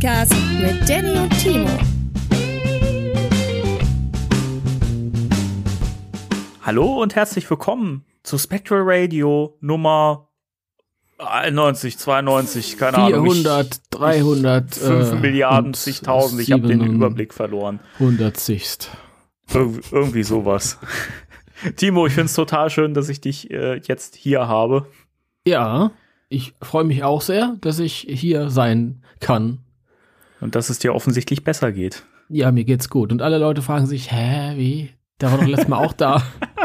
Podcast mit Danny und Timo. Hallo und herzlich willkommen zu Spectral Radio Nummer 91, 92, keine 400, Ahnung. 400, 300, 5 äh, Milliarden, zigtausend. Ich habe den Überblick verloren. 100 Ir irgendwie sowas. Timo, ich find's total schön, dass ich dich äh, jetzt hier habe. Ja, ich freue mich auch sehr, dass ich hier sein kann. Und dass es dir offensichtlich besser geht. Ja, mir geht's gut. Und alle Leute fragen sich, hä, wie? Der war doch letztes Mal auch da.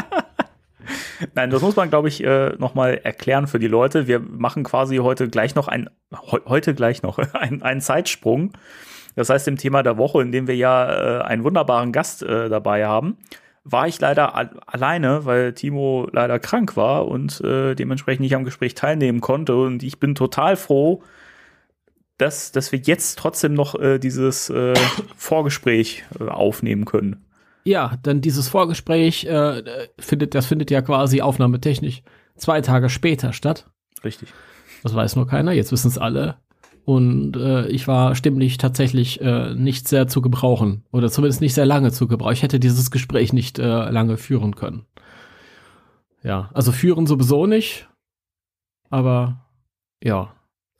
Nein, das muss man, glaube ich, äh, nochmal erklären für die Leute. Wir machen quasi heute gleich noch ein, heu heute gleich noch ein, einen Zeitsprung. Das heißt, im Thema der Woche, in dem wir ja äh, einen wunderbaren Gast äh, dabei haben, war ich leider al alleine, weil Timo leider krank war und äh, dementsprechend nicht am Gespräch teilnehmen konnte. Und ich bin total froh, dass, dass wir jetzt trotzdem noch äh, dieses äh, Vorgespräch äh, aufnehmen können. Ja, denn dieses Vorgespräch äh, findet, das findet ja quasi aufnahmetechnisch zwei Tage später statt. Richtig. Das weiß nur keiner, jetzt wissen es alle. Und äh, ich war stimmlich tatsächlich äh, nicht sehr zu gebrauchen. Oder zumindest nicht sehr lange zu gebrauchen. Ich hätte dieses Gespräch nicht äh, lange führen können. Ja, also führen sowieso nicht. Aber ja.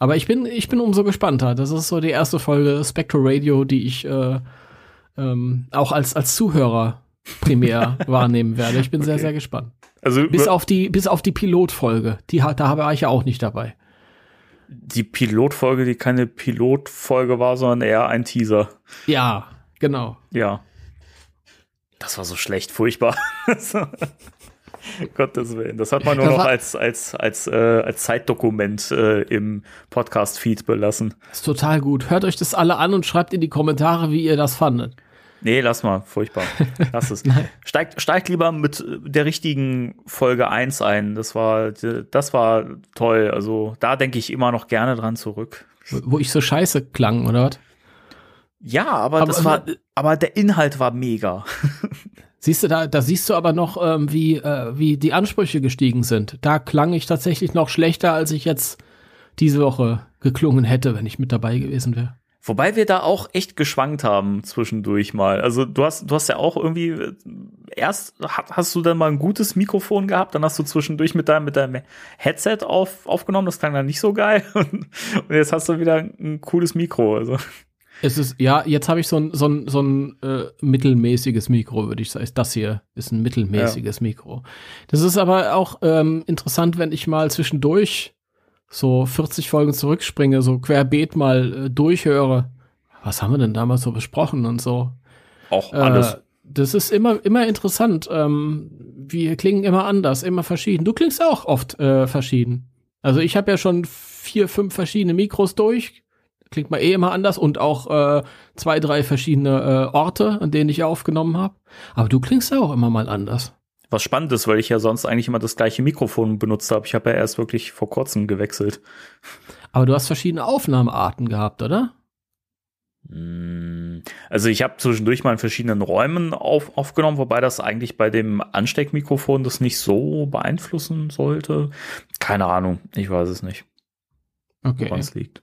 Aber ich bin, ich bin umso gespannter. Das ist so die erste Folge Spectral Radio, die ich äh, ähm, auch als, als Zuhörer primär wahrnehmen werde. Ich bin sehr, Okay. sehr gespannt. Also Bis auf die, bis auf die Pilotfolge. Die, da war ich ja auch nicht dabei. die Pilotfolge, die keine Pilotfolge war, sondern eher ein Teaser. Ja, genau. Ja. Das war so schlecht, furchtbar. Gottes Willen. Das hat man nur Das noch als, als, als, äh, als Zeitdokument äh, im Podcast-Feed belassen. Ist total gut. Hört euch das alle an und schreibt in die Kommentare, wie ihr das fandet. Nee, lass mal, furchtbar. Lass es. steigt, steigt lieber mit der richtigen Folge 1 ein. Das war, das war toll. Also da denke ich immer noch gerne dran zurück. Wo wo ich so scheiße klang, oder was? Ja, aber, Aber- das war, aber der Inhalt war mega. Siehst du, da, da siehst du aber noch, ähm, wie, äh, wie die Ansprüche gestiegen sind. Da klang ich tatsächlich noch schlechter, als ich jetzt diese Woche geklungen hätte, wenn ich mit dabei gewesen wäre. Wobei wir da auch echt geschwankt haben zwischendurch mal. Also du hast, du hast ja auch irgendwie äh, erst ha- hast du dann mal ein gutes Mikrofon gehabt, dann hast du zwischendurch mit deinem mit deinem Headset auf, aufgenommen, das klang dann nicht so geil und, und jetzt hast du wieder ein cooles Mikro. Also Es ist, ja, jetzt habe ich so ein, so ein, so ein äh, mittelmäßiges Mikro, würde ich sagen. Das hier ist ein mittelmäßiges Mikro. Das ist aber auch ähm, interessant, wenn ich mal zwischendurch so 40 Folgen zurückspringe, so querbeet mal äh, durchhöre. Was haben wir denn damals so besprochen und so? auch alles. Äh, das ist immer, immer interessant. Ähm, wir klingen immer anders, immer verschieden. Du klingst auch oft äh, verschieden. Also ich habe ja schon vier, fünf verschiedene Mikros durch. Klingt mal eh immer anders und auch äh, zwei, drei verschiedene äh, Orte, an denen ich aufgenommen habe. Aber du klingst auch immer mal anders. Was spannend ist, weil ich ja sonst eigentlich immer das gleiche Mikrofon benutzt habe. Ich habe ja erst wirklich vor kurzem gewechselt. Aber du hast verschiedene Aufnahmearten gehabt, oder? Mm, Also ich habe zwischendurch mal in verschiedenen Räumen auf, aufgenommen, wobei das eigentlich bei dem Ansteckmikrofon das nicht so beeinflussen sollte. Keine Ahnung, ich weiß es nicht, Okay. woran es liegt.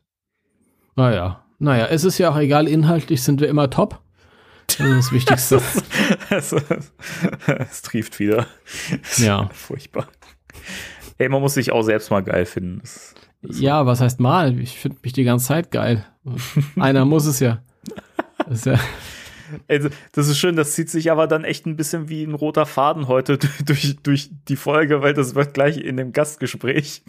Naja. Naja, es ist ja auch egal, inhaltlich sind wir immer top. Das ist das Wichtigste. es, es trieft wieder. Ja. Furchtbar. Ey, man muss sich auch selbst mal geil finden. Das, Ja, was heißt mal? Ich finde mich die ganze Zeit geil. Einer muss es ja. Das ist ja. also, das ist schön, das zieht sich aber dann echt ein bisschen wie ein roter Faden heute durch, durch die Folge, weil das wird gleich in dem Gastgespräch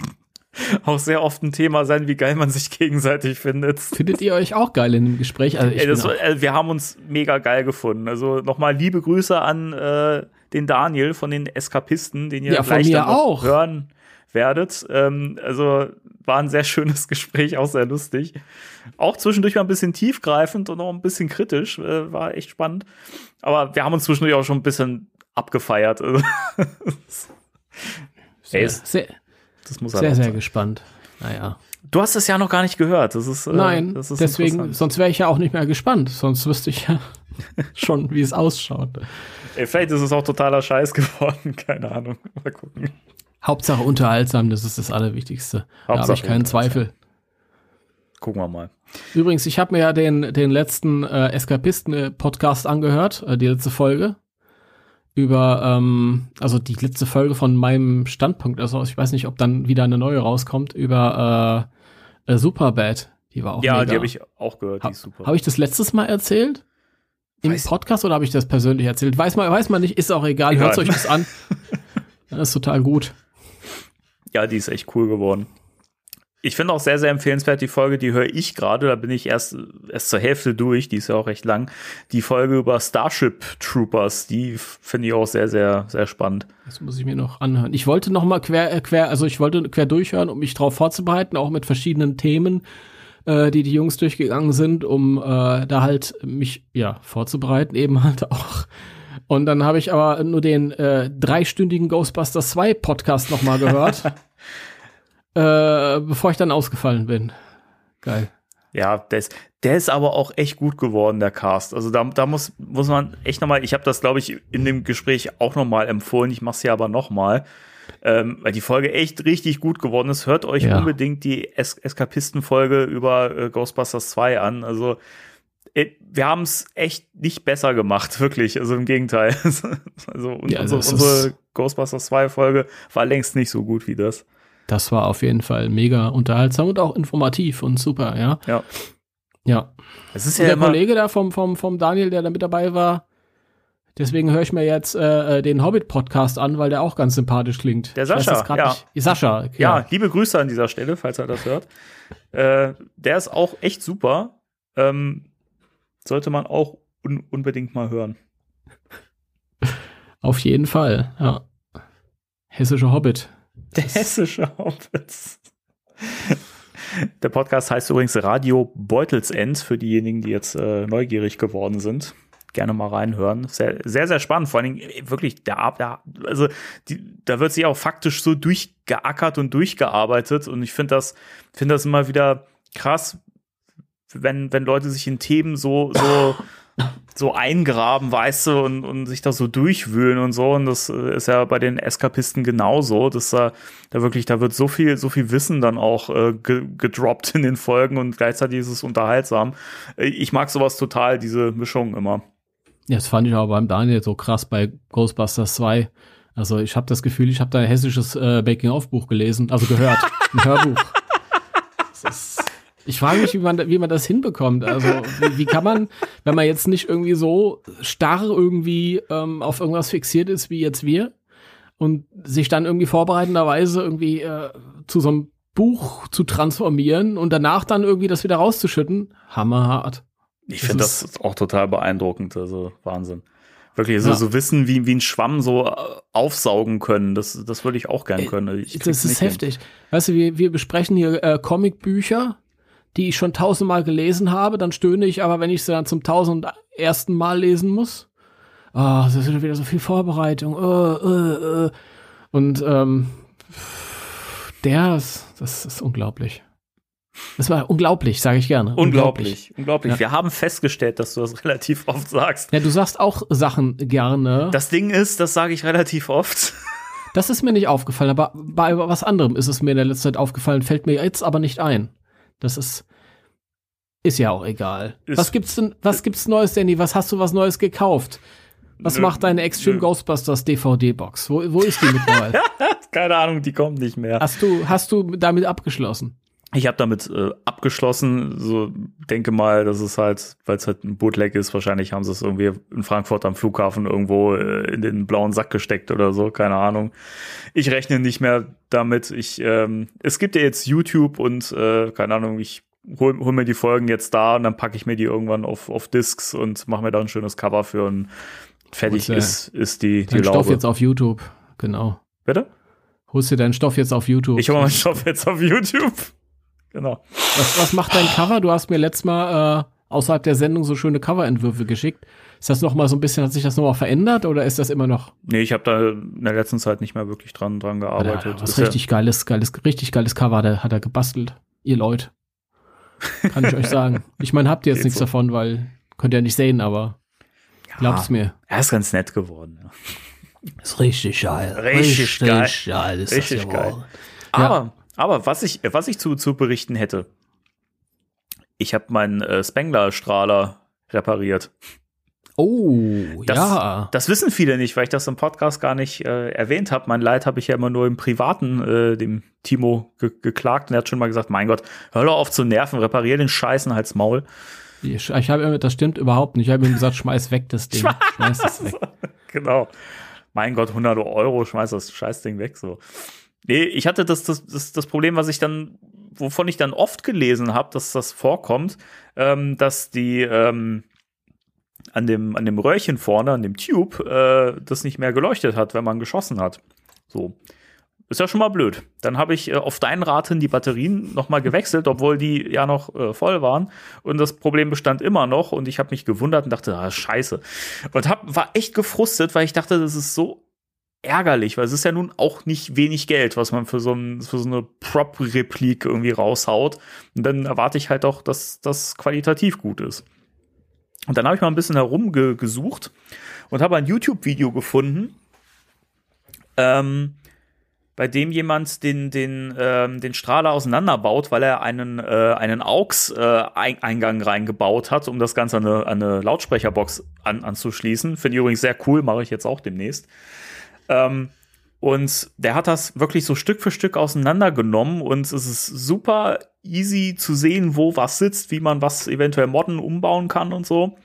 auch sehr oft ein Thema sein, wie geil man sich gegenseitig findet. Findet ihr euch auch geil in dem Gespräch? Also Ey, das, äh, wir haben uns mega geil gefunden. Also nochmal liebe Grüße an äh, den Daniel von den Eskapisten, den ihr Ja, mir dann auch. hören werdet. Ähm, also war ein sehr schönes Gespräch, auch sehr lustig. Auch zwischendurch mal ein bisschen tiefgreifend und auch ein bisschen kritisch. Äh, war echt spannend. Aber wir haben uns zwischendurch auch schon ein bisschen abgefeiert. Also, sehr, sehr, das muss sehr, sehr sein. gespannt. Naja. Du hast es ja noch gar nicht gehört. Das ist, äh, Nein, das ist deswegen, sonst wäre ich ja auch nicht mehr gespannt. Sonst wüsste ich ja schon, wie es ausschaut. Ey, vielleicht ist es auch totaler Scheiß geworden. Keine Ahnung. Mal gucken. Hauptsache unterhaltsam, das ist das Allerwichtigste. Da habe Hauptsache ich keinen. Zweifel. gucken wir mal. Übrigens, ich habe mir ja den, den letzten äh, Eskapisten-Podcast angehört, äh, die letzte Folge. Über, ähm, also die letzte Folge von meinem Standpunkt, also ich weiß nicht, ob dann wieder eine neue rauskommt, über äh, äh, Superbad. Die war auch Ja, mega. die habe ich auch gehört, die ist super. Habe ich das letztes Mal erzählt? Im Weiß- Podcast oder habe ich das persönlich erzählt? Weiß man, weiß man nicht, ist auch egal, Egal. hört euch das an. Das ist total gut. Ja, die ist echt cool geworden. Ich finde auch sehr, sehr empfehlenswert die Folge, die höre ich gerade, da bin ich erst, erst zur Hälfte durch, die ist ja auch recht lang. Die Folge über Starship Troopers, die finde ich auch sehr, sehr, sehr spannend. Das muss ich mir noch anhören. Ich wollte noch mal quer, äh, quer, also ich wollte quer durchhören, um mich darauf vorzubereiten, auch mit verschiedenen Themen, äh, die die Jungs durchgegangen sind, um äh, da halt mich ja vorzubereiten, eben halt auch. Und dann habe ich aber nur den äh, dreistündigen Ghostbusters 2 Podcast noch mal gehört, äh, bevor ich dann ausgefallen bin. Geil. Ja, der ist, der ist aber auch echt gut geworden, der Cast. Also da, da muss, muss man echt nochmal, ich habe das, glaube ich, in dem Gespräch auch nochmal empfohlen, ich mache es ja aber nochmal, ähm, weil die Folge echt richtig gut geworden ist. Hört euch Ja. unbedingt die es Eskapisten-Folge über äh, Ghostbusters 2 an. Also äh, wir haben es echt nicht besser gemacht, wirklich. Also im Gegenteil. also Ja, unsere, das unsere ist- Ghostbusters 2-Folge war längst nicht so gut wie das. Das war auf jeden Fall mega unterhaltsam und auch informativ und super, ja. Ja. Ja. Es ist Und ja der immer, Kollege da vom, vom, vom Daniel, der da mit dabei war, deswegen höre ich mir jetzt äh, äh, den Hobbit-Podcast an, weil der auch ganz sympathisch klingt. Der Sascha, ja. Nicht. Sascha, Ja, liebe Grüße an dieser Stelle, falls er das hört. Äh, der ist auch echt super. Ähm, sollte man auch un unbedingt mal hören. Auf jeden Fall, ja. Hessische Hobbit. Der hessische Hobbits. Der Podcast heißt übrigens Radio Beutelsend für diejenigen, die jetzt äh, neugierig geworden sind. Gerne mal reinhören. Sehr, sehr, sehr spannend. Vor allen Dingen äh, wirklich, der, der also die, da wird sich auch faktisch so durchgeackert und durchgearbeitet. Und ich finde das, finde das immer wieder krass, wenn, wenn Leute sich in Themen so, so, so eingraben, weißt du, und, und sich da so durchwühlen und so. Und das äh, ist ja bei den Eskapisten genauso, dass da, da wirklich, da wird so viel, so viel Wissen dann auch äh, ge gedroppt in den Folgen und gleichzeitig ist es unterhaltsam. Äh, Ich mag sowas total, diese Mischung immer. Ja, das fand ich aber beim Daniel so krass bei Ghostbusters 2. Also ich habe das Gefühl, ich habe da ein hessisches äh, Making-of-Buch gelesen, also gehört, ein Hörbuch. Das ist, ich frage mich, wie man, wie man das hinbekommt. Also wie, wie kann man, wenn man jetzt nicht irgendwie so starr irgendwie ähm, auf irgendwas fixiert ist wie jetzt wir und sich dann irgendwie vorbereitenderweise irgendwie äh, zu so einem Buch zu transformieren und danach dann irgendwie das wieder rauszuschütten, hammerhart. Ich finde das auch total beeindruckend, also Wahnsinn. Wirklich, so, Ja. so Wissen wie, wie ein Schwamm so äh, aufsaugen können, das, das würde ich auch gern können. Ich das ist nicht hin. heftig. Weißt du, wir, wir besprechen hier äh, Comicbücher, die ich schon tausendmal gelesen habe, dann stöhne ich aber, wenn ich sie dann zum tausend ersten Mal lesen muss. Ah, das ist wieder so viel Vorbereitung. Äh, äh. Und ähm, der, ist, das ist unglaublich. Das war unglaublich, sage ich gerne. Unglaublich, unglaublich. Ja. Wir haben festgestellt, dass du das relativ oft sagst. Ja, du sagst auch Sachen gerne. Das Ding ist, das sage ich relativ oft. Das ist mir nicht aufgefallen, aber bei was anderem ist es mir in der letzten Zeit aufgefallen, fällt mir jetzt aber nicht ein. Das ist ist ja auch egal. Ist- was gibt's denn was gibt's Neues, Danny? Was hast du was Neues gekauft? Was Nö, macht deine Extreme nö. Ghostbusters DVD Box? Wo, wo ist die mittlerweile? Keine Ahnung, die kommt nicht mehr. hast du hast du damit abgeschlossen? Ich habe damit äh, abgeschlossen, so denke mal, dass es halt, weil es halt ein Bootleg ist, wahrscheinlich haben sie es irgendwie in Frankfurt am Flughafen irgendwo äh, in den blauen Sack gesteckt oder so, keine Ahnung. Ich rechne nicht mehr damit. Ich, ähm, es gibt ja jetzt YouTube und äh, keine Ahnung, ich hol, hol mir die Folgen jetzt da und dann packe ich mir die irgendwann auf, auf Discs und mache mir da ein schönes Cover für und fertig Holst du ist, ist die, die Dein Stoff Laube. jetzt auf YouTube. Genau. Bitte? Holst dir deinen Stoff jetzt auf YouTube. Ich hole meinen Stoff jetzt auf YouTube. Genau. was, was macht dein Cover? Du hast mir letztes Mal äh, außerhalb der Sendung so schöne Coverentwürfe geschickt. Ist das noch mal so ein bisschen, hat sich das noch mal verändert oder ist das immer noch Nee, ich habe da in der letzten Zeit nicht mehr wirklich dran, dran gearbeitet. Was Ist ja- richtig geiles, geiles, richtig geiles Cover hat er, hat er gebastelt. Ihr Leute. Kann ich euch sagen. Ich meine, habt ihr jetzt Geht nichts so. davon, weil könnt ihr nicht sehen, aber glaubt's mir. Er ist ganz nett geworden. Ja. Ist richtig geil. Richtig geil. geil ist Richtig das geil. Aber, aber was ich, was ich zu, zu berichten hätte, Ich habe meinen äh, Spengler-Strahler repariert. Oh, Das, ja. das wissen viele nicht, weil ich das im Podcast gar nicht äh, erwähnt habe. Mein Leid habe ich ja immer nur im Privaten äh, dem Timo ge geklagt und er hat schon mal gesagt, mein Gott, hör doch auf zu nerven, reparier den Scheißen Hals Maul. Ich, ich habe immer, das stimmt überhaupt nicht. Ich habe ihm gesagt, schmeiß weg das Ding. Schmeiß das weg. genau. Mein Gott, 100 Euro, schmeiß das Scheißding weg so. Nee, ich hatte das, das, das, das Problem, was ich dann, wovon ich dann oft gelesen habe, dass das vorkommt, ähm, dass die ähm, an dem, an dem Röhrchen vorne, an dem Tube, äh, das nicht mehr geleuchtet hat, wenn man geschossen hat. So. Ist ja schon mal blöd. Dann habe ich äh, auf deinen Rat hin die Batterien noch mal gewechselt, obwohl die ja noch äh, voll waren. Und das Problem bestand immer noch. Und ich habe mich gewundert und dachte, ah, scheiße. Und hab, war echt gefrustet, weil ich dachte, das ist so ärgerlich, weil es ist ja nun auch nicht wenig Geld, was man für so, ein, für so eine Prop-Replik irgendwie raushaut. Und dann erwarte ich halt auch, dass das qualitativ gut ist. Und dann habe ich mal ein bisschen herumgesucht und habe ein YouTube-Video gefunden, ähm, bei dem jemand den, den, ähm, den Strahler auseinanderbaut, weil er einen, äh, einen AUX-Eingang reingebaut hat, um das Ganze an eine, an eine Lautsprecherbox an, anzuschließen. Finde ich übrigens sehr cool, mache ich jetzt auch demnächst. Ähm, und der hat das wirklich so Stück für Stück auseinandergenommen und es ist super easy zu sehen, wo was sitzt, wie man was eventuell modden, umbauen kann und so.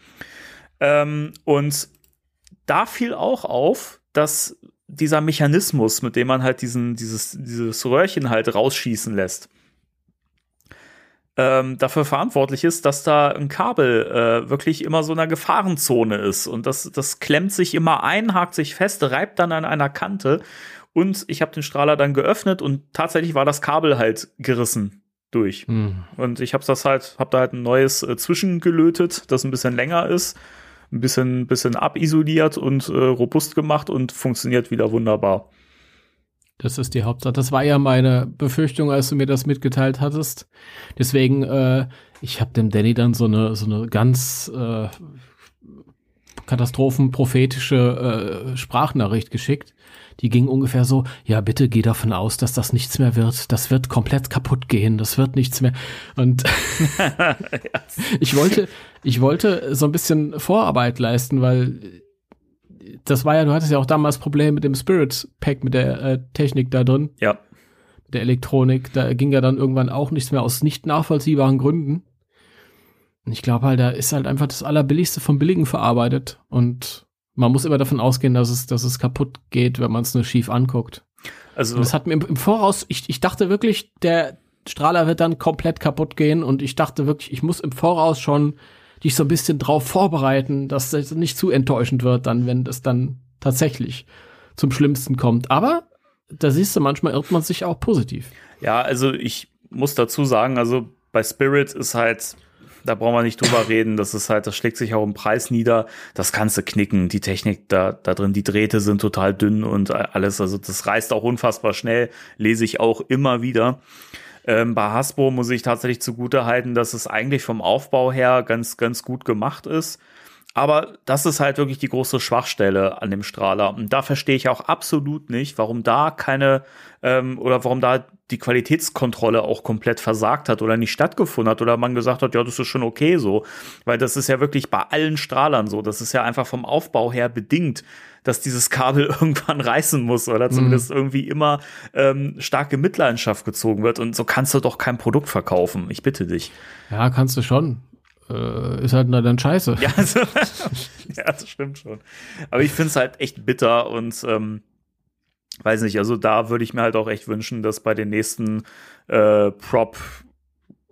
Ähm, und da fiel auch auf, dass dieser Mechanismus, mit dem man halt diesen, dieses, dieses Röhrchen halt rausschießen lässt, ähm, dafür verantwortlich ist, dass da ein Kabel äh, wirklich immer so in einer Gefahrenzone ist. Und das, das klemmt sich immer ein, hakt sich fest, reibt dann an einer Kante. Und ich habe den Strahler dann geöffnet und tatsächlich war das Kabel halt gerissen durch. Hm. Und ich habe das halt, habe da halt ein neues äh, zwischengelötet, das ein bisschen länger ist, ein bisschen, bisschen abisoliert und äh, robust gemacht und funktioniert wieder wunderbar. Das ist die Hauptsache. Das war ja meine Befürchtung, als du mir das mitgeteilt hattest. Deswegen, äh, ich habe dem Danny dann so eine so eine ganz äh, katastrophenprophetische äh, Sprachnachricht geschickt. Die ging ungefähr so: Ja, bitte geh davon aus, dass das nichts mehr wird. Das wird komplett kaputt gehen. Das wird nichts mehr. Und ich wollte, ich wollte so ein bisschen Vorarbeit leisten, weil das war ja, du hattest ja auch damals Probleme mit dem Spirit Pack, mit der äh, Technik da drin, Ja, der Elektronik. Da ging ja dann irgendwann auch nichts mehr aus nicht nachvollziehbaren Gründen. Und ich glaube halt, da ist halt einfach das Allerbilligste vom Billigen verarbeitet. Und man muss immer davon ausgehen, dass es, dass es kaputt geht, wenn man es nur schief anguckt. also Und das hat mir im, im Voraus, ich, ich dachte wirklich, der Strahler wird dann komplett kaputt gehen und ich dachte wirklich, ich muss im Voraus schon dich so ein bisschen drauf vorbereiten, dass das nicht zu enttäuschend wird, dann, wenn das dann tatsächlich zum Schlimmsten kommt. Aber da siehst du, manchmal irrt man sich auch positiv. Ja, also ich muss dazu sagen, also bei Spirit ist halt, da brauchen wir nicht drüber reden, das ist halt, das schlägt sich auch im Preis nieder, das kannst du knicken, die Technik da, da drin, die Drähte sind total dünn und alles, also das reißt auch unfassbar schnell, lese ich auch immer wieder. Ähm, bei Hasbro muss ich tatsächlich zugute halten, dass es eigentlich vom Aufbau her ganz, ganz gut gemacht ist. Aber das ist halt wirklich die große Schwachstelle an dem Strahler. Und da verstehe ich auch absolut nicht, warum da keine ähm, oder warum da die Qualitätskontrolle auch komplett versagt hat oder nicht stattgefunden hat oder man gesagt hat, ja, das ist schon okay so. Weil das ist ja wirklich bei allen Strahlern so. Das ist ja einfach vom Aufbau her bedingt, dass dieses Kabel irgendwann reißen muss oder zumindest irgendwie immer ähm, starke Mitleidenschaft gezogen wird. Und so kannst du doch kein Produkt verkaufen. Ich bitte dich. Ja, kannst du schon. Äh, ist halt dann scheiße. Ja, also, ja, das stimmt schon. Aber ich finde es halt echt bitter und ähm, weiß nicht, also da würde ich mir halt auch echt wünschen, dass bei den nächsten äh, Prop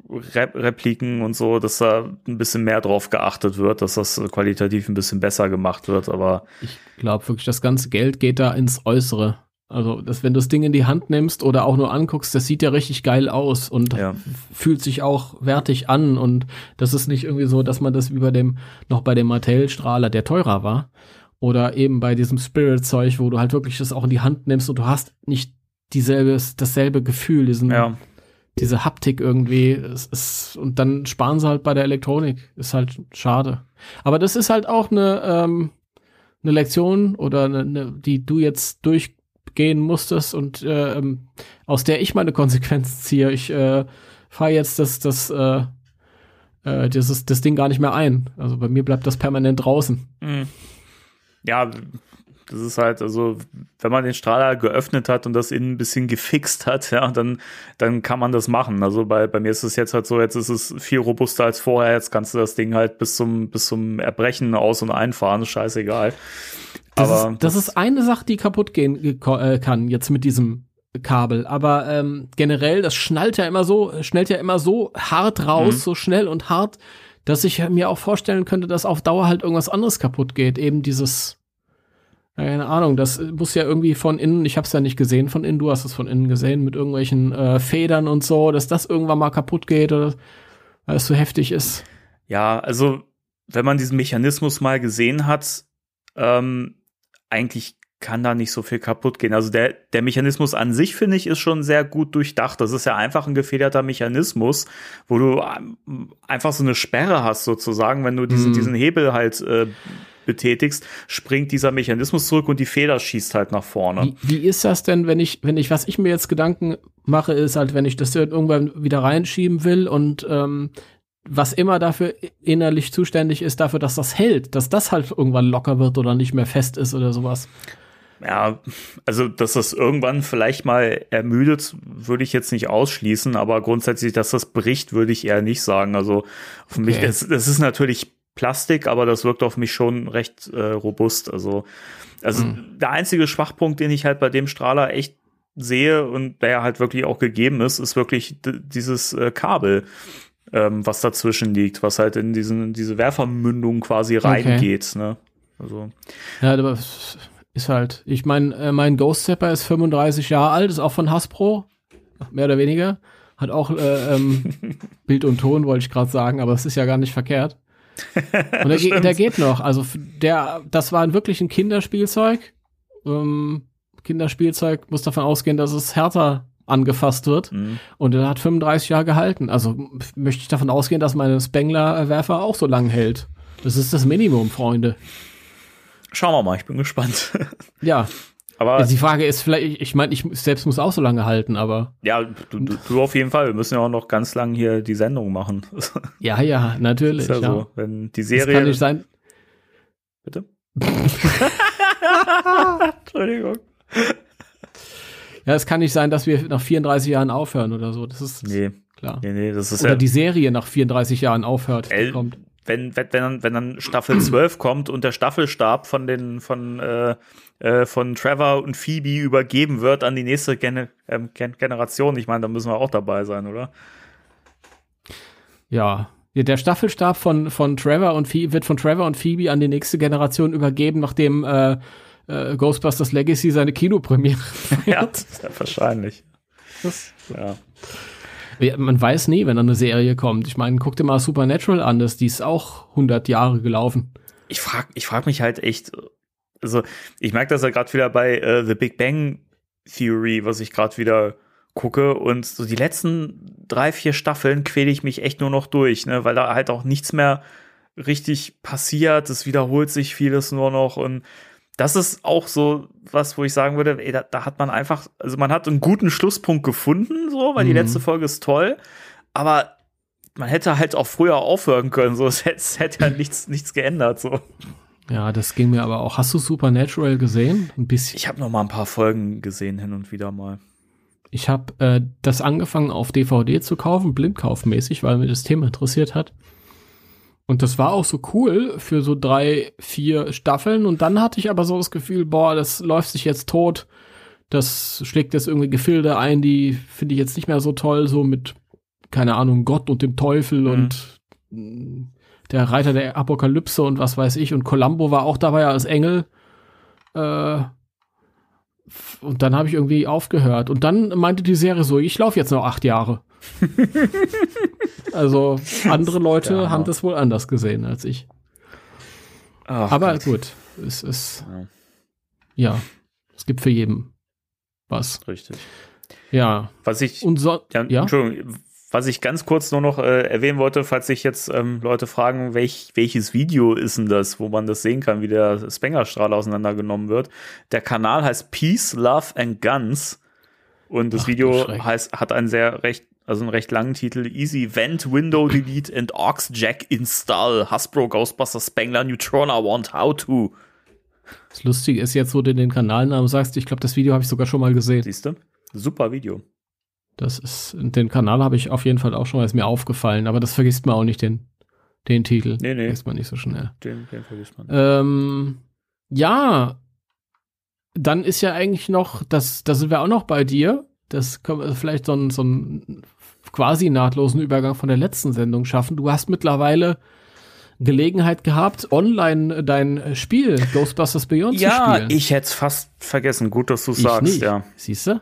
Repliken und so, dass da ein bisschen mehr drauf geachtet wird, dass das qualitativ ein bisschen besser gemacht wird, aber Ich glaube wirklich, das ganze Geld geht da ins Äußere. Also, dass wenn du das Ding in die Hand nimmst oder auch nur anguckst, das sieht ja richtig geil aus und Ja. fühlt sich auch wertig an und das ist nicht irgendwie so, dass man das wie bei dem, noch bei dem Mattel-Strahler, der teurer war, oder eben bei diesem Spirit-Zeug, wo du halt wirklich das auch in die Hand nimmst und du hast nicht dieselbe, dasselbe Gefühl, diesen, ja, diese Haptik irgendwie. Es ist, und dann sparen sie halt bei der Elektronik. Ist halt schade. Aber das ist halt auch eine, ähm, eine Lektion oder eine, eine, die du jetzt durchgehen musstest und ähm, aus der ich meine Konsequenzen ziehe. Ich äh, fahre jetzt das, das äh, äh, dieses, das Ding gar nicht mehr ein. Also bei mir bleibt das permanent draußen. Mhm. Ja, das ist halt, also, wenn man den Strahler geöffnet hat und das innen ein bisschen gefixt hat, ja, dann, dann kann man das machen. Also bei, bei mir ist es jetzt halt so, jetzt ist es viel robuster als vorher. Jetzt kannst du das Ding halt bis zum, bis zum Erbrechen aus- und einfahren, scheißegal. Das, Aber ist, das, das ist eine Sache, die kaputt gehen äh, kann, jetzt mit diesem Kabel. Aber ähm, generell, das schnallt ja immer so, schnellt ja immer so hart raus, mhm. so schnell und hart, dass ich mir auch vorstellen könnte, dass auf Dauer halt irgendwas anderes kaputt geht. Eben dieses keine Ahnung, das muss ja irgendwie von innen, ich habe es ja nicht gesehen von innen, du hast es von innen gesehen, mit irgendwelchen äh, Federn und so, dass das irgendwann mal kaputt geht oder weil es so heftig ist. Ja, also wenn man diesen Mechanismus mal gesehen hat, ähm, eigentlich kann da nicht so viel kaputt gehen. Also der, der Mechanismus an sich, finde ich, ist schon sehr gut durchdacht. Das ist ja einfach ein gefederter Mechanismus, wo du ähm, einfach so eine Sperre hast, sozusagen, wenn du diesen, mm. diesen Hebel halt äh, betätigst, springt dieser Mechanismus zurück und die Feder schießt halt nach vorne. Wie, wie ist das denn, wenn ich, wenn ich, was ich mir jetzt Gedanken mache, ist halt, wenn ich das irgendwann wieder reinschieben will und ähm, was immer dafür innerlich zuständig ist, dafür, dass das hält, dass das halt irgendwann locker wird oder nicht mehr fest ist oder sowas. Ja, also dass das irgendwann vielleicht mal ermüdet, würde ich jetzt nicht ausschließen, aber grundsätzlich, dass das bricht, würde ich eher nicht sagen. Also für okay. mich, das, das ist natürlich Plastik, aber das wirkt auf mich schon recht äh, robust. Also, also mhm. der einzige Schwachpunkt, den ich halt bei dem Strahler echt sehe und der halt wirklich auch gegeben ist, ist wirklich dieses äh, Kabel, ähm, was dazwischen liegt, was halt in diesen diese Werfermündung quasi reingeht. Okay. Ne? Also ja, aber ist halt. Ich meine, äh, mein Ghost Zapper ist 35 Jahre alt, ist auch von Hasbro, mehr oder weniger. Hat auch äh, ähm, Bild und Ton, wollte ich gerade sagen, aber es ist ja gar nicht verkehrt. Und der, geht, der geht noch. Also der, das war wirklich ein Kinderspielzeug. Ähm, Kinderspielzeug muss davon ausgehen, dass es härter angefasst wird. Mhm. Und er hat 35 Jahre gehalten. Also möchte ich davon ausgehen, dass meine Spengler-Werfer auch so lang hält. Das ist das Minimum, Freunde. Schauen wir mal, ich bin gespannt. ja, aber die Frage ist vielleicht, ich meine, ich selbst muss auch so lange halten, aber. Ja, du, du, du auf jeden Fall. Wir müssen ja auch noch ganz lang hier die Sendung machen. Ja, ja, natürlich. Ist ja, ja. So, wenn die Serie. Das kann nicht sein. Bitte? Entschuldigung. Ja, es kann nicht sein, dass wir nach 34 Jahren aufhören oder so. Das ist nee. klar. Nee, nee, das ist oder ja die Serie nach 34 Jahren aufhört. El kommt. Wenn, wenn, wenn, dann, wenn dann Staffel 12 kommt und der Staffelstab von den von äh, äh, von Trevor und Phoebe übergeben wird an die nächste Gen ähm, Gen Generation. Ich meine, da müssen wir auch dabei sein, oder? Ja. Der Staffelstab von, von Trevor und Phoebe wird von Trevor und Phoebe an die nächste Generation übergeben, nachdem äh, äh, Ghostbusters Legacy seine Kinopremiere ja, wahrscheinlich. Das, ja. Man weiß nie, wenn eine Serie kommt. Ich meine, guck dir mal Supernatural an, das, die ist auch 100 Jahre gelaufen. Ich frag, ich frag mich halt echt, also ich merke das ja gerade wieder bei äh, The Big Bang Theory, was ich gerade wieder gucke und so die letzten drei, vier Staffeln quäle ich mich echt nur noch durch, ne, weil da halt auch nichts mehr richtig passiert, es wiederholt sich vieles nur noch und das ist auch so was, wo ich sagen würde, ey, da, da hat man einfach, also man hat einen guten Schlusspunkt gefunden, so, weil mhm. die letzte Folge ist toll, aber man hätte halt auch früher aufhören können, so, es hätte, es hätte ja nichts, nichts geändert, so. Ja, das ging mir aber auch. Hast du Supernatural gesehen? Ein bisschen. Ich habe noch mal ein paar Folgen gesehen hin und wieder mal. Ich habe äh, das angefangen auf DVD zu kaufen, blindkaufmäßig, weil mir das Thema interessiert hat. Und das war auch so cool für so drei, vier Staffeln. Und dann hatte ich aber so das Gefühl, boah, das läuft sich jetzt tot. Das schlägt jetzt irgendwie Gefilde ein, die finde ich jetzt nicht mehr so toll, so mit, keine Ahnung, Gott und dem Teufel mhm. und der Reiter der Apokalypse und was weiß ich. Und Columbo war auch dabei als Engel. Äh, und dann habe ich irgendwie aufgehört. Und dann meinte die Serie so, ich laufe jetzt noch acht Jahre. also andere Leute ja. haben das wohl anders gesehen als ich. Ach, Aber Gott. gut, es ist ja. ja. es gibt für jeden was. Richtig. Ja. Was ich und so, ja, ja? Entschuldigung, was ich ganz kurz nur noch äh, erwähnen wollte, falls sich jetzt ähm, Leute fragen, welch, welches Video ist denn das, wo man das sehen kann, wie der Spengerstrahl auseinandergenommen wird. Der Kanal heißt Peace, Love and Guns. Und das Ach, Video heißt, hat einen sehr recht also einen recht langen Titel. Easy Vent Window Delete and Aux Jack Install. Hasbro Ghostbusters Spangler Neutrona Want How to. Das Lustige ist jetzt, wo du den Kanalnamen sagst, ich glaube, das Video habe ich sogar schon mal gesehen. Siehst du? Super Video. Das ist, den Kanal habe ich auf jeden Fall auch schon mal, ist mir aufgefallen, aber das vergisst man auch nicht, den, den Titel. Nee, nee. Vergisst man nicht so schnell. Den, den vergisst man. Ähm, ja, dann ist ja eigentlich noch, das, da sind wir auch noch bei dir. Das können wir vielleicht so einen, so einen quasi nahtlosen Übergang von der letzten Sendung schaffen. Du hast mittlerweile Gelegenheit gehabt, online dein Spiel Ghostbusters Beyond ja, zu spielen. ich hätte es fast vergessen. Gut, dass du sagst, nicht. ja. Siehst du?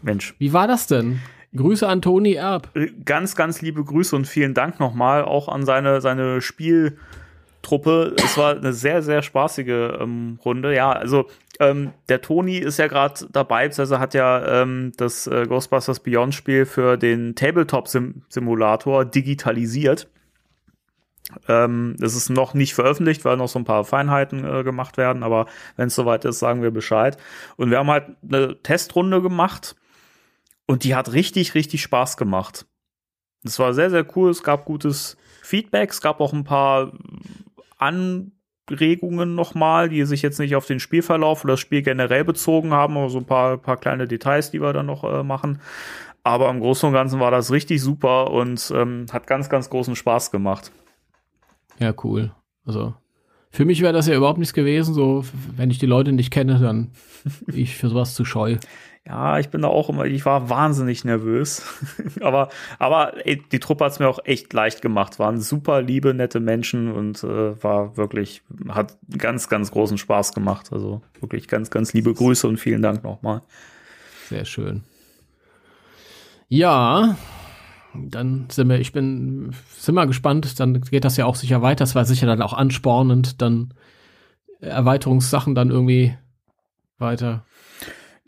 Mensch. Wie war das denn? Grüße an Toni Erb. Äh, Ganz, ganz liebe Grüße und vielen Dank nochmal auch an seine, seine Spieltruppe. Es war eine sehr, sehr spaßige ähm, Runde. Ja, also ähm, der Toni ist ja gerade dabei, also hat ja ähm, das äh, Ghostbusters Beyond Spiel für den Tabletop-Simulator digitalisiert. Ähm, ist noch nicht veröffentlicht, weil noch so ein paar Feinheiten äh, gemacht werden, aber wenn es soweit ist, sagen wir Bescheid. Und wir haben halt eine Testrunde gemacht und die hat richtig, richtig Spaß gemacht. Es war sehr, sehr cool. Es gab gutes Feedback. Es gab auch ein paar Anregungen nochmal, die sich jetzt nicht auf den Spielverlauf oder das Spiel generell bezogen haben, aber so ein paar, paar kleine Details, die wir dann noch äh, machen. Aber im Großen und Ganzen war das richtig super und ähm, hat ganz, ganz großen Spaß gemacht. Ja, cool. Also, für mich wäre das ja überhaupt nichts gewesen. So, wenn ich die Leute nicht kenne, dann bin ich für sowas zu scheu. Ja, ich bin da auch immer, ich war wahnsinnig nervös. aber, aber ey, die Truppe hat's mir auch echt leicht gemacht. Waren super liebe, nette Menschen und äh, war wirklich, hat ganz, ganz großen Spaß gemacht. Also wirklich ganz, ganz liebe Grüße und vielen Dank nochmal. Sehr schön. Ja, dann sind wir, ich bin, sind wir gespannt, dann geht das ja auch sicher weiter. Das war sicher dann auch anspornend, dann Erweiterungssachen dann irgendwie weiter.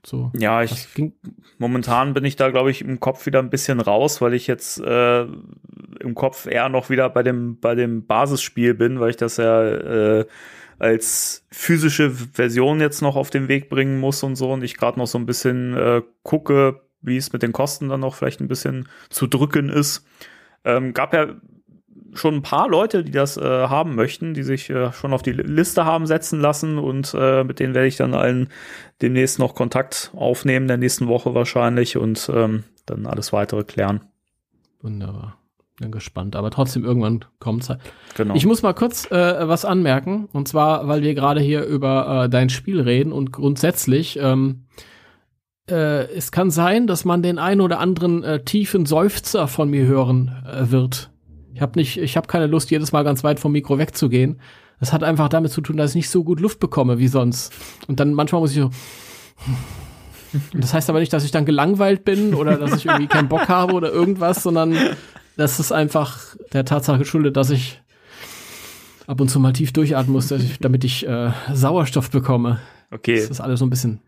So. Ja, ich momentan bin ich da, glaube ich, im Kopf wieder ein bisschen raus, weil ich jetzt äh, im Kopf eher noch wieder bei dem, bei dem Basisspiel bin, weil ich das ja äh, als physische Version jetzt noch auf den Weg bringen muss und so und ich gerade noch so ein bisschen äh, gucke, wie es mit den Kosten dann noch vielleicht ein bisschen zu drücken ist. Ähm, gab ja schon ein paar Leute, die das äh, haben möchten, die sich äh, schon auf die Liste haben setzen lassen und äh, mit denen werde ich dann allen demnächst noch Kontakt aufnehmen, der nächsten Woche wahrscheinlich und ähm, dann alles weitere klären. wunderbar. Bin gespannt. Aber trotzdem, irgendwann kommt's halt. Genau. Ich muss mal kurz äh, was anmerken. Und zwar, weil wir gerade hier über äh, dein Spiel reden und grundsätzlich, ähm, äh, es kann sein, dass man den ein oder anderen äh, tiefen Seufzer von mir hören äh, wird. Ich habe nicht, ich habe keine Lust, jedes Mal ganz weit vom Mikro wegzugehen. Das hat einfach damit zu tun, dass ich nicht so gut Luft bekomme wie sonst. Und dann manchmal muss ich so. Das heißt aber nicht, dass ich dann gelangweilt bin oder dass ich irgendwie keinen Bock habe oder irgendwas, sondern das ist einfach der Tatsache geschuldet, dass ich ab und zu mal tief durchatmen muss, ich, damit ich äh, Sauerstoff bekomme. okay, Das ist alles so ein bisschen.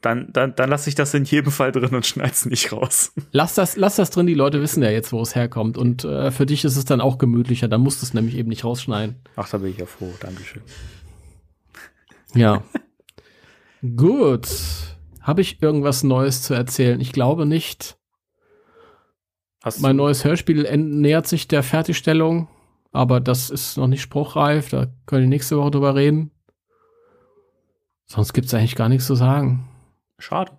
Dann, dann, dann lasse ich das in jedem Fall drin und schneid's nicht raus. Lass das, lass das drin, die Leute wissen ja jetzt, wo es herkommt. Und äh, für dich ist es dann auch gemütlicher, da musst du es nämlich eben nicht rausschneiden. Ach, da bin ich ja froh. Dankeschön. Ja. Gut. Habe ich irgendwas Neues zu erzählen? Ich glaube nicht. Hast Mein du, neues Hörspiel nähert sich der Fertigstellung, aber das ist noch nicht spruchreif. Da können wir nächste Woche drüber reden. Sonst gibt's eigentlich gar nichts zu sagen. Schade.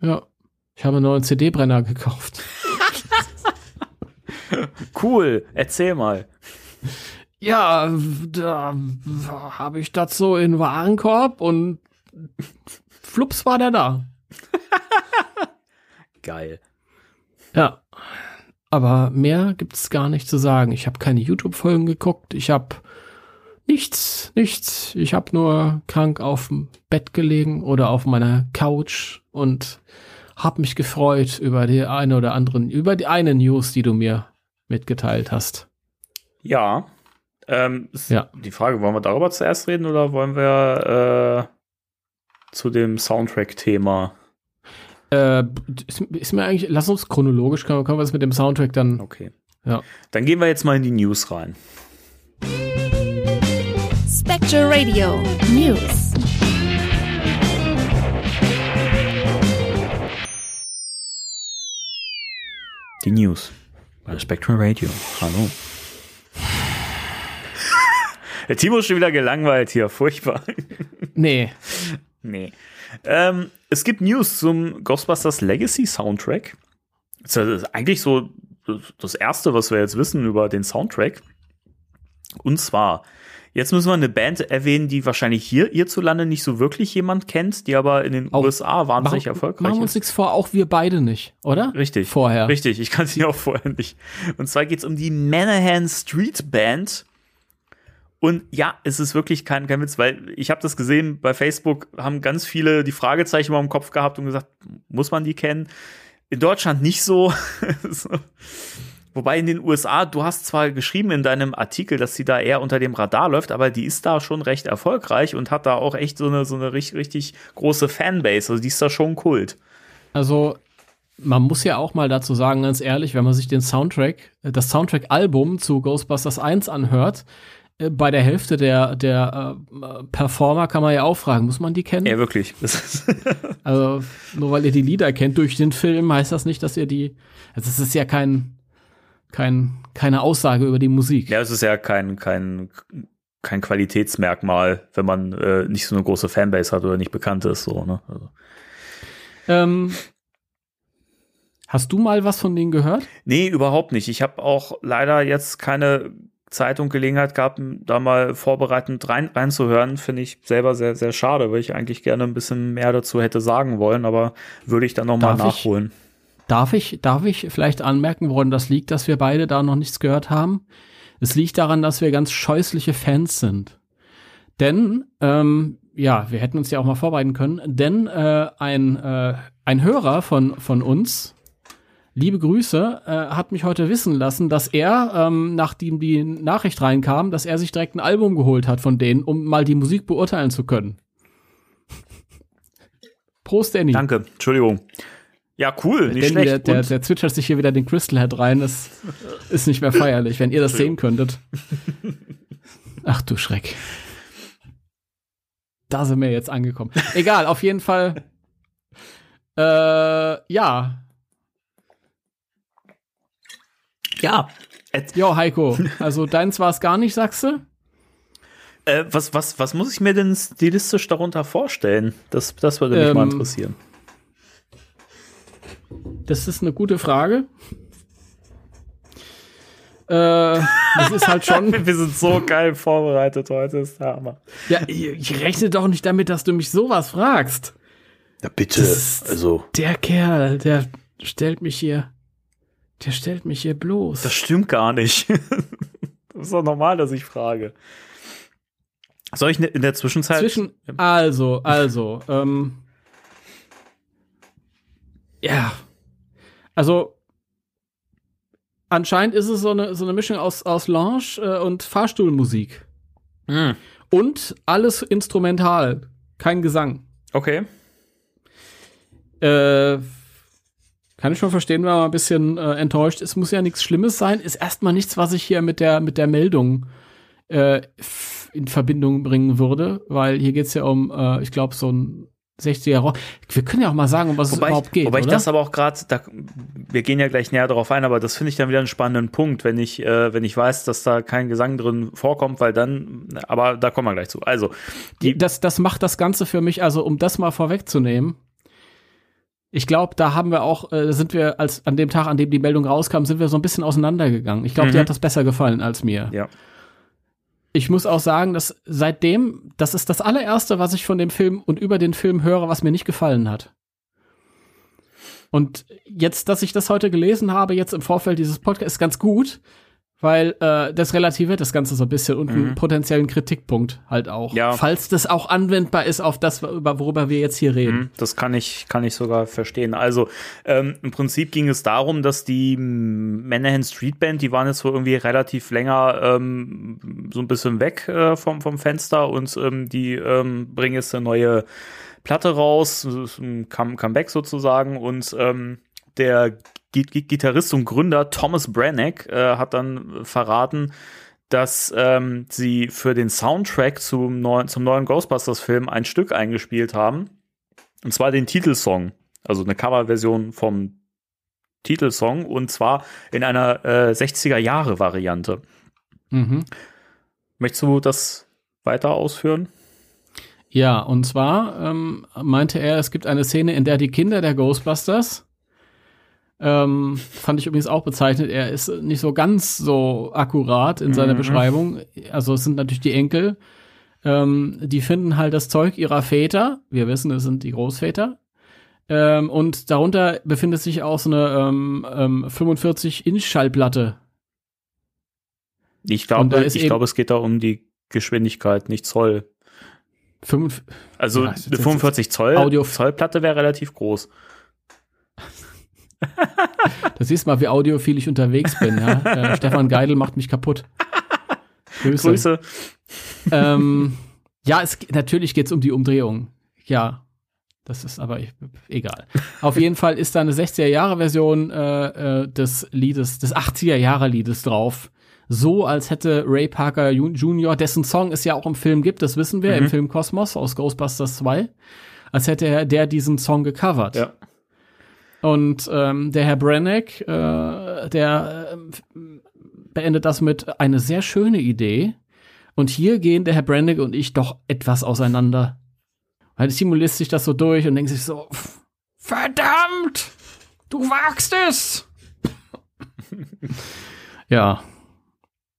Ja. Ich habe einen neuen CD-Brenner gekauft. Cool, erzähl mal. Ja, da habe ich das so in Warenkorb und flups war der da. Geil. Ja. Aber mehr gibt's gar nicht zu sagen. Ich habe keine YouTube-Folgen geguckt. Ich habe nichts, nichts. Ich habe nur krank auf dem Bett gelegen oder auf meiner Couch und habe mich gefreut über die eine oder anderen, über die eine News, die du mir mitgeteilt hast. Ja. Ähm, Ja. Die Frage, wollen wir darüber zuerst reden oder wollen wir äh, zu dem Soundtrack-Thema? Äh, ist, ist mir eigentlich, lass uns chronologisch, können, können wir das mit dem Soundtrack dann. Okay. Ja. Dann gehen wir jetzt mal in die News rein. Spectre Radio News. News. Bei Spectrum Radio. Hallo. Der Timo ist schon wieder gelangweilt hier, furchtbar. Nee. Nee. Ähm, es gibt News zum Ghostbusters Legacy Soundtrack. Das ist eigentlich so das erste, was wir jetzt wissen über den Soundtrack. Und zwar, jetzt müssen wir eine Band erwähnen, die wahrscheinlich hier hierzulande nicht so wirklich jemand kennt, die aber in den Auch- USA wahnsinnig Machen, erfolgreich machen ist. uns nichts vor, auch wir beide nicht, oder? Richtig. Vorher. Richtig, ich kann sie auch vorher nicht. Und zwar geht es um die Manahan Street Band. Und ja, es ist wirklich kein, kein Witz, weil ich habe das gesehen bei Facebook, haben ganz viele die Fragezeichen mal im Kopf gehabt und gesagt, muss man die kennen? In Deutschland nicht so. Wobei in den USA, du hast zwar geschrieben in deinem Artikel, dass sie da eher unter dem Radar läuft, aber die ist da schon recht erfolgreich und hat da auch echt so eine, so eine richtig, richtig große Fanbase. Also die ist da schon Kult. Also, man muss ja auch mal dazu sagen, ganz ehrlich, wenn man sich den Soundtrack, äh, das Soundtrack-Album zu Ghostbusters 1 anhört, äh, bei der Hälfte der, der äh, Performer kann man ja auch fragen, muss man die kennen? Ja, wirklich. Also, nur weil ihr die Lieder kennt durch den Film, heißt das nicht, dass ihr die. Also, es ist ja kein, kein, keine Aussage über die Musik. Ja, es ist ja kein, kein, kein Qualitätsmerkmal, wenn man äh, nicht so eine große Fanbase hat oder nicht bekannt ist. So, ne? also. Ähm, hast du mal was von denen gehört? Nee, überhaupt nicht. Ich habe auch leider jetzt keine Zeit und Gelegenheit gehabt, da mal vorbereitend rein, reinzuhören. Finde ich selber sehr, sehr schade, weil ich eigentlich gerne ein bisschen mehr dazu hätte sagen wollen, aber würde ich dann noch mal Darf ich? Darf ich, darf ich vielleicht anmerken, woran das liegt, dass wir beide da noch nichts gehört haben? Es liegt daran, dass wir ganz scheußliche Fans sind. Denn, ähm, ja, wir hätten uns ja auch mal vorbereiten können, denn äh, ein, äh, ein Hörer von, von uns, liebe Grüße, äh, hat mich heute wissen lassen, dass er, ähm, nachdem die Nachricht reinkam, dass er sich direkt ein Album geholt hat von denen, um mal die Musik beurteilen zu können. Prost, Danny. Danke, Entschuldigung. Ja, cool, nicht Danny, der, schlecht. der, Und- der zwitschert sich hier wieder den Crystal Head rein. Das ist nicht mehr feierlich, wenn ihr das sehen könntet. Ach du Schreck. Da sind wir jetzt angekommen. Egal, auf jeden Fall. Äh, ja. ja, Jo, Heiko. Also deins war es gar nicht, sagst du? äh, was, was, was muss ich mir denn stilistisch darunter vorstellen? Das, das würde mich mal Ähm, interessieren. Das ist eine gute Frage. Äh, das ist halt schon. Wir sind so geil vorbereitet heute, ist der Hammer. Ja, ich, ich rechne doch nicht damit, dass du mich sowas fragst. Ja, bitte. Also, Der Kerl, der stellt mich hier. Der stellt mich hier bloß. das stimmt gar nicht. das ist doch normal, dass ich frage. Soll ich ne- in der Zwischenzeit. Zwischen, also, also, ähm, ja, also, anscheinend ist es so eine, so eine Mischung aus, aus Lounge äh, und Fahrstuhlmusik. Hm, Und alles instrumental, kein Gesang. okay. Äh, kann ich schon verstehen, wenn man ein bisschen äh, enttäuscht ist. Muss ja nichts Schlimmes sein. Ist erstmal nichts, was ich hier mit der, mit der Meldung äh, in Verbindung bringen würde, weil hier geht's ja um, äh, ich glaube, so ein 60er Rock. Wir können ja auch mal sagen, um was Wobei es überhaupt ich, geht. wobei ich oder? das aber auch gerade, da, wir gehen ja gleich näher darauf ein, aber das finde ich dann wieder einen spannenden Punkt, wenn ich, äh, wenn ich weiß, dass da kein Gesang drin vorkommt, weil dann, aber da kommen wir gleich zu. Also, die, das, das macht das Ganze für mich, also um das mal vorwegzunehmen. Ich glaube, da haben wir auch, äh, sind wir als an dem Tag, an dem die Meldung rauskam, sind wir so ein bisschen auseinandergegangen. Ich glaube, Mhm. dir hat das besser gefallen als mir. ja. Ich muss auch sagen, dass seitdem, das ist das allererste, was ich von dem Film und über den Film höre, was mir nicht gefallen hat. Und jetzt, dass ich das heute gelesen habe, jetzt im Vorfeld dieses Podcasts, ist ganz gut, weil äh, das relativiert das Ganze so ein bisschen und einen potenziellen Kritikpunkt halt auch. Ja. Falls das auch anwendbar ist auf das, über worüber wir jetzt hier reden. Mhm, Das kann ich, kann ich sogar verstehen. Also ähm, im Prinzip ging es darum, dass die Manahan Street Band, die waren jetzt so irgendwie relativ länger ähm, so ein bisschen weg äh, vom, vom Fenster und ähm, die ähm, bringen jetzt eine neue Platte raus, ein Come Comeback sozusagen und ähm, der Gitarrist und Gründer Thomas Branagh äh, hat dann verraten, dass ähm, sie für den Soundtrack zum neuen, zum neuen Ghostbusters-Film ein Stück eingespielt haben. Und zwar den Titelsong. Also eine Coverversion vom Titelsong und zwar in einer äh, 60er-Jahre-Variante. Mhm. Möchtest du das weiter ausführen? Ja, und zwar ähm, meinte er, es gibt eine Szene, in der die Kinder der Ghostbusters, ähm, fand ich übrigens auch bezeichnet, er ist nicht so ganz so akkurat in seiner Mhm. Beschreibung. Also es sind natürlich die Enkel, ähm, die finden halt das Zeug ihrer Väter. Wir wissen, es sind die Großväter. Ähm, und darunter befindet sich auch so eine ähm, ähm, 45-Inch-Schallplatte. Ich glaube, ich glaube, es geht da um die Geschwindigkeit, nicht Zoll. Fünf, Also Ja, eine das ist- 45 Zoll Audio- Zollplatte wäre relativ groß. Da siehst du mal, wie audiophil ich unterwegs bin. Ja? äh, Stefan Geidel macht mich kaputt. Grüße. Grüße. Ähm, ja, es, natürlich geht es um die Umdrehung. Ja, das ist aber ich- egal. Auf jeden Fall ist da eine 60er-Jahre-Version äh, äh, des Liedes, des 80er-Jahre-Liedes drauf. So, als hätte Ray Parker Jr., dessen Song es ja auch im Film gibt, das wissen wir, im Film Kosmos aus Ghostbusters 2, als hätte er der diesen Song gecovert. Ja. Und ähm, der Herr Brenneck, äh, der ähm, beendet das mit eine sehr schöne Idee. Und hier gehen der Herr Brenneck und ich doch etwas auseinander. Weil Timo liest sich das so durch und denkt sich so, verdammt, du wagst es. ja,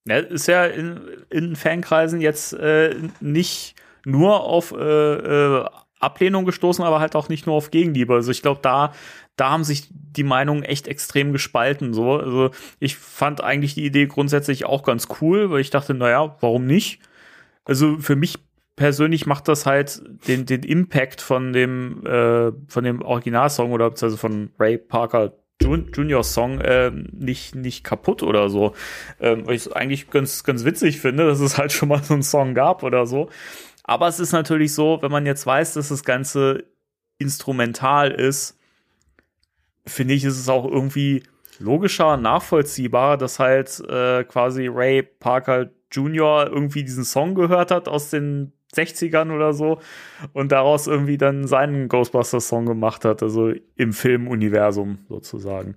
Ja, ist ja in, in Fankreisen jetzt äh, nicht nur auf äh, äh, Ablehnung gestoßen, aber halt auch nicht nur auf Gegenliebe. Also ich glaube, da, da haben sich die Meinungen echt extrem gespalten. So. Also ich fand eigentlich die Idee grundsätzlich auch ganz cool, weil ich dachte, naja, warum nicht? Also für mich persönlich macht das halt den, den Impact von dem, äh, von dem Originalsong oder beziehungsweise von Ray Parker Jun Junior Song äh, nicht, nicht kaputt oder so. Ähm, weil ich es eigentlich ganz, ganz witzig finde, dass es halt schon mal so einen Song gab oder so. Aber es ist natürlich so, wenn man jetzt weiß, dass das Ganze instrumental ist, finde ich, ist es auch irgendwie logischer, nachvollziehbar, dass halt äh, quasi Ray Parker Jr. irgendwie diesen Song gehört hat aus den 60ern oder so und daraus irgendwie dann seinen Ghostbusters-Song gemacht hat, also im Filmuniversum sozusagen.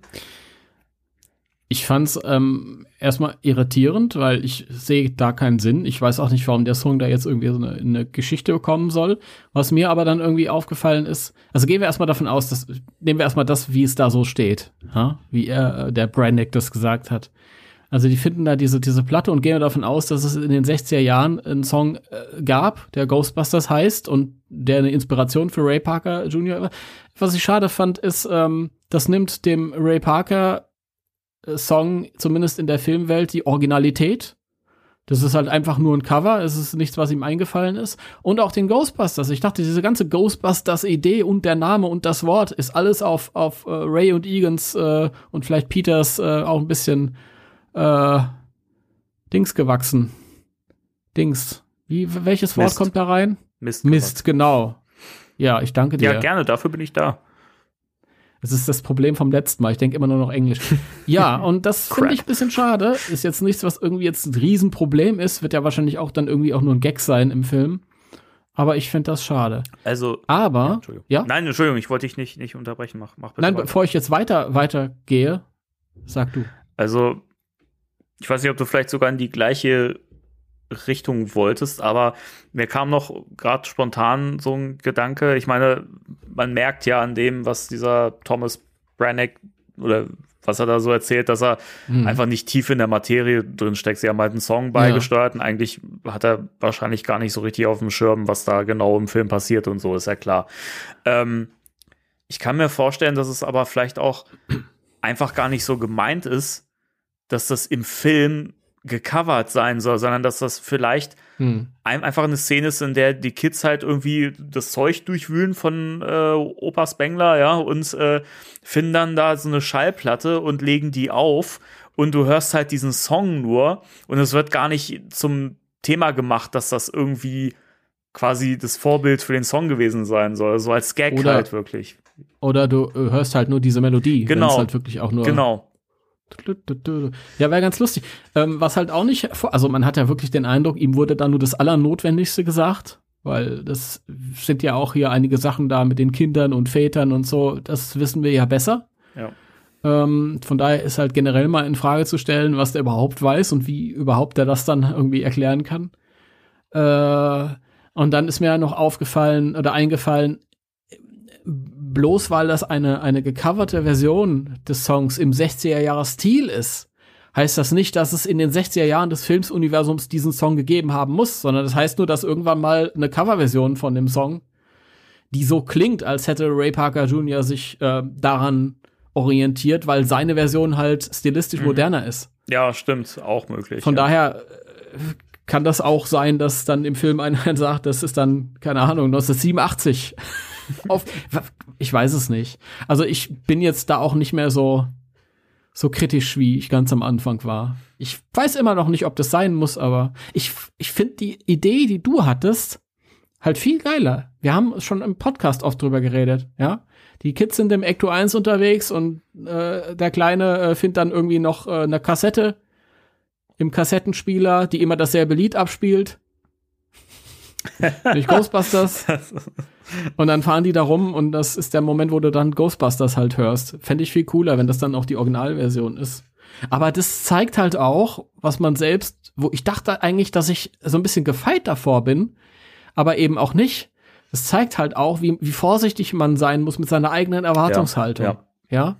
ich fand's ähm, erstmal irritierend, weil ich sehe da keinen Sinn. Ich weiß auch nicht, warum der Song da jetzt irgendwie so eine, eine Geschichte bekommen soll. Was mir aber dann irgendwie aufgefallen ist, also gehen wir erstmal davon aus, dass nehmen wir erstmal das, wie es da so steht, ha? wie er, äh, der Brannick das gesagt hat. Also die finden da diese, diese Platte und gehen davon aus, dass es in den 60er Jahren einen Song äh, gab, der Ghostbusters heißt und der eine Inspiration für Ray Parker Jr. war. Was ich schade fand, ist, ähm, das nimmt dem Ray Parker Song, zumindest in der Filmwelt, die Originalität. Das ist halt einfach nur ein Cover, es ist nichts, was ihm eingefallen ist. Und auch den Ghostbusters. Ich dachte, diese ganze Ghostbusters-Idee und der Name und das Wort ist alles auf, auf äh, Ray und Egans äh, und vielleicht Peters äh, auch ein bisschen äh, Dings gewachsen. Dings. Wie, welches Wort Mist. kommt da rein? Mist. Mist, genau. Ja, ich danke dir. Ja, gerne, dafür bin ich da. Das ist das Problem vom letzten Mal. Ich denke immer nur noch Englisch. Ja, und das finde ich ein bisschen schade. Ist jetzt nichts, was irgendwie jetzt ein Riesenproblem ist. Wird ja wahrscheinlich auch dann irgendwie auch nur ein Gag sein im Film. Aber ich finde das schade. Also, Aber, Entschuldigung. ja? Nein, Entschuldigung, ich wollte dich nicht, nicht unterbrechen. Mach, mach bitte Nein, weiter. bevor ich jetzt weiter, weiter gehe, sag du. Also, ich weiß nicht, ob du vielleicht sogar in die gleiche Richtung wolltest, aber mir kam noch gerade spontan so ein Gedanke. Ich meine, man merkt ja an dem, was dieser Thomas Branagh oder was er da so erzählt, dass er Hm. einfach nicht tief in der Materie drin steckt. Sie haben halt einen Song beigesteuert und eigentlich hat er wahrscheinlich gar nicht so richtig auf dem Schirm, was da genau im Film passiert und so, ist ja klar. Ähm, ich kann mir vorstellen, dass es aber vielleicht auch einfach gar nicht so gemeint ist, dass das im Film gecovert sein soll, sondern dass das vielleicht Hm. ein, einfach eine Szene ist, in der die Kids halt irgendwie das Zeug durchwühlen von äh, Opa Spengler, ja, und äh, finden dann da so eine Schallplatte und legen die auf und du hörst halt diesen Song nur und es wird gar nicht zum Thema gemacht, dass das irgendwie quasi das Vorbild für den Song gewesen sein soll, so als Gag Oder- halt wirklich. Oder du äh, hörst halt nur diese Melodie. Genau. Halt wirklich auch nur. Genau. Ja, wäre ganz lustig. Ähm, was halt auch nicht, also man hat ja wirklich den Eindruck, ihm wurde da nur das Allernotwendigste gesagt, weil das sind ja auch hier einige Sachen da mit den Kindern und Vätern und so, das wissen wir ja besser. Ja. Ähm, von daher ist halt generell mal in Frage zu stellen, was der überhaupt weiß und wie überhaupt er das dann irgendwie erklären kann. Äh, und dann ist mir noch aufgefallen oder eingefallen, bloß weil das eine, eine gecoverte Version des Songs im 60er Jahre Stil ist, heißt das nicht, dass es in den 60er Jahren des Filmsuniversums diesen Song gegeben haben muss, sondern das heißt nur, dass irgendwann mal eine Coverversion von dem Song, die so klingt, als hätte Ray Parker Jr. sich äh, daran orientiert, weil seine Version halt stilistisch mhm. moderner ist. Ja, stimmt, auch möglich. Von ja. daher äh, kann das auch sein, dass dann im Film einer sagt, das ist dann, keine Ahnung, 1987. Auf, ich weiß es nicht. Also ich bin jetzt da auch nicht mehr so, so kritisch, wie ich ganz am Anfang war. Ich weiß immer noch nicht, ob das sein muss, aber ich, ich finde die Idee, die du hattest, halt viel geiler. Wir haben schon im Podcast oft drüber geredet, ja. Die Kids sind im Ecto 1 unterwegs und äh, der Kleine äh, findet dann irgendwie noch äh, eine Kassette im Kassettenspieler, die immer dasselbe Lied abspielt. Nicht Ghostbusters. Und dann fahren die da rum und das ist der Moment, wo du dann Ghostbusters halt hörst. Fände ich viel cooler, wenn das dann auch die Originalversion ist. Aber das zeigt halt auch, was man selbst, wo ich dachte eigentlich, dass ich so ein bisschen gefeit davor bin, aber eben auch nicht. Das zeigt halt auch, wie, wie vorsichtig man sein muss mit seiner eigenen Erwartungshaltung. Ja, ja. ja?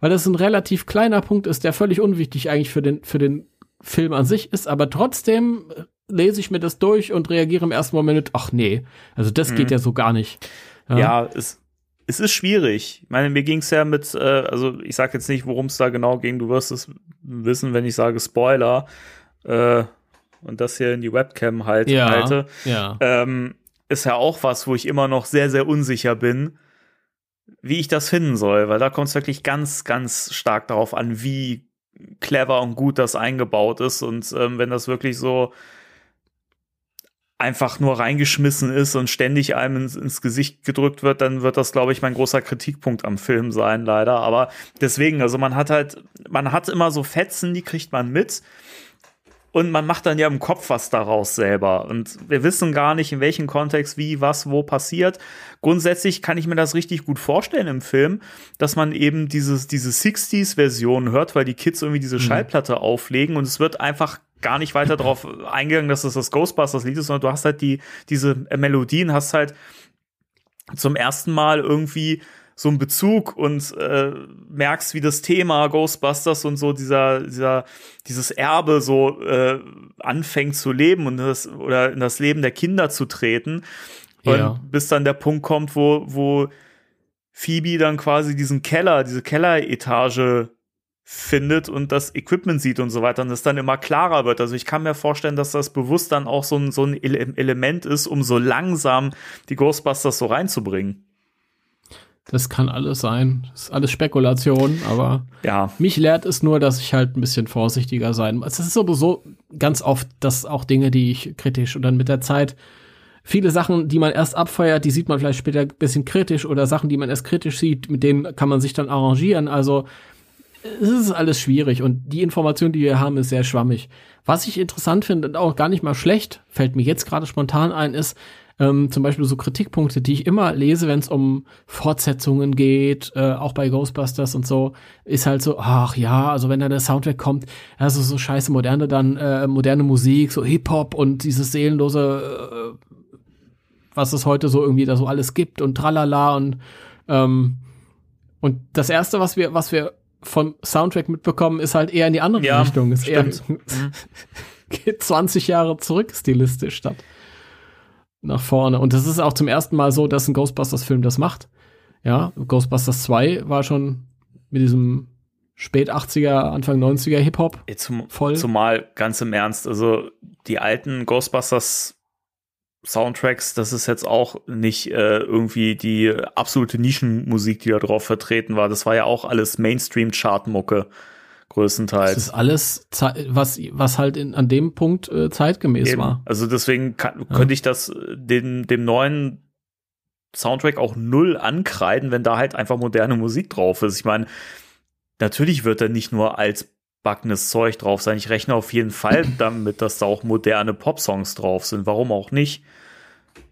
Weil das ein relativ kleiner Punkt ist, der völlig unwichtig eigentlich für den, für den Film an sich ist, aber trotzdem lese ich mir das durch und reagiere im ersten Moment, ach nee, also das mhm. geht ja so gar nicht. Ja, ja es, es ist schwierig. Ich meine, mir ging es ja mit, äh, also ich sage jetzt nicht, worum es da genau ging, du wirst es wissen, wenn ich sage Spoiler äh, und das hier in die Webcam halt ja, halte. Ja. Ähm, ist ja auch was, wo ich immer noch sehr, sehr unsicher bin, wie ich das finden soll, weil da kommt es wirklich ganz, ganz stark darauf an, wie clever und gut das eingebaut ist und ähm, wenn das wirklich so einfach nur reingeschmissen ist und ständig einem ins, ins Gesicht gedrückt wird, dann wird das, glaube ich, mein großer Kritikpunkt am Film sein, leider. Aber deswegen, also man hat halt, man hat immer so Fetzen, die kriegt man mit. Und man macht dann ja im Kopf was daraus selber. Und wir wissen gar nicht, in welchem Kontext, wie, was, wo passiert. Grundsätzlich kann ich mir das richtig gut vorstellen im Film, dass man eben dieses, diese 60s-Version hört, weil die Kids irgendwie diese mhm. Schallplatte auflegen und es wird einfach gar nicht weiter darauf eingegangen, dass das das Ghostbusters-Lied ist, sondern du hast halt die, diese Melodien, hast halt zum ersten Mal irgendwie so einen Bezug und äh, merkst, wie das Thema Ghostbusters und so dieser, dieser, dieses Erbe so äh, anfängt zu leben und das, oder in das Leben der Kinder zu treten. Und ja. bis dann der Punkt kommt, wo, wo Phoebe dann quasi diesen Keller, diese Kelleretage findet und das Equipment sieht und so weiter und es dann immer klarer wird. Also ich kann mir vorstellen, dass das bewusst dann auch so ein, so ein Element ist, um so langsam die Ghostbusters so reinzubringen. Das kann alles sein. Das ist alles Spekulation, aber ja. mich lehrt es nur, dass ich halt ein bisschen vorsichtiger sein muss. Es ist sowieso ganz oft, dass auch Dinge, die ich kritisch und dann mit der Zeit viele Sachen, die man erst abfeuert, die sieht man vielleicht später ein bisschen kritisch oder Sachen, die man erst kritisch sieht, mit denen kann man sich dann arrangieren. Also es ist alles schwierig und die Information, die wir haben, ist sehr schwammig. Was ich interessant finde und auch gar nicht mal schlecht, fällt mir jetzt gerade spontan ein, ist ähm, zum Beispiel so Kritikpunkte, die ich immer lese, wenn es um Fortsetzungen geht, äh, auch bei Ghostbusters und so, ist halt so, ach ja, also wenn da der Soundtrack kommt, also so scheiße moderne dann, äh, moderne Musik, so Hip-Hop und dieses seelenlose, äh, was es heute so irgendwie da so alles gibt und tralala und ähm, und das erste, was wir, was wir vom Soundtrack mitbekommen, ist halt eher in die andere ja, Richtung. Ist stimmt. eher mhm. geht 20 Jahre zurück stilistisch statt nach vorne. Und das ist auch zum ersten Mal so, dass ein Ghostbusters-Film das macht. Ja, Ghostbusters 2 war schon mit diesem spät 80er, Anfang 90er Hip-Hop zum, voll. Zumal ganz im Ernst, also die alten Ghostbusters Soundtracks, das ist jetzt auch nicht äh, irgendwie die absolute Nischenmusik, die da drauf vertreten war. Das war ja auch alles Mainstream-Chartmucke größtenteils. Das ist alles, was, was halt in, an dem Punkt äh, zeitgemäß Eben. war. Also deswegen kann, ja. könnte ich das äh, dem, dem neuen Soundtrack auch null ankreiden, wenn da halt einfach moderne Musik drauf ist. Ich meine, natürlich wird da nicht nur als backenes Zeug drauf sein. Ich rechne auf jeden Fall damit, dass da auch moderne Popsongs drauf sind. Warum auch nicht?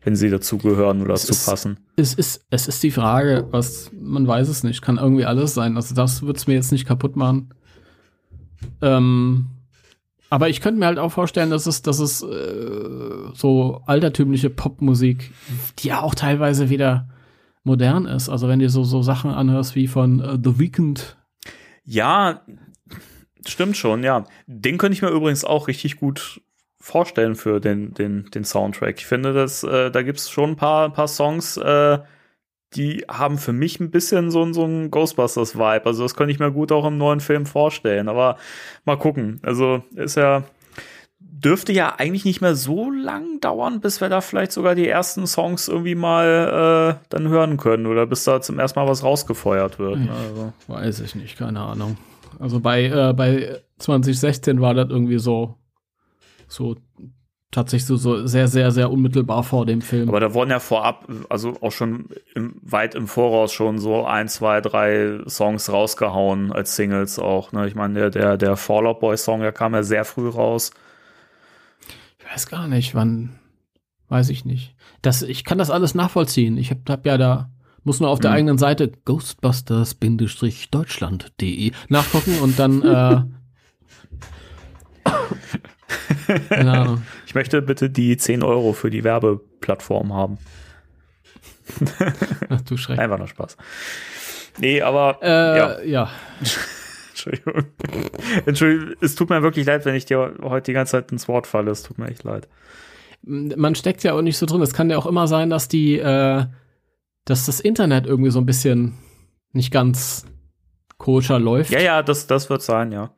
wenn sie dazugehören oder Es zu ist- passen. Es ist, es ist die Frage, was, man weiß es nicht, kann irgendwie alles sein. Also das wird es mir jetzt nicht kaputt machen. Ähm, aber ich könnte mir halt auch vorstellen, dass es, dass es äh, so altertümliche Popmusik, die ja auch teilweise wieder modern ist. Also wenn du so, so Sachen anhörst wie von äh, The Weeknd, Ja, stimmt schon, ja. Den könnte ich mir übrigens auch richtig gut vorstellen für den, den, den Soundtrack. Ich finde, dass, äh, da gibt es schon ein paar, ein paar Songs, äh, die haben für mich ein bisschen so, ein- so ein Ghostbusters-Vibe. Also das könnte ich mir gut auch im neuen Film vorstellen. Aber mal gucken. Also ist ja, dürfte ja eigentlich nicht mehr so lang dauern, bis wir da vielleicht sogar die ersten Songs irgendwie mal äh, dann hören können oder bis da zum ersten Mal was rausgefeuert wird. Ne? Also. weiß ich nicht, keine Ahnung. Also bei, äh, bei 2016 war das irgendwie so, so tatsächlich so, so sehr, sehr, sehr unmittelbar vor dem Film. Aber da wurden ja vorab, also auch schon im, weit im Voraus schon so ein, zwei, drei Songs rausgehauen als Singles auch. Ne? Ich meine, der, der, der Fall Out Boy Song, der kam ja sehr früh raus. Ich weiß gar nicht, wann. Weiß ich nicht. Das, ich kann das alles nachvollziehen. Ich habe hab ja da, muss nur auf der Mhm. eigenen Seite ghostbusters-deutschland.de nachgucken und dann, äh, keine Ahnung. Ich möchte bitte die 10 Euro für die Werbeplattform haben. Ach du Schreck. Einfach nur Spaß. Nee, aber Äh, ja, ja. Entschuldigung. Entschuldigung, es tut mir wirklich leid, wenn ich dir heute die ganze Zeit ins Wort falle. Es tut mir echt leid. man steckt ja auch nicht so drin. Es kann ja auch immer sein, dass die, äh, dass das Internet irgendwie so ein bisschen nicht ganz koscher läuft. Ja, ja, das, das wird sein, ja.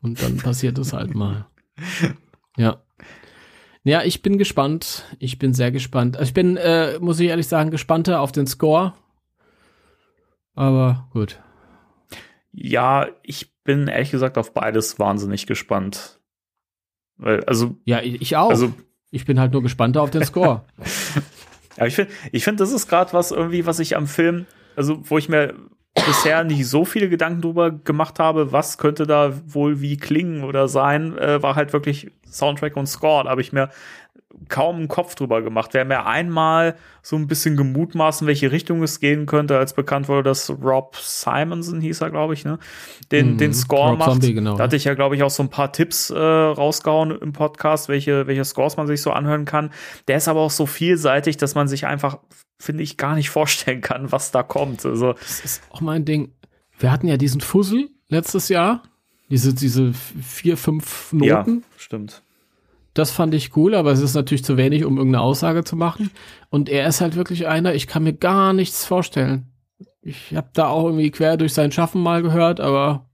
Und dann passiert es halt mal. Ja. Ja, ich bin gespannt. Ich bin sehr gespannt. Also ich bin, äh, muss ich ehrlich sagen, gespannter auf den Score. Aber gut. Ja, ich bin ehrlich gesagt auf beides wahnsinnig gespannt. Weil, also, Ja, ich ich auch. also ich bin halt nur gespannter auf den Score. Ja, ich finde, ich finde, das ist gerade was irgendwie, was ich am Film, also wo ich mir bisher nicht so viele Gedanken drüber gemacht habe, was könnte da wohl wie klingen oder sein, äh, war halt wirklich Soundtrack und Score. Da habe ich mir kaum einen Kopf drüber gemacht. Wir haben ja einmal so ein bisschen gemutmaßen, welche Richtung es gehen könnte, als bekannt wurde, dass Rob Simonson hieß er, glaube ich, ne, den, Mhm, den Score Rob macht. Zombie, genau. Da hatte ich ja, glaube ich, auch so ein paar Tipps äh, rausgehauen im Podcast, welche, welche Scores man sich so anhören kann. Der ist aber auch so vielseitig, dass man sich einfach, finde ich, gar nicht vorstellen kann, was da kommt. Also, Das ist auch mein Ding. Wir hatten ja diesen Fussel letztes Jahr. Diese, diese vier, fünf Noten. ja, stimmt. Das fand ich cool, aber es ist natürlich zu wenig, um irgendeine Aussage zu machen. Und er ist halt wirklich einer, ich kann mir gar nichts vorstellen. Ich habe da auch irgendwie quer durch sein Schaffen mal gehört, aber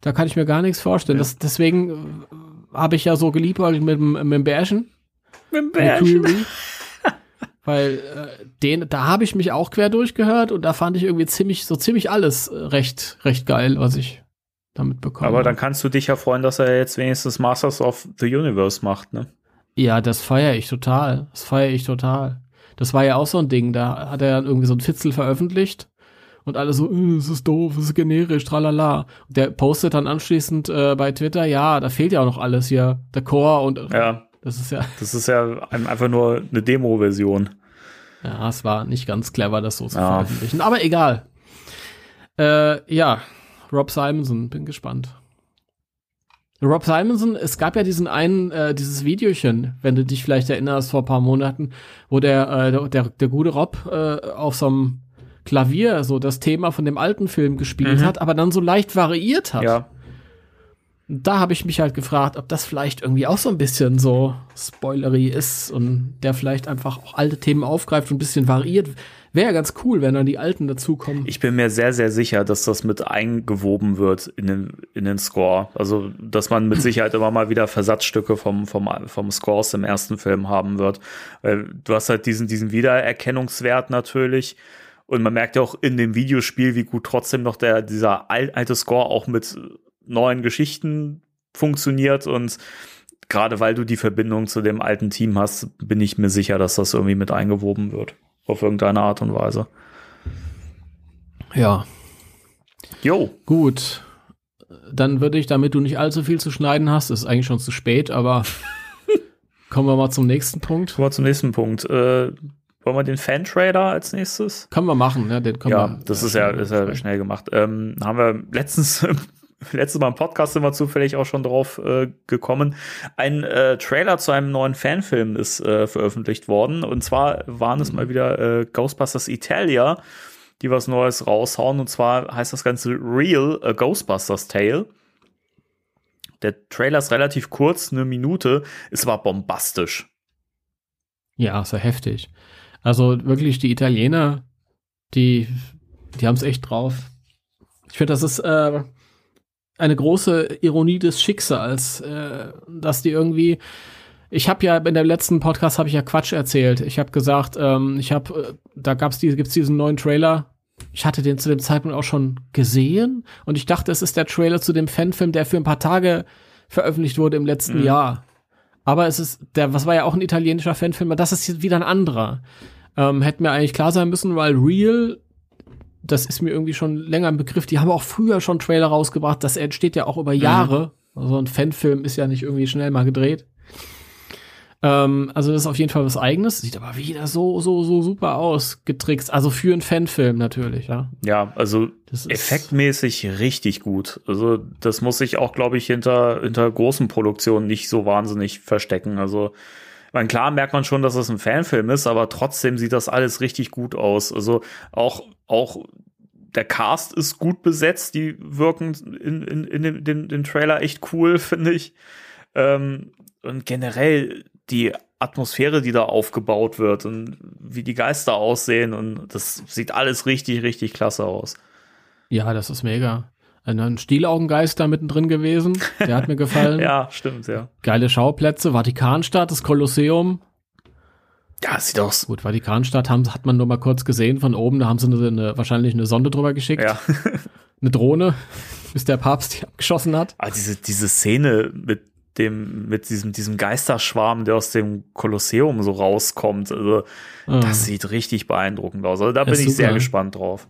da kann ich mir gar nichts vorstellen. Das, deswegen äh, habe ich ja so geliebäugelt mit, dem- mit dem Bärchen. Mit mit Creary. Weil äh, den, da habe ich mich auch quer durchgehört und da fand ich irgendwie ziemlich, so ziemlich alles äh, recht, recht geil, was ich damit bekommen Aber dann kannst du dich ja freuen, dass er jetzt wenigstens Masters of the Universe macht, ne? Ja, das feiere ich total. Das feiere ich total. Das war ja auch so ein Ding, da hat er dann irgendwie so ein Fitzel veröffentlicht und alle so, äh, es ist doof, es ist generisch, tralala. Und der postet dann anschließend äh, bei Twitter, ja, da fehlt ja auch noch alles hier, der Core und Ja, das ist ja, das ist ja ein- einfach nur eine Demo-Version. ja, es war nicht ganz clever, das so zu Ja. veröffentlichen. Aber egal. Äh, ja, Rob Simonson, bin gespannt. Rob Simonson, es gab ja diesen einen, äh, dieses Videochen, wenn du dich vielleicht erinnerst, vor ein paar Monaten, wo der, äh, der, der, der gute Rob äh, auf so einem Klavier so das Thema von dem alten Film gespielt Mhm. hat, aber dann so leicht variiert hat. Ja, da habe ich mich halt gefragt, ob das vielleicht irgendwie auch so ein bisschen so spoilery ist und der vielleicht einfach auch alte Themen aufgreift und ein bisschen variiert. Wäre ja ganz cool, wenn dann die alten dazukommen. ich bin mir sehr, sehr sicher, dass das mit eingewoben wird in den, in den Score. Also, dass man mit Sicherheit immer mal wieder Versatzstücke vom, vom, vom Score aus dem ersten Film haben wird. Weil du hast halt diesen, diesen Wiedererkennungswert natürlich. Und man merkt ja auch in dem Videospiel, wie gut trotzdem noch der, dieser al- alte Score auch mit neuen Geschichten funktioniert und gerade weil du die Verbindung zu dem alten Team hast, bin ich mir sicher, dass das irgendwie mit eingewoben wird. Auf irgendeine Art und Weise. Ja, Jo, gut. Dann würde ich, damit du nicht allzu viel zu schneiden hast, ist eigentlich schon zu spät, aber Kommen wir mal zum nächsten Punkt. Kommen wir zum nächsten Punkt. Äh, wollen wir den Fan-Trader als nächstes? Können wir machen, ja, den können ja, wir. das ist ja, ist ja schnell gemacht. Ähm, haben wir letztens, letztes Mal im Podcast sind wir zufällig auch schon drauf äh, gekommen. Ein äh, Trailer zu einem neuen Fanfilm ist äh, veröffentlicht worden. Und zwar waren es mal wieder äh, Ghostbusters Italia, die was Neues raushauen. Und zwar heißt das Ganze Real a Ghostbusters Tale. Der Trailer ist relativ kurz, eine Minute, ist aber bombastisch. Ja, ja heftig. Also wirklich die Italiener, die, die haben es echt drauf. Ich finde, das ist äh, eine große Ironie des Schicksals, äh, dass die irgendwie. Ich habe ja in der letzten Podcast habe ich ja Quatsch erzählt. Ich habe gesagt, ähm, ich habe, äh, da gab's die, gibt's diesen neuen Trailer. Ich hatte den zu dem Zeitpunkt auch schon gesehen und ich dachte, es ist der Trailer zu dem Fanfilm, der für ein paar Tage veröffentlicht wurde im letzten Mhm. Jahr. Aber es ist, der, was war ja auch ein italienischer Fanfilm, aber das ist jetzt wieder ein anderer. Ähm, hätte mir eigentlich klar sein müssen, weil Real, das ist mir irgendwie schon länger im Begriff, die haben auch früher schon Trailer rausgebracht, das entsteht ja auch über Jahre. Also ein Fanfilm ist ja nicht irgendwie schnell mal gedreht. Ähm, also das ist auf jeden Fall was eigenes, sieht aber wieder so, so, so super aus, getrickst. Also für einen Fanfilm natürlich, ja. Ja, also effektmäßig richtig gut. Also das muss sich auch, glaube ich, hinter, hinter großen Produktionen nicht so wahnsinnig verstecken. Also, meine, klar merkt man schon, dass es ein Fanfilm ist, aber trotzdem sieht das alles richtig gut aus. Also auch, auch der Cast ist gut besetzt, die wirken in, in, in dem, den, den Trailer echt cool, finde ich. Ähm, und generell die Atmosphäre, die da aufgebaut wird und wie die Geister aussehen und das sieht alles richtig, richtig klasse aus. Ja, das ist mega. Ein, ein Stielaugengeist da mittendrin gewesen, der hat mir gefallen. Ja, stimmt, ja. Geile Schauplätze, Vatikanstadt, das Kolosseum. Ja, sieht auch so. Gut, Vatikanstadt haben, hat man nur mal kurz gesehen von oben, da haben sie eine, eine, wahrscheinlich eine Sonde drüber geschickt, Ja. eine Drohne, bis der Papst die abgeschossen hat. Aber diese, diese Szene mit dem, mit diesem, diesem Geisterschwarm, der aus dem Kolosseum so rauskommt, also Ah. das sieht richtig beeindruckend aus. Also da bin ist ich sehr super. gespannt drauf.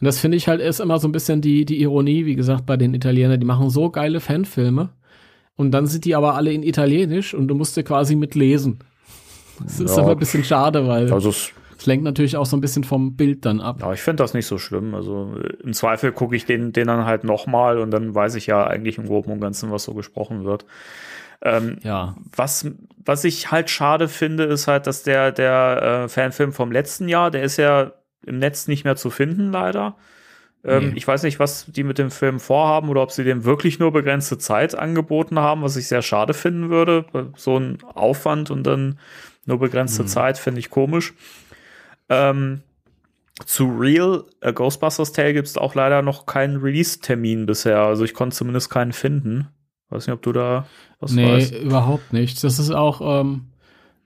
Und das finde ich halt ist immer so ein bisschen die, die Ironie, wie gesagt, bei den Italienern, die machen so geile Fanfilme und dann sind die aber alle in Italienisch und du musst dir quasi mitlesen. Das ist Ja. aber ein bisschen schade, weil Also es es lenkt natürlich auch so ein bisschen vom Bild dann ab. Ja, ich finde das nicht so schlimm. Also äh, im Zweifel gucke ich den, den dann halt nochmal und dann weiß ich ja eigentlich im Groben und Ganzen, was so gesprochen wird. Ähm, Ja. was, was ich halt schade finde, ist halt, dass der, der äh, Fanfilm vom letzten Jahr, der ist ja im Netz nicht mehr zu finden, leider. Ähm, Nee. Ich weiß nicht, was die mit dem Film vorhaben oder ob sie dem wirklich nur begrenzte Zeit angeboten haben, was ich sehr schade finden würde. So ein Aufwand und dann nur begrenzte Zeit finde ich komisch. Ähm, zu Real A Ghostbusters Tale gibt es auch leider noch keinen Release-Termin bisher. Also ich konnte zumindest keinen finden. Weiß nicht, ob du da was nee, weißt. überhaupt nicht. Das ist auch, ähm,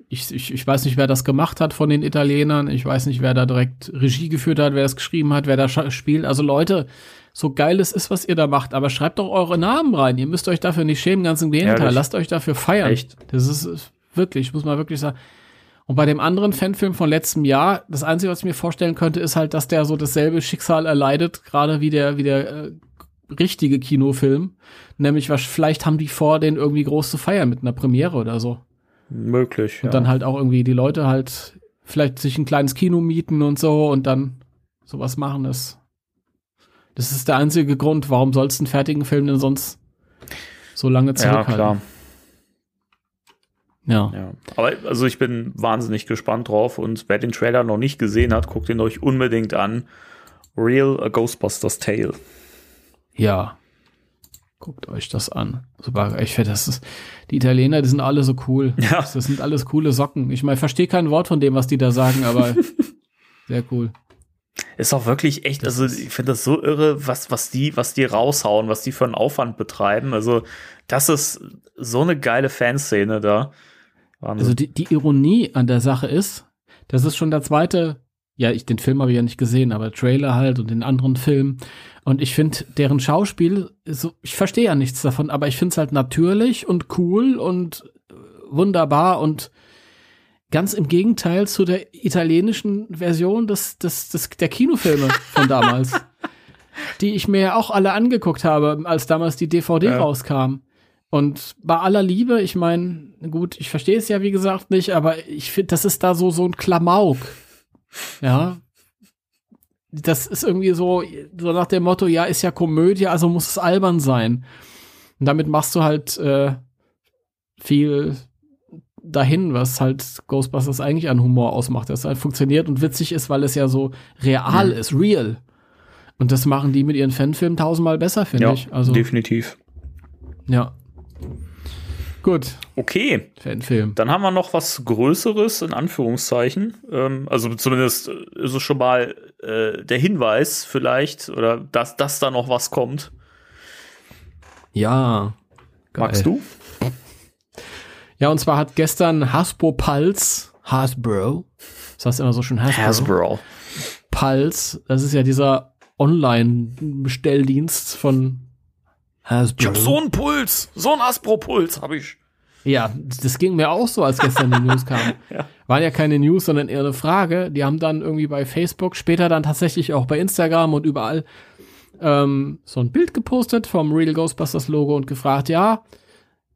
ich, ich, ich weiß nicht, wer das gemacht hat von den Italienern. Ich weiß nicht, wer da direkt Regie geführt hat, wer das geschrieben hat, wer da spielt. Also Leute, so geil es ist, was ihr da macht, aber schreibt doch eure Namen rein. Ihr müsst euch dafür nicht schämen, ganz im Gegenteil. Ehrlich? Lasst euch dafür feiern. Echt? Das ist ist wirklich, muss man wirklich sagen. Und bei dem anderen Fanfilm von letztem Jahr, das Einzige, was ich mir vorstellen könnte, ist halt, dass der so dasselbe Schicksal erleidet, gerade wie der, wie der äh, richtige Kinofilm. Nämlich, was, vielleicht haben die vor, den irgendwie groß zu feiern mit einer Premiere oder so. Möglich. Und dann halt auch irgendwie die Leute halt vielleicht sich ein kleines Kino mieten und so und dann sowas machen. Das, das ist der einzige Grund, warum sollst du einen fertigen Film denn sonst so lange ja, zurückhalten? klar. Ja. Ja. Aber also ich bin wahnsinnig gespannt drauf und wer den Trailer noch nicht gesehen hat, guckt ihn euch unbedingt an. Real A Ghostbusters Tale. Ja. Guckt euch das an. Super. Ich finde, das ist, die Italiener, die sind alle so cool. Ja. Das sind alles coole Socken. Ich meine, ich verstehe kein Wort von dem, was die da sagen, aber sehr cool. Ist auch wirklich echt, also ich finde das so irre, was, was die, was die raushauen, was die für einen Aufwand betreiben. Also, das ist so eine geile Fanszene da. Wahnsinn. Also die, die Ironie an der Sache ist, das ist schon der zweite, ja, ich den Film habe ich ja nicht gesehen, aber Trailer halt und den anderen Film. Und ich finde, deren Schauspiel, so, ich verstehe ja nichts davon, aber ich finde es halt natürlich und cool und äh, wunderbar und ganz im Gegenteil zu der italienischen Version des, des, des, der Kinofilme von damals, die ich mir ja auch alle angeguckt habe, als damals die DVD Ja. rauskam. Und bei aller Liebe, ich meine, gut, ich verstehe es ja wie gesagt nicht, aber ich finde, das ist da so so ein Klamauk. Ja. Das ist irgendwie so, so nach dem Motto, ja, ist ja Komödie, also muss es albern sein. Und damit machst du halt äh, viel dahin, was halt Ghostbusters eigentlich an Humor ausmacht. Das halt funktioniert und witzig ist, weil es ja so real mhm. ist, real. Und das machen die mit ihren Fanfilmen tausendmal besser, finde ja, ich. Also, definitiv. Ja. Gut. Okay. Fanfilm. Dann haben wir noch was Größeres, in Anführungszeichen. Ähm, also zumindest ist es schon mal äh, der Hinweis vielleicht, oder dass, dass da noch was kommt. Ja. Geil. Magst du? Ja, und zwar hat gestern Hasbro Pulse, Hasbro, das heißt immer so schön Hasbro. Hasbro. Pulse, das ist ja dieser Online-Bestelldienst von Hasbro. Ich hab so einen Puls, so einen Hasbro-Puls habe ich. Ja, das ging mir auch so, als gestern die News kam. ja. Waren ja keine News, sondern eher eine Frage. Die haben dann irgendwie bei Facebook, später dann tatsächlich auch bei Instagram und überall ähm, so ein Bild gepostet vom Real Ghostbusters Logo und gefragt, ja,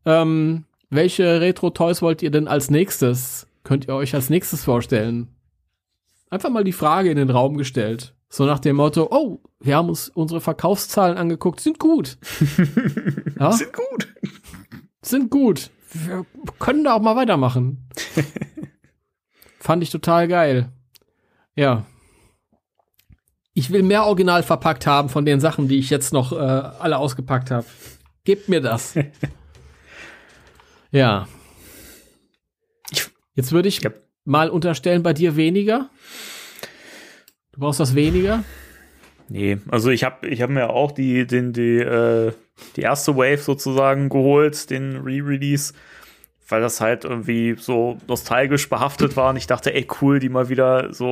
ähm, welche Retro-Toys wollt ihr denn als nächstes? Könnt ihr euch als nächstes vorstellen? Einfach mal die Frage in den Raum gestellt. So nach dem Motto, oh, wir haben uns unsere Verkaufszahlen angeguckt, sind gut. ja? Sind gut. Sind gut. Wir können da auch mal weitermachen. Fand ich total geil. Ja. Ich will mehr original verpackt haben von den Sachen, die ich jetzt noch äh, alle ausgepackt habe. Gebt mir das. ja. Jetzt würde ich mal unterstellen, bei dir weniger. Du brauchst das weniger? Nee, also ich habe ich hab mir auch die, den, die, äh, die erste Wave sozusagen geholt, den Re-Release, weil das halt irgendwie so nostalgisch behaftet war und ich dachte, ey, cool, die mal wieder so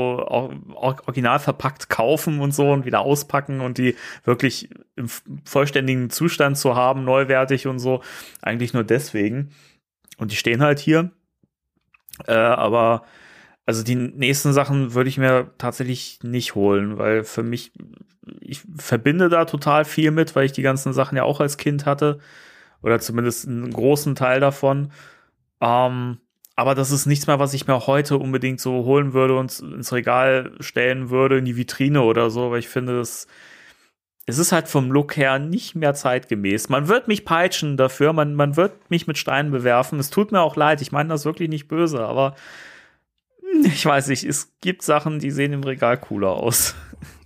original verpackt kaufen und so und wieder auspacken und die wirklich im vollständigen Zustand zu haben, neuwertig und so. Eigentlich nur deswegen. Und die stehen halt hier. Äh, aber also die nächsten Sachen würde ich mir tatsächlich nicht holen, weil für mich, ich verbinde da total viel mit, weil ich die ganzen Sachen ja auch als Kind hatte. Oder zumindest einen großen Teil davon. Ähm, aber das ist nichts mehr, was ich mir heute unbedingt so holen würde und ins Regal stellen würde, in die Vitrine oder so, weil ich finde, das, es ist halt vom Look her nicht mehr zeitgemäß. Man wird mich peitschen dafür, man, man wird mich mit Steinen bewerfen. Es tut mir auch leid, ich meine das wirklich nicht böse, aber ich weiß nicht, es gibt Sachen, die sehen im Regal cooler aus.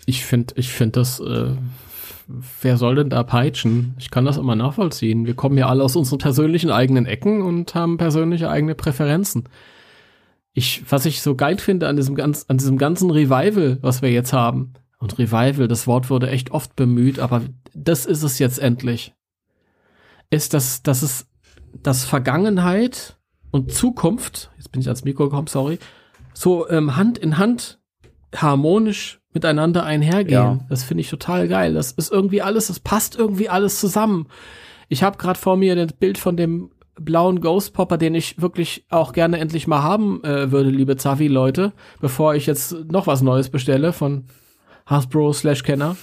Ich finde, ich finde das, äh, wer soll denn da peitschen? Ich kann das immer nachvollziehen. Wir kommen ja alle aus unseren persönlichen eigenen Ecken und haben persönliche eigene Präferenzen. Ich, was ich so geil finde an diesem, ganz, an diesem ganzen Revival, was wir jetzt haben, und Revival, das Wort wurde echt oft bemüht, aber das ist es jetzt endlich, ist, dass, dass es, dass Vergangenheit und Zukunft, jetzt bin ich ans Mikro gekommen, sorry, so ähm, Hand in Hand harmonisch miteinander einhergehen. Ja. Das finde ich total geil. Das ist irgendwie alles, das passt irgendwie alles zusammen. Ich habe gerade vor mir das Bild von dem blauen Ghost Popper, den ich wirklich auch gerne endlich mal haben äh, würde, liebe Zavi-Leute, bevor ich jetzt noch was Neues bestelle von Hasbro slash Kenner.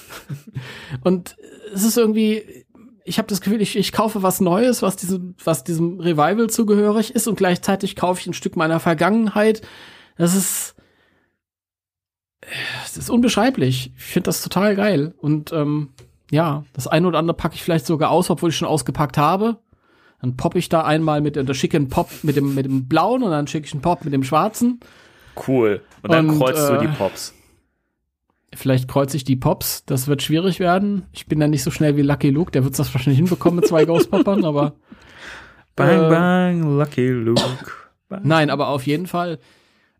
Und es ist irgendwie, ich habe das Gefühl, ich, ich kaufe was Neues, was diesem, was diesem Revival zugehörig ist und gleichzeitig kaufe ich ein Stück meiner Vergangenheit, das ist, das ist unbeschreiblich. Ich finde das total geil. Und ähm, ja, das eine oder andere packe ich vielleicht sogar aus, obwohl ich schon ausgepackt habe. Dann poppe ich da einmal mit, der schicken Pop mit dem, mit dem blauen und dann schicke ich einen Pop mit dem schwarzen. Cool. Und dann und, kreuzt äh, du die Pops. Vielleicht kreuze ich die Pops. Das wird schwierig werden. Ich bin ja nicht so schnell wie Lucky Luke. Der wird das wahrscheinlich hinbekommen mit zwei Ghost Poppern, aber. Bang, äh, bang, Lucky Luke. Bang. Nein, aber auf jeden Fall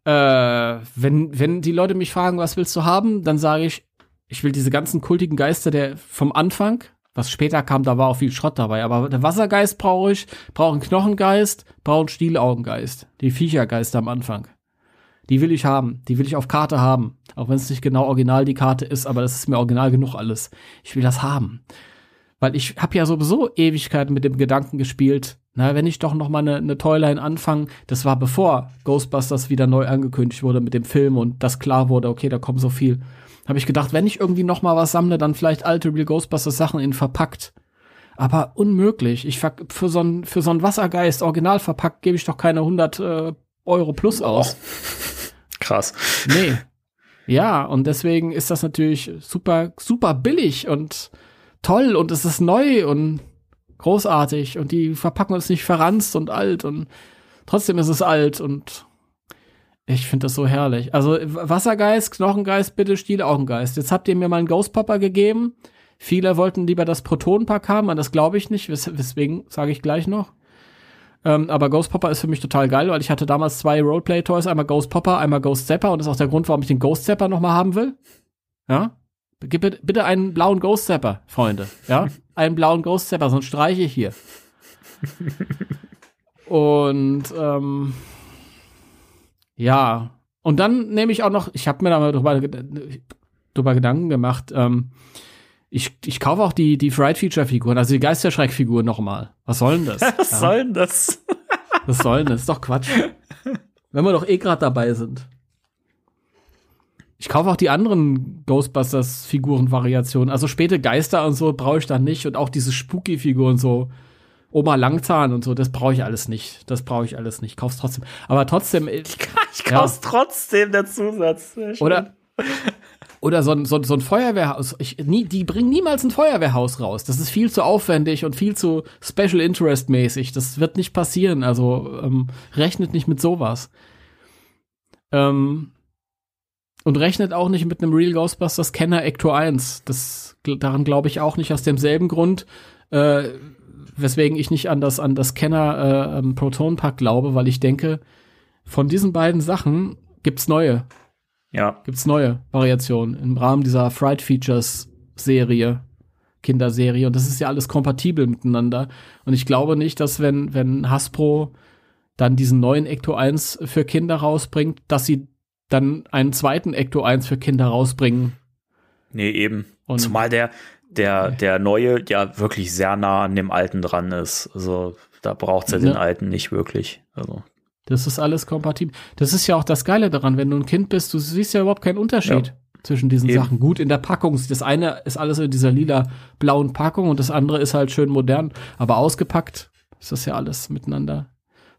äh, wenn, wenn die Leute mich fragen, was willst du haben, dann sage ich, ich will diese ganzen kultigen Geister der vom Anfang, was später kam, da war auch viel Schrott dabei, aber der Wassergeist brauche ich, brauche einen Knochengeist, brauche einen Stielaugengeist, die Viechergeister am Anfang. Die will ich haben, die will ich auf Karte haben, auch wenn es nicht genau original die Karte ist, aber das ist mir original genug alles. Ich will das haben. Weil ich habe ja sowieso Ewigkeiten mit dem Gedanken gespielt, na, wenn ich doch noch mal eine, eine Toyline anfange, das war bevor Ghostbusters wieder neu angekündigt wurde mit dem Film und das klar wurde, okay, da kommt so viel. Habe ich gedacht, wenn ich irgendwie noch mal was sammle, dann vielleicht alte Real Ghostbusters Sachen in verpackt. aber unmöglich. Ich für so ein für so ein Wassergeist original verpackt gebe ich doch keine 100 äh, Euro plus aus. Oh. Krass. Nee. Ja, und deswegen ist das natürlich super super billig und toll und es ist neu und großartig und die Verpackung ist nicht verranzt und alt und trotzdem ist es alt und ich finde das so herrlich. Also Wassergeist, Knochengeist, bitte Stiel auch ein Geist. Jetzt habt ihr mir mal einen Ghost Popper gegeben. Viele wollten lieber das Protonenpack haben, an das glaube ich nicht, wes weswegen sage ich gleich noch. Ähm, aber Ghost Popper ist für mich total geil, weil ich hatte damals zwei Roleplay Toys, einmal Ghost Popper, einmal Ghost Zapper und das ist auch der Grund, warum ich den Ghost Zapper nochmal haben will. Ja? Gib bitte einen blauen Ghost Zapper, Freunde. Ja? einen blauen Ghost Zapper, sonst streiche ich hier. und ähm, ja, und dann nehme ich auch noch, ich habe mir da mal drüber, drüber Gedanken gemacht, ähm, ich, ich kaufe auch die, die Fright Feature Figuren, also die Geisterschreck-Figuren nochmal. Was soll denn das? Was ja. soll denn das? Was soll denn das? Ist doch Quatsch. Wenn wir doch eh gerade dabei sind. Ich kaufe auch die anderen Ghostbusters-Figuren-Variationen. Also späte Geister und so brauche ich dann nicht. Und auch diese Spooky-Figuren so. Oma Langzahn und so, das brauche ich alles nicht. Das brauche ich alles nicht. Kauf's trotzdem. Aber trotzdem. Ich, ich kauf's ja. trotzdem, der Zusatz. Oder, oder so ein, so, so ein Feuerwehrhaus. Ich, nie, die bringen niemals ein Feuerwehrhaus raus. Das ist viel zu aufwendig und viel zu Special Interest mäßig. Das wird nicht passieren. Also ähm, rechnet nicht mit sowas. Ähm, und rechnet auch nicht mit einem Real Ghostbusters Kenner Ecto 1. Das, daran glaube ich auch nicht aus demselben Grund. Äh, weswegen ich nicht an das, an das Kenner äh, Proton Pack glaube, weil ich denke, von diesen beiden Sachen gibt's neue. Ja. Gibt's neue Variationen im Rahmen dieser Fright Features Serie, Kinderserie. Und das ist ja alles kompatibel miteinander. Und ich glaube nicht, dass wenn, wenn Hasbro dann diesen neuen Ecto 1 für Kinder rausbringt, dass sie dann einen zweiten Ecto 1 für Kinder rausbringen. Nee, eben. Und Zumal der, der, der neue ja wirklich sehr nah an dem alten dran ist. Also da braucht es ja, den alten nicht wirklich. Also. Das ist alles kompatibel. Das ist ja auch das Geile daran, wenn du ein Kind bist, du siehst ja überhaupt keinen Unterschied ja. zwischen diesen Eben. Sachen. Gut in der Packung. Das eine ist alles in dieser lila blauen Packung und das andere ist halt schön modern. Aber ausgepackt ist das ja alles miteinander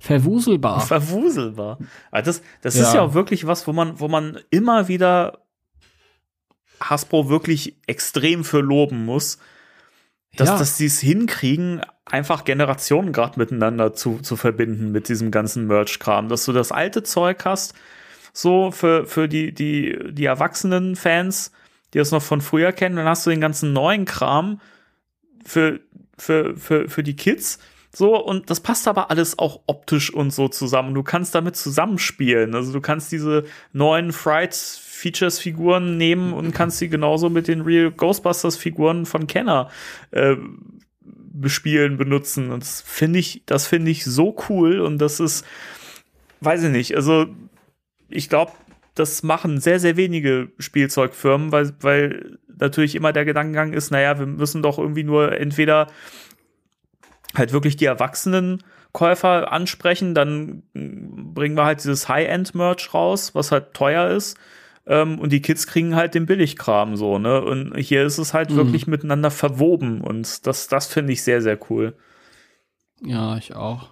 verwuselbar. Verwuselbar. Also das, das ja. ist ja auch wirklich was, wo man, wo man immer wieder Hasbro wirklich extrem für loben muss, dass, ja. dass sie es hinkriegen, einfach Generationen gerade miteinander zu, zu verbinden mit diesem ganzen Merch-Kram, dass du das alte Zeug hast, so für, für die, die, die erwachsenen Fans, die das noch von früher kennen, dann hast du den ganzen neuen Kram für, für, für, für die Kids. So, und das passt aber alles auch optisch und so zusammen. Du kannst damit zusammenspielen. Also du kannst diese neuen Frights Features-Figuren nehmen und kannst sie genauso mit den Real Ghostbusters-Figuren von Kenner äh, bespielen, benutzen. Und das finde ich, das finde ich so cool und das ist, weiß ich nicht, also ich glaube, das machen sehr, sehr wenige Spielzeugfirmen, weil, weil natürlich immer der Gedankengang ist, naja, wir müssen doch irgendwie nur entweder halt wirklich die Erwachsenen Käufer ansprechen, dann bringen wir halt dieses High-End-Merch raus, was halt teuer ist. Ähm, und die Kids kriegen halt den Billigkram so, ne? Und hier ist es halt mhm. wirklich miteinander verwoben und das, das finde ich sehr, sehr cool. Ja, ich auch.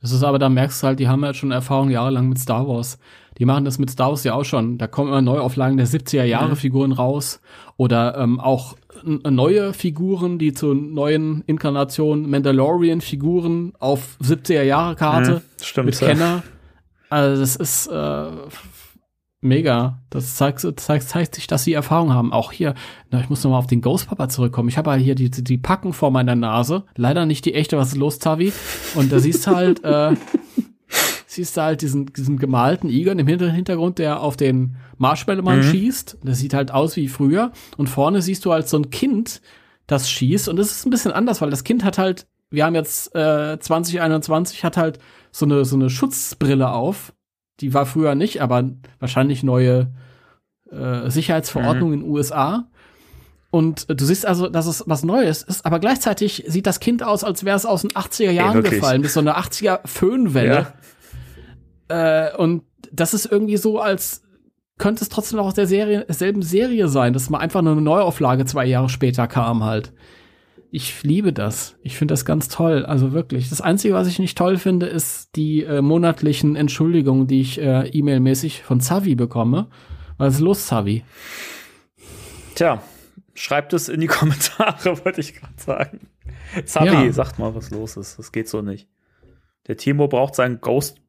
Das ist aber, da merkst du halt, die haben halt schon Erfahrung jahrelang mit Star Wars. Die machen das mit Star Wars ja auch schon. Da kommen immer Neuauflagen der 70er Jahre mhm. Figuren raus. Oder ähm, auch neue Figuren, die zu neuen Inkarnationen, Mandalorian-Figuren auf 70er Jahre Karte mhm, stimmt, mit Kenner. Also das ist äh, Mega. Das zeigt, zeigt, zeigt sich, dass sie Erfahrung haben. Auch hier, na, ich muss nochmal auf den Ghost Papa zurückkommen. Ich habe halt hier die, die Packen vor meiner Nase. Leider nicht die echte, was ist los, Tavi? Und da siehst du halt, äh, siehst du halt diesen, diesen gemalten Egon im Hintergrund, der auf den Marshmallow-Mann mhm. schießt. Das sieht halt aus wie früher. Und vorne siehst du halt so ein Kind, das schießt. Und das ist ein bisschen anders, weil das Kind hat halt, wir haben jetzt äh, 2021, hat halt so eine, so eine Schutzbrille auf die war früher nicht, aber wahrscheinlich neue äh, Sicherheitsverordnung mhm. in den USA. Und äh, du siehst also, dass es was Neues ist, aber gleichzeitig sieht das Kind aus, als wäre es aus den 80er Jahren Ey, gefallen, mit so einer 80er Föhnwelle. Ja. Äh, und das ist irgendwie so, als könnte es trotzdem noch aus der Serie, derselben Serie sein, dass mal einfach nur eine Neuauflage zwei Jahre später kam halt. Ich liebe das. Ich finde das ganz toll. Also wirklich. Das Einzige, was ich nicht toll finde, ist die äh, monatlichen Entschuldigungen, die ich äh, e-mailmäßig von Zavi bekomme. Was ist los, Zavi? Tja, schreibt es in die Kommentare, wollte ich gerade sagen. Zavi, ja. sagt mal, was los ist. Das geht so nicht. Der Timo braucht seinen Ghost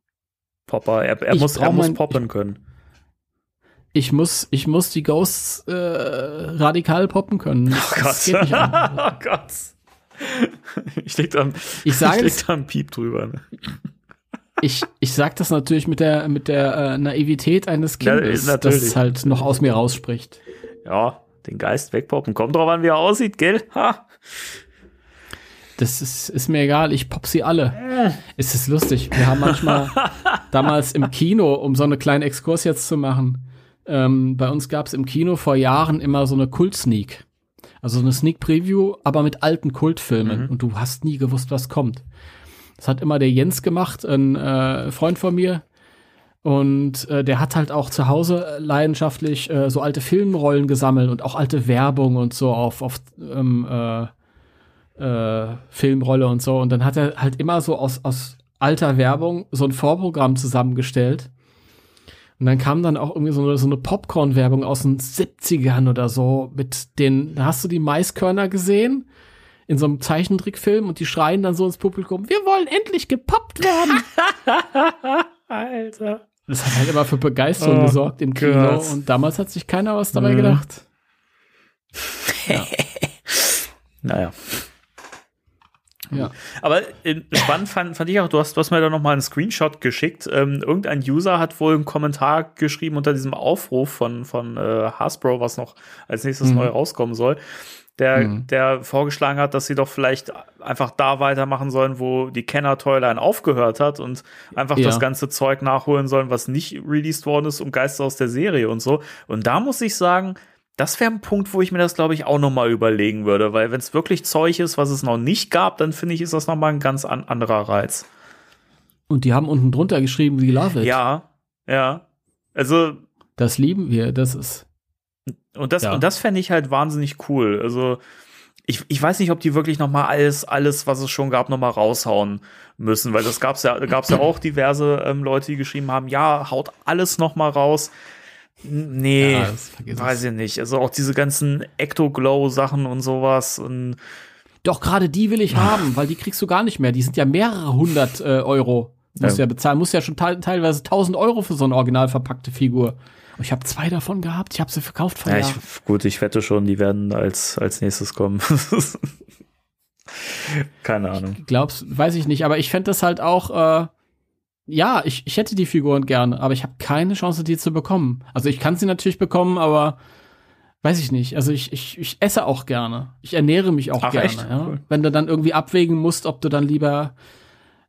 Popper. Er, er muss, er muss poppen können. Ich muss, ich muss die Ghosts äh, radikal poppen können. Oh Gott. oh Gott. Ich leg da, ich sage ich leg da einen Piep drüber. Ne? Ich, ich sag das natürlich mit der, mit der äh, Naivität eines Kindes, ja, das es halt noch aus mir rausspricht. Ja, den Geist wegpoppen. Kommt drauf an, wie er aussieht, gell? Ha. Das ist, ist mir egal, ich pop sie alle. Äh. Es ist lustig. Wir haben manchmal damals im Kino, um so eine kleine Exkurs jetzt zu machen, ähm, bei uns gab es im Kino vor Jahren immer so eine Kult-Sneak. Also so eine Sneak-Preview, aber mit alten Kultfilmen. Mhm. Und du hast nie gewusst, was kommt. Das hat immer der Jens gemacht, ein äh, Freund von mir. Und äh, der hat halt auch zu Hause leidenschaftlich äh, so alte Filmrollen gesammelt und auch alte Werbung und so auf, auf ähm, äh, äh, Filmrolle und so. Und dann hat er halt immer so aus, aus alter Werbung so ein Vorprogramm zusammengestellt. Und dann kam dann auch irgendwie so eine, so eine Popcorn-Werbung aus den 70ern oder so mit den, da hast du die Maiskörner gesehen? In so einem Zeichentrickfilm und die schreien dann so ins Publikum, wir wollen endlich gepoppt werden. Alter. Das hat halt immer für Begeisterung oh, gesorgt im Kino Gott. und damals hat sich keiner was dabei mhm. gedacht. Ja. naja. Ja. Aber äh, spannend fand, fand ich auch, du hast, du hast mir da noch mal einen Screenshot geschickt. Ähm, irgendein User hat wohl einen Kommentar geschrieben unter diesem Aufruf von, von äh, Hasbro, was noch als nächstes mhm. neu rauskommen soll, der, mhm. der vorgeschlagen hat, dass sie doch vielleicht einfach da weitermachen sollen, wo die Kenner Toyline aufgehört hat und einfach ja. das ganze Zeug nachholen sollen, was nicht released worden ist, um Geister aus der Serie und so. Und da muss ich sagen, das wäre ein Punkt, wo ich mir das, glaube ich, auch noch mal überlegen würde, weil wenn es wirklich Zeug ist, was es noch nicht gab, dann finde ich, ist das noch mal ein ganz an anderer Reiz. Und die haben unten drunter geschrieben, we love it. Ja, ja. Also. Das lieben wir, das ist. Und das, ja. und das fände ich halt wahnsinnig cool. Also, ich, ich weiß nicht, ob die wirklich noch mal alles, alles, was es schon gab, noch mal raushauen müssen, weil das gab's ja, gab's ja auch diverse ähm, Leute, die geschrieben haben, ja, haut alles noch mal raus. Nee, ja, weiß ich nicht. Also auch diese ganzen Ecto-Glow-Sachen und sowas und doch, gerade die will ich haben, weil die kriegst du gar nicht mehr. Die sind ja mehrere hundert äh, Euro. Musst ja. ja bezahlen. Musst ja schon te teilweise tausend Euro für so eine original verpackte Figur. Und ich habe zwei davon gehabt. Ich habe sie verkauft vor ja, ich, Gut, ich wette schon, die werden als, als nächstes kommen. Keine Ahnung. Glaubst, weiß ich nicht. Aber ich fände das halt auch, äh, ja, ich, ich hätte die Figuren gerne, aber ich habe keine Chance, die zu bekommen. Also ich kann sie natürlich bekommen, aber weiß ich nicht. Also ich, ich, ich esse auch gerne. Ich ernähre mich auch Ach, gerne. Ja? Cool. Wenn du dann irgendwie abwägen musst, ob du dann lieber,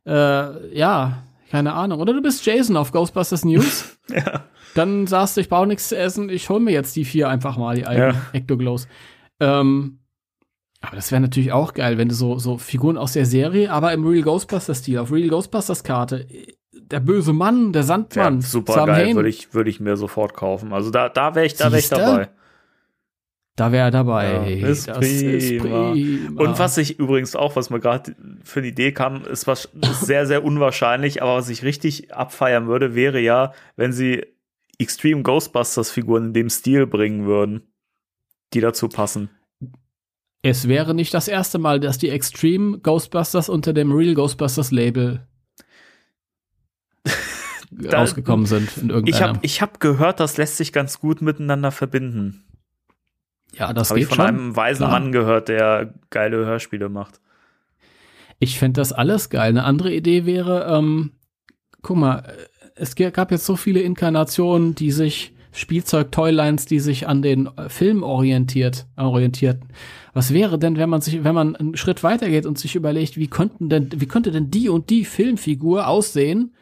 äh, ja, keine Ahnung. Oder du bist Jason auf Ghostbusters News. ja. Dann sagst du, ich brauche nichts zu essen, ich hol mir jetzt die vier einfach mal, die alten ja. Ectoglows. Ähm, aber das wäre natürlich auch geil, wenn du so, so Figuren aus der Serie, aber im Real Ghostbusters-Stil, auf Real Ghostbusters-Karte der böse Mann, der Sandmann. Ja, super Sam geil, würde ich, würde ich mir sofort kaufen. Also da, da wäre ich, da wäre ich dabei. Da wäre er dabei. Ja, ist, das prima. ist prima. Und was ich übrigens auch, was mir gerade für eine Idee kam, ist, was, ist sehr, sehr unwahrscheinlich, aber was ich richtig abfeiern würde, wäre ja, wenn sie Extreme Ghostbusters Figuren in dem Stil bringen würden, die dazu passen. Es wäre nicht das erste Mal, dass die Extreme Ghostbusters unter dem Real Ghostbusters Label da, rausgekommen sind. In ich habe ich hab gehört, das lässt sich ganz gut miteinander verbinden. Ja, das habe ich von schon. einem weisen Klar. Mann gehört, der geile Hörspiele macht. Ich fände das alles geil. Eine andere Idee wäre, ähm, guck mal, es gab jetzt so viele Inkarnationen, die sich Spielzeug-Toylines, die sich an den äh, Film orientiert, orientierten. Was wäre denn, wenn man sich, wenn man einen Schritt weitergeht und sich überlegt, wie könnten denn, wie könnte denn die und die Filmfigur aussehen,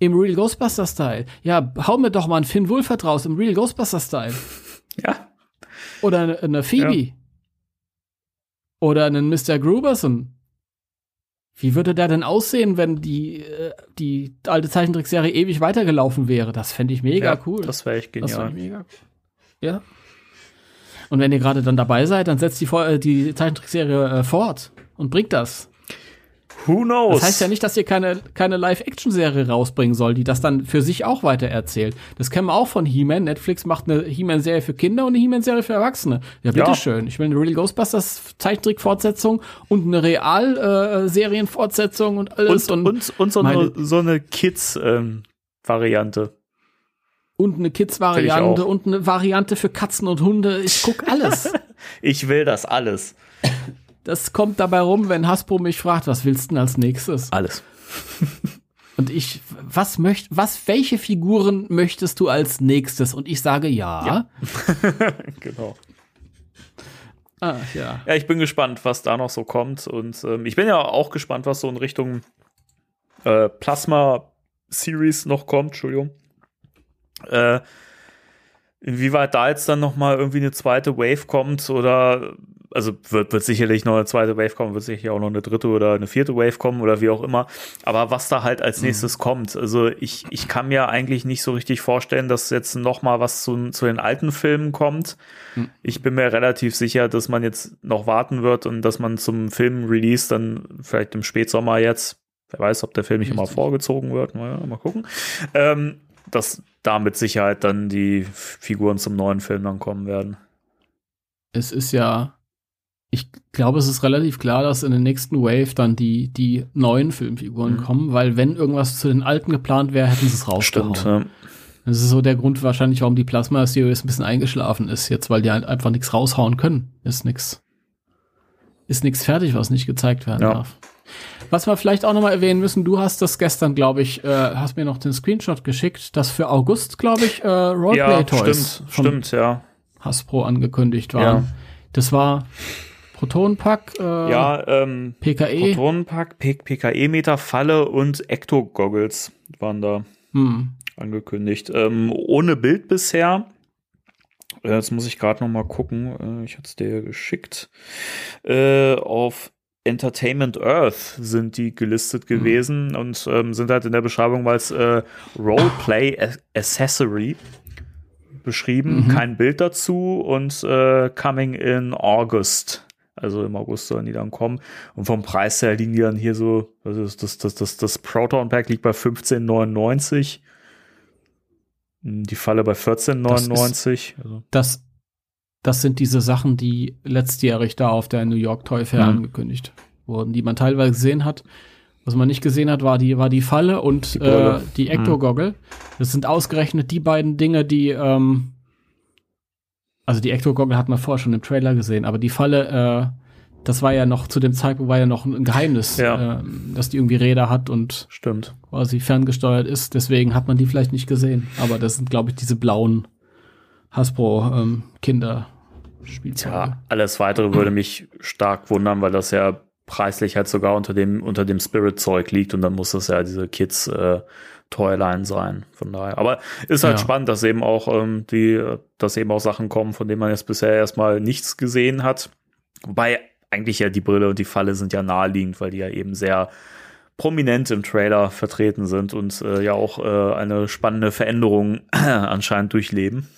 im Real Ghostbuster-Style. Ja, hau mir doch mal einen Finn Wolfert raus im Real Ghostbuster-Style. Ja. Oder eine, eine Phoebe. Ja. Oder einen Mr. Gruberson. Wie würde der denn aussehen, wenn die, äh, die alte Zeichentrickserie ewig weitergelaufen wäre? Das fände ich mega ja, cool. Das wäre echt genial. Das mega cool. Ja. Und wenn ihr gerade dann dabei seid, dann setzt die, äh, die Zeichentrickserie äh, fort und bringt das. Who knows? Das heißt ja nicht, dass ihr keine, keine Live-Action-Serie rausbringen soll, die das dann für sich auch weiter erzählt. Das kennen wir auch von He-Man. Netflix macht eine He-Man-Serie für Kinder und eine He-Man-Serie für Erwachsene. Ja, bitteschön. Ja. Ich will eine Real Ghostbusters Zeichentrick-Fortsetzung und eine Real-Serienfortsetzung äh, und alles. Und, und, und, und so, eine, so eine Kids-Variante. Ähm, und eine Kids-Variante und eine Variante für Katzen und Hunde. Ich guck alles. ich will das alles. Das kommt dabei rum, wenn Hasbro mich fragt, was willst du denn als nächstes? Alles. Und ich, was möcht, was, welche Figuren möchtest du als nächstes? Und ich sage ja. ja. genau. Ah, ja. Ja, ich bin gespannt, was da noch so kommt. Und ähm, ich bin ja auch gespannt, was so in Richtung äh, Plasma Series noch kommt. Entschuldigung. Äh, inwieweit da jetzt dann noch mal irgendwie eine zweite Wave kommt oder also wird, wird sicherlich noch eine zweite Wave kommen, wird sicher auch noch eine dritte oder eine vierte Wave kommen oder wie auch immer. Aber was da halt als mhm. nächstes mhm. kommt, also ich, ich kann mir eigentlich nicht so richtig vorstellen, dass jetzt noch mal was zu, zu den alten Filmen kommt. Mhm. Ich bin mir relativ sicher, dass man jetzt noch warten wird und dass man zum Film-Release dann vielleicht im Spätsommer jetzt, wer weiß, ob der Film nicht immer vorgezogen wird, mal, mal gucken, ähm, dass da mit Sicherheit dann die Figuren zum neuen Film dann kommen werden. Es ist ja, ich glaube, es ist relativ klar, dass in der nächsten Wave dann die, die neuen Filmfiguren mhm. kommen, weil wenn irgendwas zu den alten geplant wäre, hätten sie es rausgehauen. Stimmt, ja. Das ist so der Grund wahrscheinlich, warum die Plasma Series ein bisschen eingeschlafen ist jetzt, weil die halt einfach nichts raushauen können. Ist nix. Ist nichts fertig, was nicht gezeigt werden ja. darf. Was wir vielleicht auch nochmal erwähnen müssen, du hast das gestern, glaube ich, äh, hast mir noch den Screenshot geschickt, dass für August, glaube ich, äh, Roleplay-Toys ja, stimmt, stimmt, ja. Hasbro angekündigt waren. Ja. Das war Protonenpack, äh, ja, ähm, PKE. Protonenpack, PKE-Meter, Falle und Ecto-Goggles waren da hm. angekündigt. Ähm, ohne Bild bisher. Äh, jetzt muss ich gerade noch mal gucken. Äh, ich hatte es dir geschickt. Äh, auf Entertainment Earth sind die gelistet mhm. gewesen mhm. und ähm, sind halt in der Beschreibung als äh, Roleplay Accessory beschrieben. Mhm. Kein Bild dazu und äh, coming in August. Also im August sollen die dann kommen. Und vom Preis her liegen die dann hier so, das, das, das, das, das Proton Pack liegt bei 15,99. Die Falle bei 14,99. Das, also. das, das sind diese Sachen, die letztjährig da auf der New York Toy Fair mhm. angekündigt wurden, die man teilweise gesehen hat. Was man nicht gesehen hat, war die, war die Falle und die, äh, die Ecto-Goggle. Mhm. Das sind ausgerechnet die beiden Dinge, die, ähm, also die Ecto-Goggle hat man vorher schon im Trailer gesehen, aber die Falle, äh, das war ja noch, zu dem Zeitpunkt war ja noch ein Geheimnis, ja. äh, dass die irgendwie Räder hat und Stimmt. quasi ferngesteuert ist. Deswegen hat man die vielleicht nicht gesehen. Aber das sind, glaube ich, diese blauen Hasbro ähm. Spielzeuge. Ja, alles weitere würde mich stark wundern, weil das ja preislich halt sogar unter dem, unter dem Spirit-Zeug liegt und dann muss das ja diese Kids äh, Toyline sein. Von daher. Aber ist halt ja. spannend, dass eben auch ähm, die, dass eben auch Sachen kommen, von denen man jetzt bisher erstmal nichts gesehen hat. Wobei eigentlich ja die Brille und die Falle sind ja naheliegend, weil die ja eben sehr prominent im Trailer vertreten sind und äh, ja auch äh, eine spannende Veränderung anscheinend durchleben.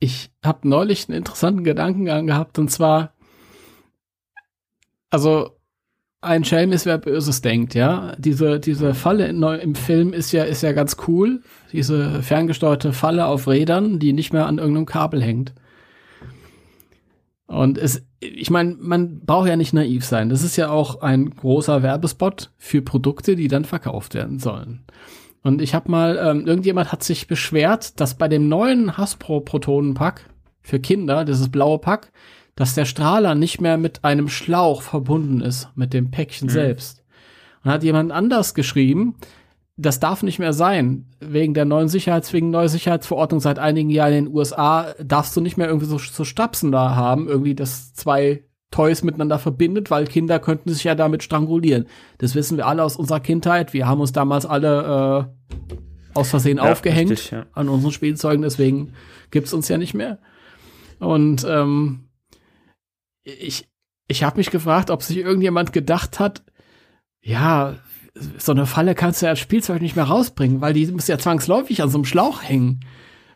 Ich habe neulich einen interessanten Gedankengang gehabt und zwar, also ein Schelm ist, wer Böses denkt, ja. Diese, diese Falle im Film ist ja, ist ja ganz cool. Diese ferngesteuerte Falle auf Rädern, die nicht mehr an irgendeinem Kabel hängt. Und es, ich meine, man braucht ja nicht naiv sein. Das ist ja auch ein großer Werbespot für Produkte, die dann verkauft werden sollen. Und ich habe mal, ähm, irgendjemand hat sich beschwert, dass bei dem neuen Hasbro Protonenpack für Kinder, dieses blaue Pack, dass der Strahler nicht mehr mit einem Schlauch verbunden ist, mit dem Päckchen mhm. selbst. Und hat jemand anders geschrieben, das darf nicht mehr sein. Wegen der neuen Sicherheits, wegen neuer Sicherheitsverordnung seit einigen Jahren in den USA darfst du nicht mehr irgendwie so, so Stapsen da haben, irgendwie das zwei Toys miteinander verbindet, weil Kinder könnten sich ja damit strangulieren. Das wissen wir alle aus unserer Kindheit. Wir haben uns damals alle äh, aus Versehen ja, aufgehängt richtig, ja. an unseren Spielzeugen, deswegen gibt's uns ja nicht mehr. Und ähm, ich, ich habe mich gefragt, ob sich irgendjemand gedacht hat, ja, so eine Falle kannst du ja als Spielzeug nicht mehr rausbringen, weil die muss ja zwangsläufig an so einem Schlauch hängen.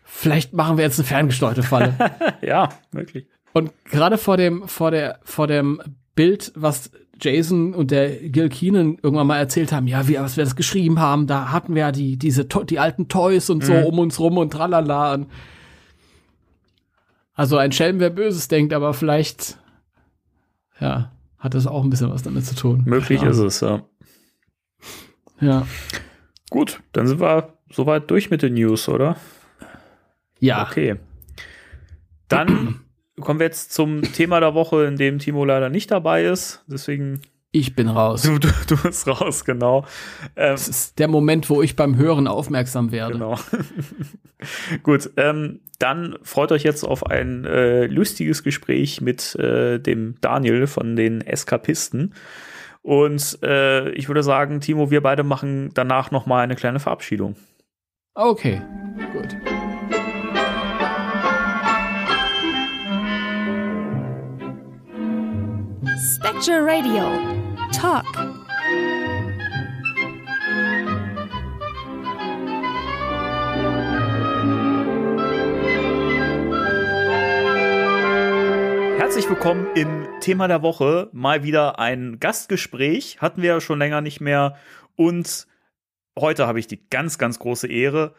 vielleicht machen wir jetzt eine ferngesteuerte Falle. ja, wirklich. Und gerade vor dem, vor der, vor dem Bild, was Jason und der Gil Keenan irgendwann mal erzählt haben, ja, wie, was wir das geschrieben haben, da hatten wir ja die, diese, die alten Toys und so mhm. um uns rum und tralala. Und also ein Schelm, wer Böses denkt, aber vielleicht, ja, hat das auch ein bisschen was damit zu tun. Möglich ist es, ja. Ja. Gut, dann sind wir soweit durch mit den News, oder? Ja. Okay. Dann kommen wir jetzt zum Thema der Woche, in dem Timo leider nicht dabei ist. Deswegen. Ich bin raus. Du, du, du bist raus, genau. Ähm, das ist der Moment, wo ich beim Hören aufmerksam werde. Genau. Gut, ähm, dann freut euch jetzt auf ein äh, lustiges Gespräch mit äh, dem Daniel von den Eskapisten. Und äh, ich würde sagen, Timo, wir beide machen danach noch mal eine kleine Verabschiedung. Okay, gut. Spectre Radio. Talk. Herzlich willkommen im Thema der Woche. Mal wieder ein Gastgespräch. Hatten wir ja schon länger nicht mehr. Und heute habe ich die ganz, ganz große Ehre,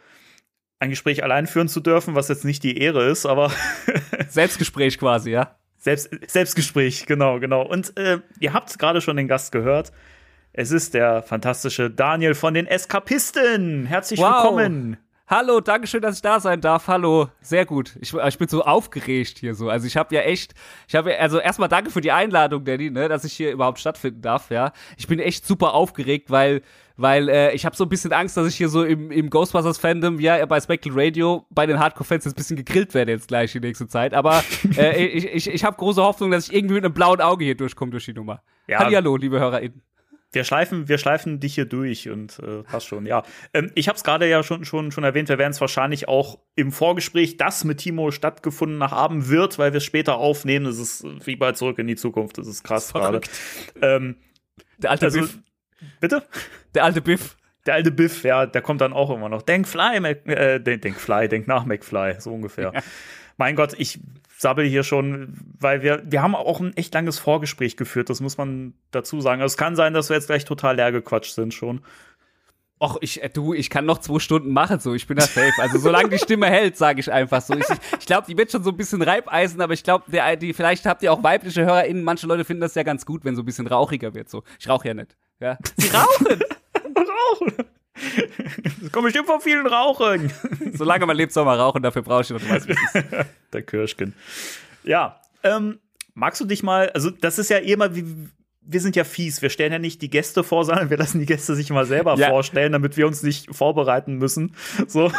ein Gespräch allein führen zu dürfen, was jetzt nicht die Ehre ist, aber. Selbstgespräch quasi, ja? Selbst, Selbstgespräch, genau, genau. Und äh, ihr habt gerade schon den Gast gehört. Es ist der fantastische Daniel von den Eskapisten. Herzlich wow. willkommen. Hallo, danke schön, dass ich da sein darf. Hallo, sehr gut. Ich, ich bin so aufgeregt hier so. Also ich habe ja echt, ich habe also erstmal danke für die Einladung, Danny, ne, dass ich hier überhaupt stattfinden darf. Ja, ich bin echt super aufgeregt, weil weil äh, ich habe so ein bisschen Angst, dass ich hier so im, im Ghostbusters Fandom, ja, bei Spectral Radio, bei den Hardcore-Fans jetzt ein bisschen gegrillt werde jetzt gleich die nächste Zeit. Aber äh, ich, ich, ich habe große Hoffnung, dass ich irgendwie mit einem blauen Auge hier durchkomme durch die Nummer. Ja. Hallihallo, liebe HörerInnen. Wir schleifen, wir schleifen dich hier durch und äh, passt schon, ja. Ähm, ich habe es gerade ja schon, schon, schon erwähnt, wir werden es wahrscheinlich auch im Vorgespräch, das mit Timo stattgefunden haben wird, weil wir es später aufnehmen. Das ist wie bei Zurück in die Zukunft, das ist krass gerade. Ähm, Der alte also, Biff. Bitte? Der alte Biff. Der alte Biff, ja, der kommt dann auch immer noch. Denk Fly, Mac, äh, denk, denk Fly, denk nach McFly, so ungefähr. Ja. Mein Gott, ich sabbel hier schon, weil wir, wir haben auch ein echt langes Vorgespräch geführt, das muss man dazu sagen. Also es kann sein, dass wir jetzt gleich total leer gequatscht sind schon. Och, ich, äh, du, ich kann noch zwei Stunden machen, so, ich bin da safe. Also, solange die Stimme hält, sage ich einfach so. Ich, ich glaube, die wird schon so ein bisschen Reibeisen, aber ich glaube, die, vielleicht habt ihr auch weibliche HörerInnen. Manche Leute finden das ja ganz gut, wenn so ein bisschen rauchiger wird, so. Ich rauche ja nicht. Ja. Sie rauchen! rauchen! Das kommt bestimmt von vielen Rauchen. Solange man lebt, soll man rauchen, dafür brauche ich noch, ist. Der Kirschkin. Ja, ähm, magst du dich mal, also das ist ja eh mal wie, wir sind ja fies. Wir stellen ja nicht die Gäste vor, sondern wir lassen die Gäste sich mal selber ja. vorstellen, damit wir uns nicht vorbereiten müssen. So.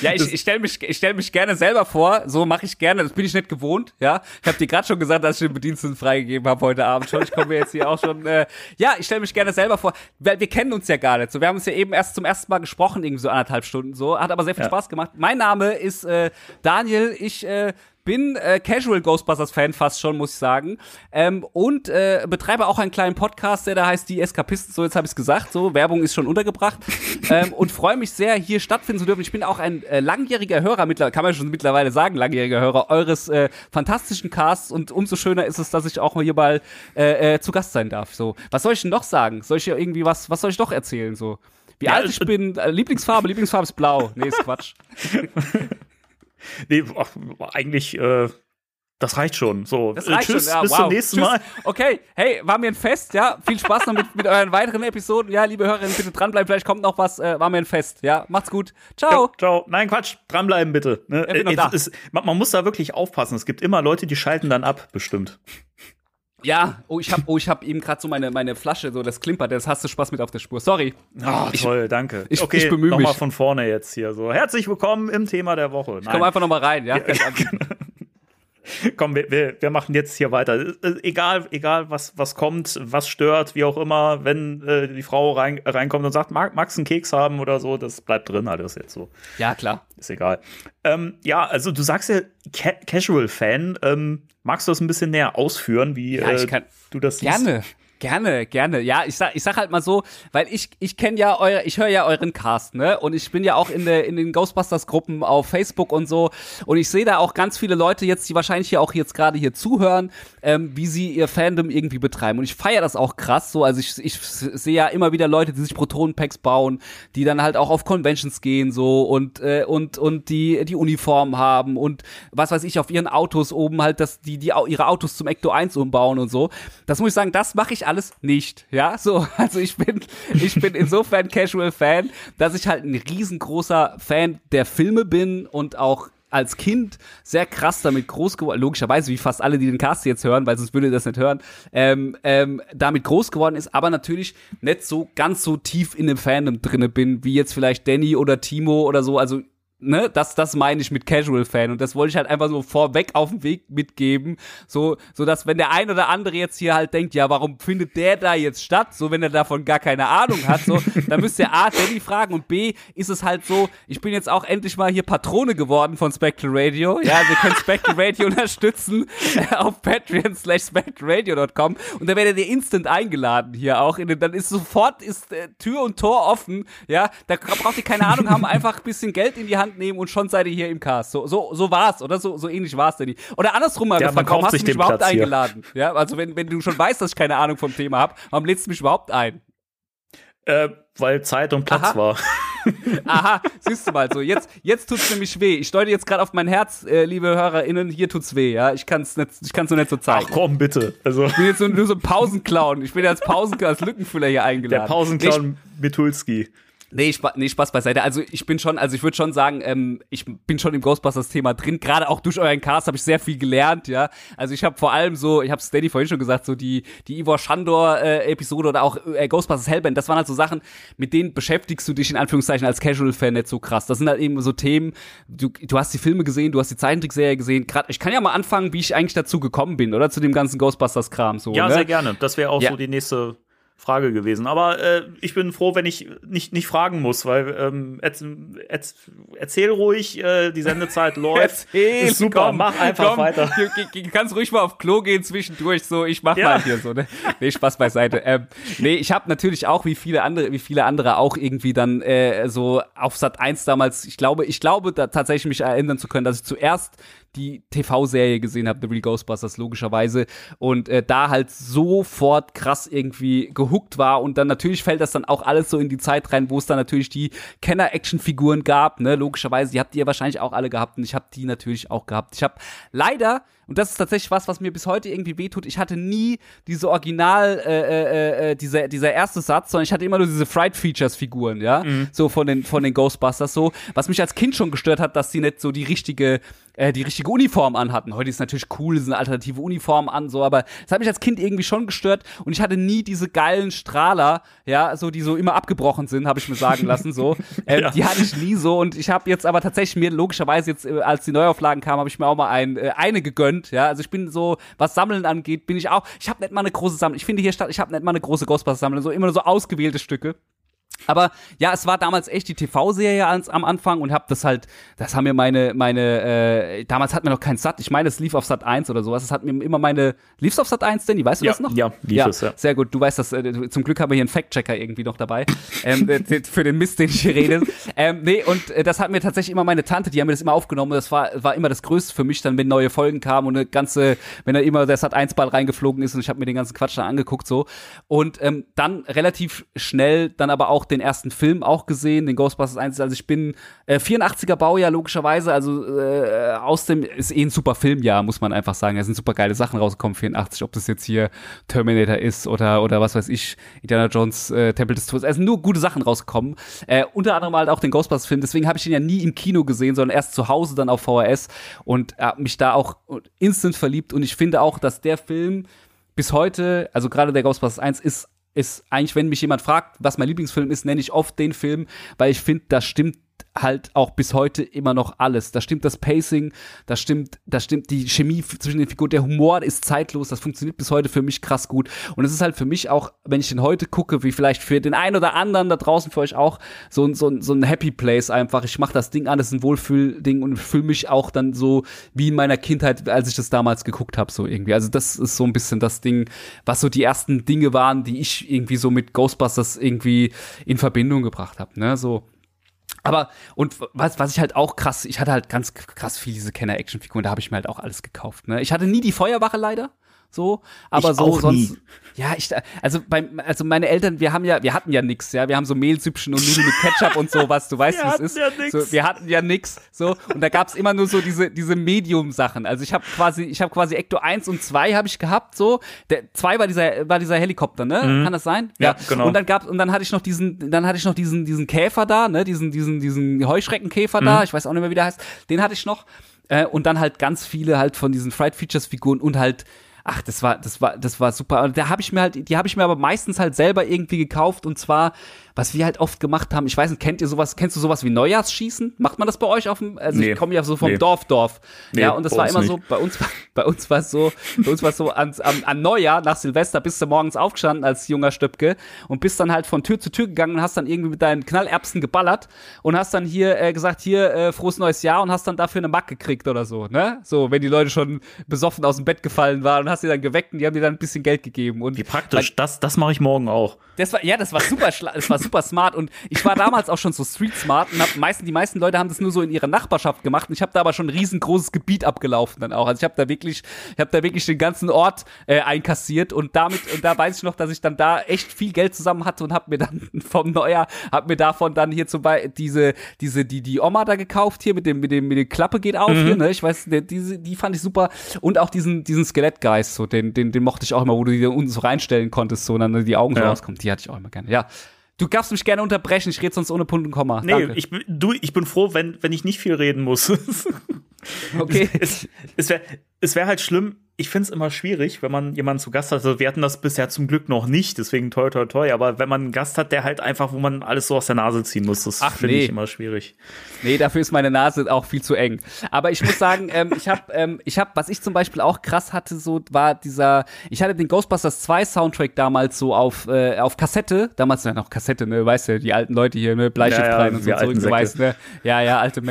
Ja, ich, ich stelle mich, ich stell mich gerne selber vor. So mache ich gerne. Das bin ich nicht gewohnt. Ja, ich habe dir gerade schon gesagt, dass ich den Bediensteten freigegeben habe heute Abend schon. Ich komme jetzt hier auch schon. Äh, ja, ich stelle mich gerne selber vor. Wir, wir, kennen uns ja gar nicht. So, wir haben uns ja eben erst zum ersten Mal gesprochen, irgendwie so anderthalb Stunden. So, hat aber sehr viel ja. Spaß gemacht. Mein Name ist äh, Daniel. Ich äh, bin äh, Casual Ghostbusters Fan fast schon, muss ich sagen. Ähm, und äh, betreibe auch einen kleinen Podcast, der da heißt Die Eskapisten. So, jetzt habe ich es gesagt. So, Werbung ist schon untergebracht. ähm, und freue mich sehr, hier stattfinden zu dürfen. Ich bin auch ein äh, langjähriger Hörer, mittlerweile, kann man schon mittlerweile sagen, langjähriger Hörer eures äh, fantastischen Casts. Und umso schöner ist es, dass ich auch mal hier mal äh, äh, zu Gast sein darf. So, was soll ich denn noch sagen? Soll ich irgendwie was, was soll ich doch erzählen? So. Wie ja, alt ich bin, äh, Lieblingsfarbe, Lieblingsfarbe ist blau. Nee, ist Quatsch. nee, ach, eigentlich, äh, das reicht schon. So, das reicht tschüss, schon. Ja, bis wow. zum nächsten tschüss. Mal. Okay, hey, war mir ein Fest, ja. Viel Spaß noch mit, mit euren weiteren Episoden. Ja, liebe Hörerinnen, bitte dranbleiben. Vielleicht kommt noch was. Äh, war mir ein Fest. Ja, macht's gut. Ciao. Ja, ciao. Nein, Quatsch. Dranbleiben bitte. Ne? Äh, es, man, man muss da wirklich aufpassen. Es gibt immer Leute, die schalten dann ab, bestimmt. Ja, oh, ich habe oh, ich hab eben gerade so meine, meine Flasche, so das klimpert, das hast du Spaß mit auf der Spur. Sorry. Oh, ich, toll, danke. Ich, okay, ich bemühe mich. Nochmal von vorne jetzt hier so. Herzlich willkommen im Thema der Woche. Nein. Ich komm einfach nochmal rein, ja. ja genau. Komm, wir, wir, wir machen jetzt hier weiter. Äh, egal, egal was, was kommt, was stört, wie auch immer, wenn äh, die Frau rein, reinkommt und sagt, mag, magst du einen Keks haben oder so, das bleibt drin, alles jetzt so. Ja, klar. Ist egal. Ähm, ja, also du sagst ja Ca Casual-Fan. Ähm, magst du das ein bisschen näher ausführen, wie ja, äh, du das siehst? Gerne. Gerne, gerne. Ja, ich sag, ich sag halt mal so, weil ich, ich kenne ja eure, ich höre ja euren Cast, ne? Und ich bin ja auch in der, in den Ghostbusters-Gruppen auf Facebook und so. Und ich sehe da auch ganz viele Leute jetzt, die wahrscheinlich hier auch jetzt gerade hier zuhören, ähm, wie sie ihr Fandom irgendwie betreiben. Und ich feiere das auch krass so. Also ich, ich sehe ja immer wieder Leute, die sich Protonenpacks bauen, die dann halt auch auf Conventions gehen so und, äh, und, und die, die Uniformen haben und was weiß ich, auf ihren Autos oben halt, dass die, die ihre Autos zum Ecto 1 umbauen und so. Das muss ich sagen, das mache ich alles nicht. Ja, so, also ich bin, ich bin insofern Casual Fan, dass ich halt ein riesengroßer Fan der Filme bin und auch als Kind sehr krass damit groß geworden, logischerweise wie fast alle, die den Cast jetzt hören, weil sonst würde das nicht hören, ähm, ähm, damit groß geworden ist, aber natürlich nicht so ganz so tief in dem Fandom drinne bin, wie jetzt vielleicht Danny oder Timo oder so. Also ne, das, das meine ich mit Casual Fan und das wollte ich halt einfach so vorweg auf den Weg mitgeben, so, so dass wenn der ein oder andere jetzt hier halt denkt, ja, warum findet der da jetzt statt, so wenn er davon gar keine Ahnung hat, so, dann müsst ihr A, Danny fragen und B, ist es halt so, ich bin jetzt auch endlich mal hier Patrone geworden von Spectral Radio, ja, wir können Spectral Radio unterstützen äh, auf patreon slash spectralradio.com und da werdet ihr instant eingeladen hier auch, in dann ist sofort ist äh, Tür und Tor offen, ja, da braucht ihr keine Ahnung haben, einfach ein bisschen Geld in die Hand nehmen und schon seid ihr hier im Cast. So, so, so war's, oder? So, so ähnlich war's denn nicht. Oder andersrum mal Ja, gefragt, warum hast du mich den überhaupt Platz hier. eingeladen? Ja, also wenn, wenn du schon weißt, dass ich keine Ahnung vom Thema habe, warum lädst du mich überhaupt ein? Äh, weil Zeit und Platz Aha. war. Aha, siehst du mal so. Jetzt, jetzt tut's nämlich weh. Ich deute jetzt gerade auf mein Herz, äh, liebe HörerInnen, hier tut's weh, ja. Ich kann's nicht, ich kann's nur nicht so zeigen. Ach komm, bitte. Also, Ich bin jetzt so, nur so ein Pausenclown. Ich bin als Pausenclown, als Lückenfüller hier der eingeladen. Nee, Pausenclown Mitulski. Nee, Spa nee, Spaß beiseite. Also ich bin schon, also ich würde schon sagen, ähm, ich bin schon im Ghostbusters-Thema drin. Gerade auch durch euren Cast habe ich sehr viel gelernt, ja. Also ich habe vor allem so, ich habe Steady vorhin schon gesagt, so die die Ivor Shandor-Episode oder auch äh, Ghostbusters Hellband, das waren halt so Sachen, mit denen beschäftigst du dich in Anführungszeichen als Casual-Fan nicht so krass. Das sind halt eben so Themen, du, du hast die Filme gesehen, du hast die Zeichentrickserie gesehen. Grad, ich kann ja mal anfangen, wie ich eigentlich dazu gekommen bin, oder? Zu dem ganzen Ghostbusters-Kram so. Ja, ne? sehr gerne. Das wäre auch Ja. so die nächste Frage gewesen. Aber äh, ich bin froh, wenn ich nicht, nicht fragen muss, weil ähm, erz, erz, erzähl ruhig, äh, die Sendezeit läuft. Erzähl, Ist super, komm, mach einfach komm, weiter. Du, du, kannst ruhig mal auf Klo gehen zwischendurch, so, ich mach Ja. mal hier so, ne? Nee, Spaß beiseite. Ähm, nee, ich habe natürlich auch, wie viele andere, wie viele andere auch irgendwie dann äh, so auf Sat 1 damals, ich glaube, ich glaube da tatsächlich mich erinnern zu können, dass ich zuerst die TV-Serie gesehen habe, The Real Ghostbusters, logischerweise. Und äh, da halt sofort krass irgendwie gehuckt war. Und dann natürlich fällt das dann auch alles so in die Zeit rein, wo es dann natürlich die Kenner-Action-Figuren gab, ne? Logischerweise, die habt ihr wahrscheinlich auch alle gehabt. Und ich habe die natürlich auch gehabt. Ich habe leider, und das ist tatsächlich was, was mir bis heute irgendwie wehtut, ich hatte nie diese Original, äh, äh, äh, dieser, dieser erste Satz, sondern ich hatte immer nur diese Fright-Features-Figuren, ja? So von den, von den Ghostbusters so. Was mich als Kind schon gestört hat, dass die nicht so die richtige äh, die richtige Uniform anhatten. Heute ist natürlich cool, sind alternative Uniformen an, so, aber das hat mich als Kind irgendwie schon gestört und ich hatte nie diese geilen Strahler, ja, so, die so immer abgebrochen sind, habe ich mir sagen lassen, so. Ähm, Ja. Die hatte ich nie so und ich habe jetzt aber tatsächlich mir logischerweise jetzt, äh, als die Neuauflagen kamen, habe ich mir auch mal ein, äh, eine gegönnt, ja. Also ich bin so, was Sammeln angeht, bin ich auch, ich habe nicht mal eine große Sammlung, ich finde hier statt, ich habe nicht mal eine große Ghostbusters-Sammlung, so immer nur so ausgewählte Stücke. Aber ja, es war damals echt die TV-Serie am Anfang und hab das halt, das haben mir meine, meine, äh, damals hatten wir noch kein Sat, ich meine, es lief auf Sat 1 oder sowas, das hat mir immer meine, lief's auf Sat 1 Danny, weißt du Ja, das noch? ja, lief ja, es, ja. Sehr gut, du weißt das, äh, zum Glück haben wir hier einen Fact-Checker irgendwie noch dabei, ähm, äh, für den Mist, den ich hier rede. ähm, nee, und äh, das hat mir tatsächlich immer meine Tante, die haben mir das immer aufgenommen, das war, war immer das Größte für mich dann, wenn neue Folgen kamen und eine ganze, wenn da immer der Sat 1 Ball reingeflogen ist und ich habe mir den ganzen Quatsch dann angeguckt so und ähm, dann relativ schnell dann aber auch den ersten Film auch gesehen, den Ghostbusters 1. Also ich bin äh, 84er Baujahr logischerweise, also äh, aus dem ist eh ein super Filmjahr, muss man einfach sagen. Da sind super geile Sachen rausgekommen 84, ob das jetzt hier Terminator ist oder oder was weiß ich, Indiana Jones äh, Tempel des Todes. Es sind nur gute Sachen rausgekommen. Äh, unter anderem halt auch den Ghostbusters Film, deswegen habe ich ihn ja nie im Kino gesehen, sondern erst zu Hause dann auf VHS und hab mich da auch instant verliebt und ich finde auch, dass der Film bis heute, also gerade der Ghostbusters 1 ist ist eigentlich, wenn mich jemand fragt, was mein Lieblingsfilm ist, nenne ich oft den Film, weil ich finde, da stimmt halt auch bis heute immer noch alles. Da stimmt das Pacing, da stimmt, da stimmt die Chemie zwischen den Figuren, der Humor ist zeitlos, das funktioniert bis heute für mich krass gut. Und es ist halt für mich auch, wenn ich den heute gucke, wie vielleicht für den einen oder anderen da draußen für euch auch, so, ein so, so ein Happy Place einfach. Ich mache das Ding an, das ist ein Wohlfühlding und fühle mich auch dann so wie in meiner Kindheit, als ich das damals geguckt habe, so irgendwie. Also das ist so ein bisschen das Ding, was so die ersten Dinge waren, die ich irgendwie so mit Ghostbusters irgendwie in Verbindung gebracht habe, ne, so. Aber, und was, was ich halt auch krass, ich hatte halt ganz krass viel diese Kenner-Action-Figuren, da habe ich mir halt auch alles gekauft. Ne? Ich hatte nie die Feuerwache leider so, aber ich so sonst. nie. Ja, ich, also beim, also meine Eltern, wir haben ja, wir hatten ja nix, ja, wir haben so Mehlsüppchen und Nudeln mit Ketchup und sowas, du weißt, wie es ist. ja nix. So, wir hatten ja nix, so, und da gab's immer nur so diese, diese Medium-Sachen. Also ich habe quasi, ich habe quasi Ecto 1 und 2 habe ich gehabt, so. Der 2 war dieser, war dieser Helikopter, ne? Kann das sein? Mhm. Ja, genau. Und dann gab's, und dann hatte ich noch diesen, dann hatte ich noch diesen, diesen Käfer da, ne? Diesen, diesen, diesen Heuschreckenkäfer da, Mhm. ich weiß auch nicht mehr, wie der heißt. Den hatte ich noch. Äh, und dann halt ganz viele halt von diesen Fried Features Figuren und halt Ach, das war, das war, das war super. Da habe ich mir halt, die habe ich mir aber meistens halt selber irgendwie gekauft und zwar, was wir halt oft gemacht haben. Ich weiß nicht, kennt ihr sowas? Kennst du sowas wie Neujahrsschießen? Macht man das bei euch auf dem? Also Nee. ich komme ja so vom Nee. Dorf, Dorf. Nee, ja, und das war immer nicht. so. Bei uns, war- bei uns war es so, bei uns war es so an, an, an Neujahr nach Silvester bist du morgens aufgestanden als junger Stöpke und bist dann halt von Tür zu Tür gegangen und hast dann irgendwie mit deinen Knallerbsen geballert und hast dann hier äh, gesagt, hier äh, frohes neues Jahr und hast dann dafür eine Mack gekriegt oder so, ne? So, wenn die Leute schon besoffen aus dem Bett gefallen waren und hast sie dann geweckt und die haben dir dann ein bisschen Geld gegeben und Wie praktisch. Das, das mache ich morgen auch. das war, ja, das war super, das war super smart und ich war damals auch schon so street smart und hab meisten, die meisten Leute haben das nur so in ihrer Nachbarschaft gemacht und ich habe da aber schon ein riesengroßes Gebiet abgelaufen dann auch. Also ich habe da wirklich, ich habe da wirklich den ganzen Ort äh, einkassiert und damit und da weiß ich noch, dass ich dann da echt viel Geld zusammen hatte und habe mir dann vom Neujahr, habe mir davon dann hier zum Beispiel diese, diese, die, die Oma da gekauft hier mit dem, mit dem, mit dem Klappe geht auf hier, ne? Ich weiß, der, diese, die fand ich super und auch diesen, diesen Skelettgeist, so den, den, den mochte ich auch immer, wo du die unten so reinstellen konntest, so und dann die Augen so Ja. rauskommen. Die hatte ich auch immer gerne. Ja. Du darfst mich gerne unterbrechen, ich rede sonst ohne Punkt und Komma. Nee, Danke. ich, bin- du, ich bin froh, wenn, wenn ich nicht viel reden muss. okay. es es wäre es wär halt schlimm. Ich finde es immer schwierig, wenn man jemanden zu Gast hat. Also wir hatten das bisher zum Glück noch nicht, deswegen toi toi toi. Aber wenn man einen Gast hat, der halt einfach, wo man alles so aus der Nase ziehen muss, das finde nee. ich immer schwierig. Nee, dafür ist meine Nase auch viel zu eng. Aber ich muss sagen, ähm, ich habe, ähm, ich habe, was ich zum Beispiel auch krass hatte, so war dieser, ich hatte den Ghostbusters 2 Soundtrack damals so auf äh, auf Kassette, damals ja noch Kassette, ne, weißt du, die alten Leute hier, ne, Bleistift Ja, ja, rein und so wir zurück, alten du weißt, ne, ja, ja, alte,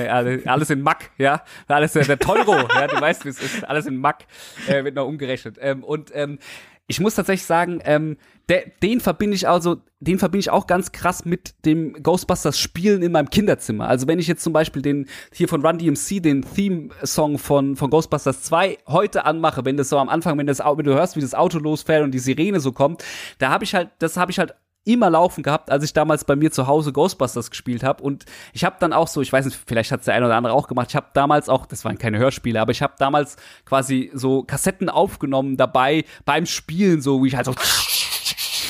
alles in Mack, ja, alles äh, der Teuro, ja, du weißt, wie es ist, alles in Mack, äh, wird noch umgerechnet. Ähm, und ähm, ich muss tatsächlich sagen, ähm, der, den verbinde ich also, den verbinde ich auch ganz krass mit dem Ghostbusters Spielen in meinem Kinderzimmer. Also wenn ich jetzt zum Beispiel den hier von Run DMC, den Theme-Song von, von Ghostbusters 2 heute anmache, wenn das so am Anfang, wenn das wenn du hörst, wie das Auto losfährt und die Sirene so kommt, da habe ich halt, das habe ich halt immer laufen gehabt, als ich damals bei mir zu Hause Ghostbusters gespielt habe und ich habe dann auch so, ich weiß nicht, vielleicht hat's der eine oder andere auch gemacht. Ich habe damals auch, das waren keine Hörspiele, aber ich habe damals quasi so Kassetten aufgenommen dabei beim Spielen, so wie ich halt so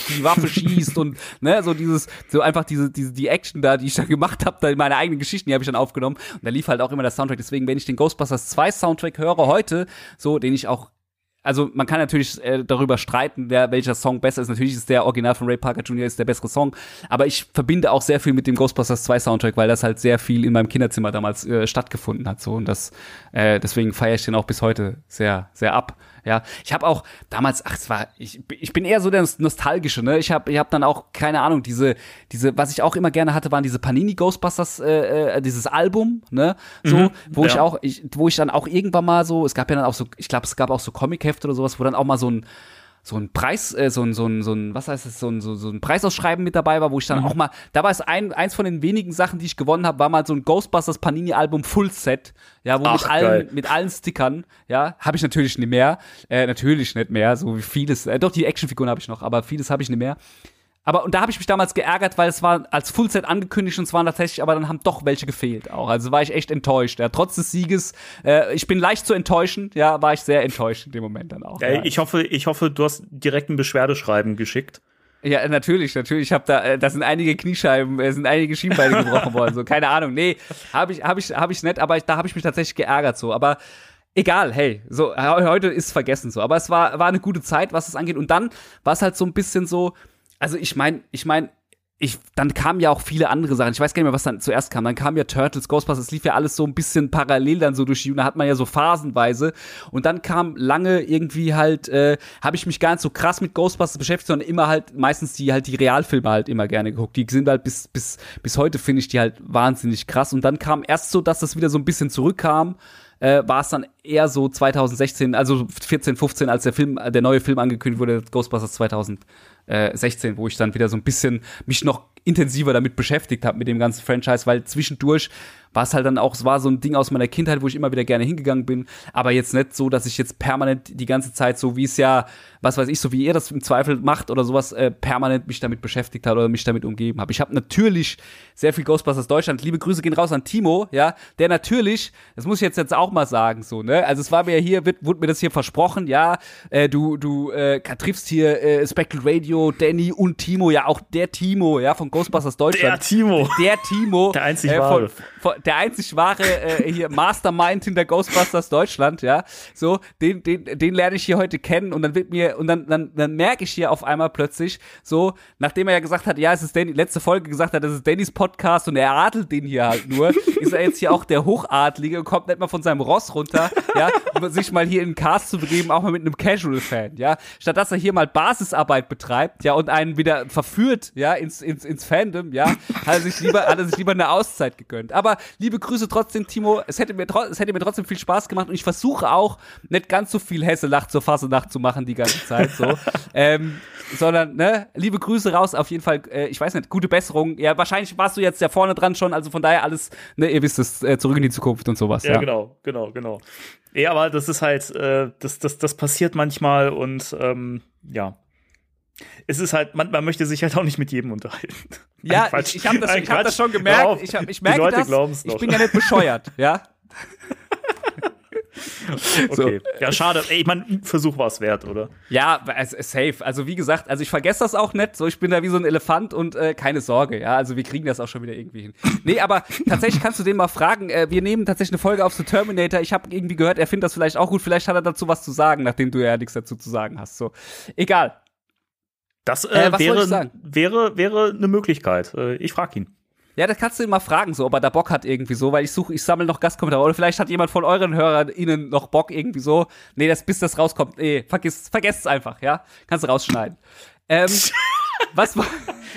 die Waffe schießt und ne, so dieses, so einfach diese, diese die Action da, die ich da gemacht habe, da meine eigenen Geschichten, die habe ich dann aufgenommen und da lief halt auch immer der Soundtrack. Deswegen, wenn ich den Ghostbusters 2 Soundtrack höre heute, so den ich auch also man kann natürlich äh, darüber streiten, wer welcher Song besser ist. Natürlich ist der Original von Ray Parker Jr. ist der bessere Song, aber ich verbinde auch sehr viel mit dem Ghostbusters 2 Soundtrack, weil das halt sehr viel in meinem Kinderzimmer damals äh, stattgefunden hat so und das äh, deswegen feiere ich den auch bis heute sehr sehr ab. Ja, ich habe auch damals, ach, es war, ich, ich bin eher so der nostalgische, ne? Ich habe, ich habe dann auch keine Ahnung, diese, diese, was ich auch immer gerne hatte, waren diese Panini Ghostbusters, äh, äh, dieses Album, ne? So, wo ich ja. auch, ich, wo ich dann auch irgendwann mal so, es gab ja dann auch so, ich glaube, es gab auch so Comichefte oder sowas, wo dann auch mal so ein so ein Preis, äh, so ein, so ein, so ein, was heißt es, so ein, so, so ein Preisausschreiben mit dabei war, wo ich dann auch mal, da war es ein, eins von den wenigen Sachen, die ich gewonnen habe, war mal so ein Ghostbusters Panini Album Full Set, ja, wo mit Ach, allen, geil. mit allen Stickern, ja, habe ich natürlich nicht mehr, äh, natürlich nicht mehr, so wie vieles, äh, doch die Actionfiguren habe ich noch, aber vieles habe ich nicht mehr. Aber und da habe ich mich damals geärgert, weil es war als Fullset angekündigt und es waren tatsächlich, aber dann haben doch welche gefehlt auch. Also war ich echt enttäuscht. Ja, trotz des Sieges, äh, ich bin leicht zu enttäuschen, ja, war ich sehr enttäuscht in dem Moment dann auch. Ja, ja. ich hoffe, ich hoffe, du hast direkt ein Beschwerdeschreiben geschickt. Ja, natürlich, natürlich. Ich habe da, äh, da sind einige Kniescheiben, äh, sind einige Schienbeine gebrochen worden. So, keine Ahnung. Nee, habe ich, habe ich, habe ich nicht. Aber ich, da habe ich mich tatsächlich geärgert so. Aber egal, hey, so he- heute ist vergessen so. Aber es war, war eine gute Zeit, was es angeht. Und dann war es halt so ein bisschen so. Also ich meine, ich meine, ich, dann kamen ja auch viele andere Sachen. Ich weiß gar nicht mehr, was dann zuerst kam. Dann kam ja Turtles, Ghostbusters, es lief ja alles so ein bisschen parallel dann so durch die, da hat man ja so phasenweise. Und dann kam lange irgendwie halt, äh, habe ich mich gar nicht so krass mit Ghostbusters beschäftigt, sondern immer halt meistens die halt die Realfilme halt immer gerne geguckt. Die sind halt bis, bis, bis heute finde ich die halt wahnsinnig krass. Und dann kam erst so, dass das wieder so ein bisschen zurückkam äh, war es dann eher so 2016, also 14, 15, als der Film, der neue Film angekündigt wurde, Ghostbusters 2016, wo ich dann wieder so ein bisschen mich noch intensiver damit beschäftigt habe mit dem ganzen Franchise, weil zwischendurch war es halt dann auch, es war so ein Ding aus meiner Kindheit, wo ich immer wieder gerne hingegangen bin, aber jetzt nicht so, dass ich jetzt permanent die ganze Zeit so, wie es ja, was weiß ich, so wie ihr das im Zweifel macht oder sowas, äh, permanent mich damit beschäftigt hat oder mich damit umgeben habe. Ich habe natürlich sehr viel Ghostbusters Deutschland. Liebe Grüße gehen raus an Timo, ja, der natürlich, das muss ich jetzt jetzt auch mal sagen, so, ne? Also es war mir hier, wird, wurde mir das hier versprochen, ja, äh, du, du äh, triffst hier äh, Spectral Radio, Danny und Timo, ja, auch der Timo, ja, von Ghostbusters Deutschland. Der Timo. Der Timo. Der einzig äh, wahre. Von, von, der einzig wahre äh, hier Mastermind hinter Ghostbusters Deutschland, ja. So, den, den, den lerne ich hier heute kennen und dann wird mir, und dann, dann, dann merke ich hier auf einmal plötzlich, so, nachdem er ja gesagt hat, ja, es ist Danny, letzte Folge gesagt hat, das ist Dannys Podcast und er adelt den hier halt nur, ist er jetzt hier auch der Hochadlige und kommt nicht mal von seinem Ross runter, ja, um sich mal hier in den Cast zu begeben, auch mal mit einem Casual-Fan, ja. Statt dass er hier mal Basisarbeit betreibt, ja, und einen wieder verführt, ja, ins, ins, ins Fandom, ja, hat er sich lieber, hat er sich lieber eine Auszeit gegönnt. Aber liebe Grüße trotzdem, Timo. Es hätte mir, es hätte mir trotzdem viel Spaß gemacht und ich versuche auch nicht ganz so viel Hesselacht zur Fassenacht zu machen die ganze Zeit, so. ähm, sondern, ne, liebe Grüße raus, auf jeden Fall, äh, ich weiß nicht, gute Besserung. Ja, wahrscheinlich warst du jetzt ja vorne dran schon, also von daher alles, ne, ihr wisst es, äh, zurück in die Zukunft und sowas. Ja, Ja, genau, genau, genau. Ja, aber das ist halt, äh, das, das, das passiert manchmal und ähm, ja. Es ist halt, man, man möchte sich halt auch nicht mit jedem unterhalten. Ja, ich, ich habe das, ich hab das schon gemerkt. auf. Ich, hab, ich Die merke das. Ich bin ja nicht bescheuert, ja. Okay. Ja, schade. Ey, ich mein Versuch war es wert, oder? Ja, es ist safe. Also wie gesagt, also ich vergesse das auch nicht. So, ich bin da wie so ein Elefant und äh, keine Sorge. Ja, also wir kriegen das auch schon wieder irgendwie hin. Nee, aber tatsächlich kannst du den mal fragen. Äh, wir nehmen tatsächlich eine Folge auf The Terminator. Ich habe irgendwie gehört, er findet das vielleicht auch gut. Vielleicht hat er dazu was zu sagen, nachdem du ja nichts dazu zu sagen hast. So, egal. Das Äh, äh, wäre, wäre, wäre eine Möglichkeit. Äh, ich frag ihn. Ja, das kannst du ihn mal fragen, so, ob er da Bock hat irgendwie so, weil ich suche, ich sammle noch Gastkommentare. Oder vielleicht hat jemand von euren Hörern ihnen noch Bock irgendwie so. Nee, das, bis das rauskommt, nee, vergiss, vergesst es einfach, ja? Kannst du rausschneiden. Ähm, was war.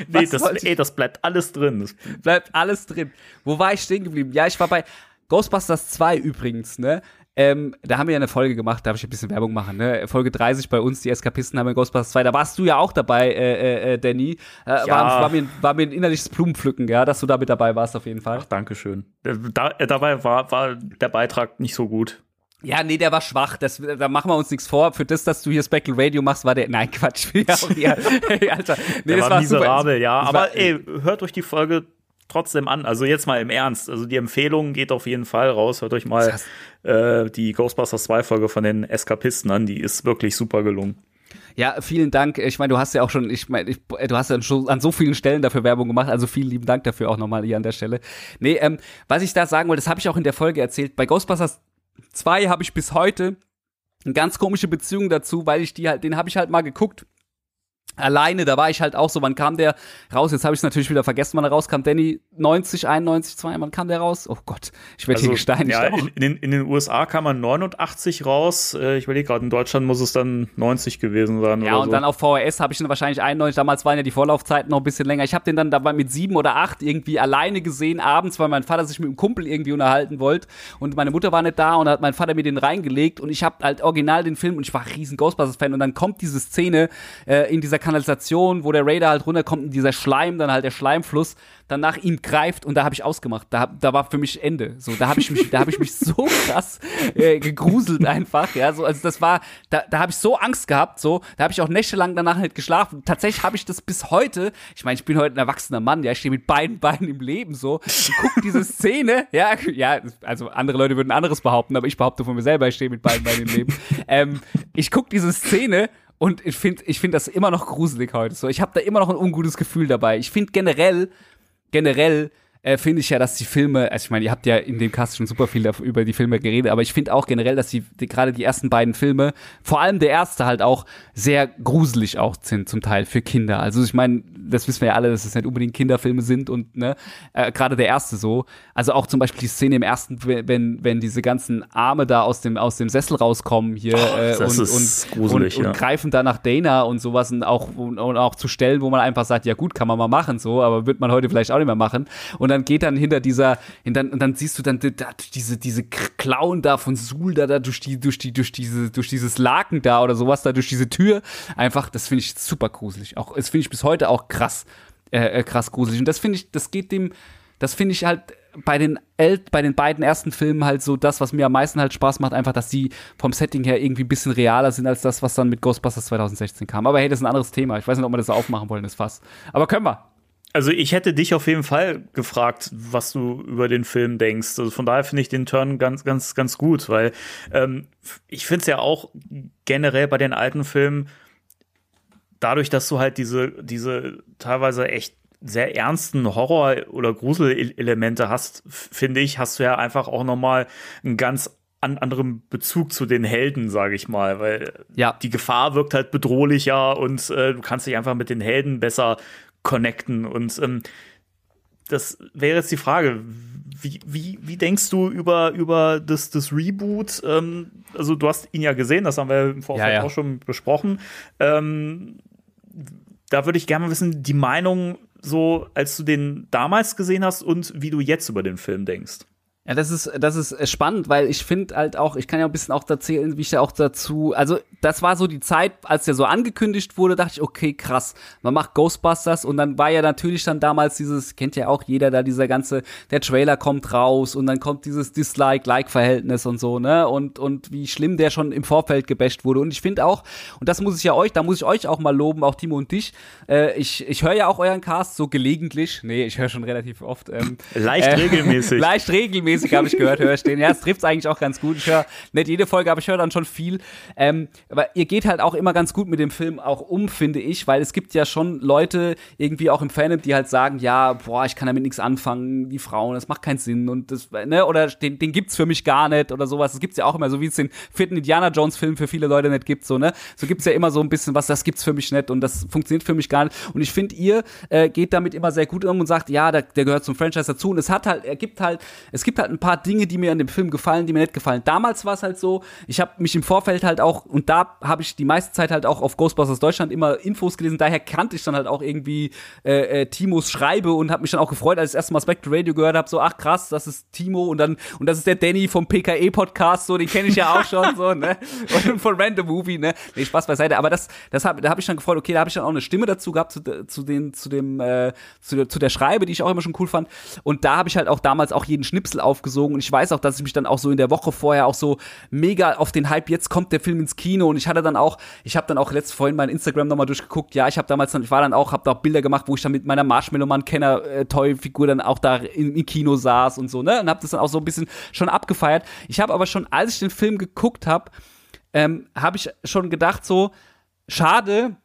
Nee, was das, ey, das bleibt alles drin. Das, bleibt alles drin. Wo war ich stehen geblieben? Ja, ich war bei Ghostbusters 2 übrigens, ne? Ähm, da haben wir ja eine Folge gemacht, darf ich ein bisschen Werbung machen, ne? Folge 30 bei uns, die Eskapisten haben wir Ghostbusters 2. Da warst du ja auch dabei, äh, äh, äh, Danny. Äh, Ja. war, war, mir, war mir ein innerliches Blumenpflücken, ja, dass du da mit dabei warst, auf jeden Fall. ach, Dankeschön. Äh, Da, äh, dabei war, war der Beitrag nicht so gut. Ja, nee, der war schwach. Das, da machen wir uns nichts vor. Für das, dass du hier Speckle Radio machst, war der. Nein, Quatsch. Ja, ja, Alter. Nee, Der das war, super. miserabel, ja. Das Aber war- ey, hört euch die Folge trotzdem an. Also jetzt mal im Ernst. Also die Empfehlung geht auf jeden Fall raus. Hört euch mal äh, die Ghostbusters 2 Folge von den Eskapisten an. Die ist wirklich super gelungen. Ja, vielen Dank. Ich meine, du hast ja auch schon, ich meine, ich, du hast ja schon an so vielen Stellen dafür Werbung gemacht, also vielen lieben Dank dafür auch nochmal hier an der Stelle. Nee, ähm, was ich da sagen wollte, das habe ich auch in der Folge erzählt. Bei Ghostbusters 2 habe ich bis heute eine ganz komische Beziehung dazu, weil ich die halt, den habe ich halt mal geguckt. Alleine, da war ich halt auch so, wann kam der raus? Jetzt habe ich es natürlich wieder vergessen, wann er rauskam. Danny 90, 91, 2, wann kam der raus? Oh Gott, ich werde hier gesteinigt. ja, in, in, den, in den USA kam man 89 raus. Äh, ich überlege gerade, in Deutschland muss es dann 90 gewesen sein. Ja, und so. dann auf VHS habe ich ihn wahrscheinlich 91. Damals waren ja die Vorlaufzeiten noch ein bisschen länger. Ich habe den dann dabei mit sieben oder acht irgendwie alleine gesehen, abends, weil mein Vater sich mit einem Kumpel irgendwie unterhalten wollte. Und meine Mutter war nicht da und hat mein Vater mir den reingelegt. Und ich habe halt original den Film und ich war riesen Ghostbusters-Fan. Und dann kommt diese Szene äh, in dieser Kanalisation, wo der Raider halt runterkommt, in dieser Schleim, dann halt der Schleimfluss, dann nach ihm greift und da habe ich ausgemacht. Da, da war für mich Ende. So, da habe ich mich, da habe ich mich so krass äh, gegruselt einfach. Ja, so, also das war, da, da habe ich so Angst gehabt. So, da habe ich auch nächtelang danach nicht geschlafen. Tatsächlich habe ich das bis heute. Ich meine, ich bin heute ein erwachsener Mann. Ja, ich stehe mit beiden Beinen im Leben so. Ich guck diese Szene. Ja, ja, also andere Leute würden anderes behaupten, aber ich behaupte von mir selber, ich stehe mit beiden Beinen im Leben. Ähm, ich guck diese Szene. Und ich finde ich find das immer noch gruselig heute. So, ich habe da immer noch ein ungutes Gefühl dabei. Ich finde generell, generell äh, finde ich ja, dass die Filme, also ich meine, ihr habt ja in dem Cast schon super viel über die Filme geredet, aber ich finde auch generell, dass die, die gerade die ersten beiden Filme, vor allem der erste halt auch sehr gruselig auch sind zum Teil für Kinder. Also ich meine, das wissen wir ja alle, dass es nicht unbedingt Kinderfilme sind und ne, äh, gerade der erste so. Also auch zum Beispiel die Szene im ersten, wenn wenn diese ganzen Arme da aus dem aus dem Sessel rauskommen hier äh, und, und, gruselig, und, ja. und greifen da nach Dana und sowas und auch und, und auch zu Stellen, wo man einfach sagt, ja gut, kann man mal machen so, aber wird man heute vielleicht auch nicht mehr machen. Und dann geht dann hinter dieser, und dann, und dann siehst du dann da, diese diese Klauen da von Sul da, da durch die durch die durch diese durch dieses Laken da oder sowas da durch diese Tür einfach, das finde ich super gruselig. Auch das finde ich bis heute auch krass äh, äh, krass gruselig. Und das finde ich, das geht dem, das finde ich halt bei den El bei den beiden ersten Filmen halt so das, was mir am meisten halt Spaß macht, einfach, dass die vom Setting her irgendwie ein bisschen realer sind als das, was dann mit Ghostbusters 2016 kam. Aber hey, das ist ein anderes Thema. Ich weiß nicht, ob wir das aufmachen wollen, das Fass. Aber können wir. Also ich hätte dich auf jeden Fall gefragt, was du über den Film denkst. Also von daher finde ich den Turn ganz, ganz, ganz gut, weil ähm, ich finde es ja auch generell bei den alten Filmen, dadurch, dass du halt diese, diese teilweise echt sehr ernsten Horror- oder Gruselelemente hast, finde ich, hast du ja einfach auch noch mal einen ganz an anderen Bezug zu den Helden, sage ich mal, weil Ja. die Gefahr wirkt halt bedrohlicher und äh, du kannst dich einfach mit den Helden besser connecten und ähm, das wäre jetzt die Frage, wie, wie, wie denkst du über, über das, das Reboot? Ähm, also du hast ihn ja gesehen, das haben wir im Vorfeld Ja, ja. auch schon besprochen. Ähm, da würde ich gerne mal wissen, die Meinung so, als du den damals gesehen hast und wie du jetzt über den Film denkst. Ja, das ist, das ist äh, spannend, weil ich finde halt auch, ich kann ja ein bisschen auch erzählen, wie ich da auch dazu, also das war so die Zeit, als der so angekündigt wurde, dachte ich, okay, krass, man macht Ghostbusters und dann war ja natürlich dann damals dieses, kennt ja auch jeder da, dieser ganze, der Trailer kommt raus und dann kommt dieses Dislike-Like-Verhältnis und so, ne, und, und wie schlimm der schon im Vorfeld gebasht wurde und ich finde auch, und das muss ich ja euch, da muss ich euch auch mal loben, auch Timo und dich, äh, ich, ich höre ja auch euren Cast so gelegentlich, nee, ich höre schon relativ oft, ähm, Leicht regelmäßig. Leicht regelmäßig habe ich gehört, höre ich den. Ja, es trifft eigentlich auch ganz gut. Ich höre nicht jede Folge, aber ich höre dann schon viel. Ähm, aber ihr geht halt auch immer ganz gut mit dem Film auch um, finde ich, weil es gibt ja schon Leute irgendwie auch im Fandom, die halt sagen, ja, boah, ich kann damit nichts anfangen, die Frauen, das macht keinen Sinn und das, ne, oder den, den gibt's für mich gar nicht oder sowas. Das gibt's ja auch immer, so wie es den vierten Indiana Jones Film für viele Leute nicht gibt, so, ne. So gibt's ja immer so ein bisschen was, das gibt's für mich nicht und das funktioniert für mich gar nicht. Und ich finde, ihr äh, geht damit immer sehr gut um und sagt, ja, der, der gehört zum Franchise dazu und es hat halt, er gibt halt, es gibt halt ein paar Dinge, die mir an dem Film gefallen, die mir nicht gefallen. Damals war es halt so, ich habe mich im Vorfeld halt auch, und da habe ich die meiste Zeit halt auch auf Ghostbusters Deutschland immer Infos gelesen, daher kannte ich dann halt auch irgendwie äh, äh, Timos Schreibe und habe mich dann auch gefreut, als ich das erste Mal Spectre Radio gehört habe, so, ach krass, das ist Timo und dann, und das ist der Danny vom PKE-Podcast, so, den kenne ich ja auch schon, so, ne? Und von Random Movie, ne? Nee, Spaß beiseite, aber das, das hab, da habe ich dann gefreut, okay, da habe ich dann auch eine Stimme dazu gehabt, zu, zu, den, zu dem, äh, zu, der- zu der Schreibe, die ich auch immer schon cool fand. Und da habe ich halt auch damals auch jeden Schnipsel aufgesogen und ich weiß auch, dass ich mich dann auch so in der Woche vorher auch so mega auf den Hype, jetzt kommt der Film ins Kino und ich hatte dann auch, ich habe dann auch letzt vorhin mein Instagram nochmal durchgeguckt, ja, ich habe damals dann, ich war dann auch, habe da auch Bilder gemacht, wo ich dann mit meiner Marshmallow-Mann-Kenner-Toy-Figur dann auch da im, im Kino saß und so, ne, und habe das dann auch so ein bisschen schon abgefeiert. Ich habe aber schon, als ich den Film geguckt habe, ähm, habe ich schon gedacht so, schade,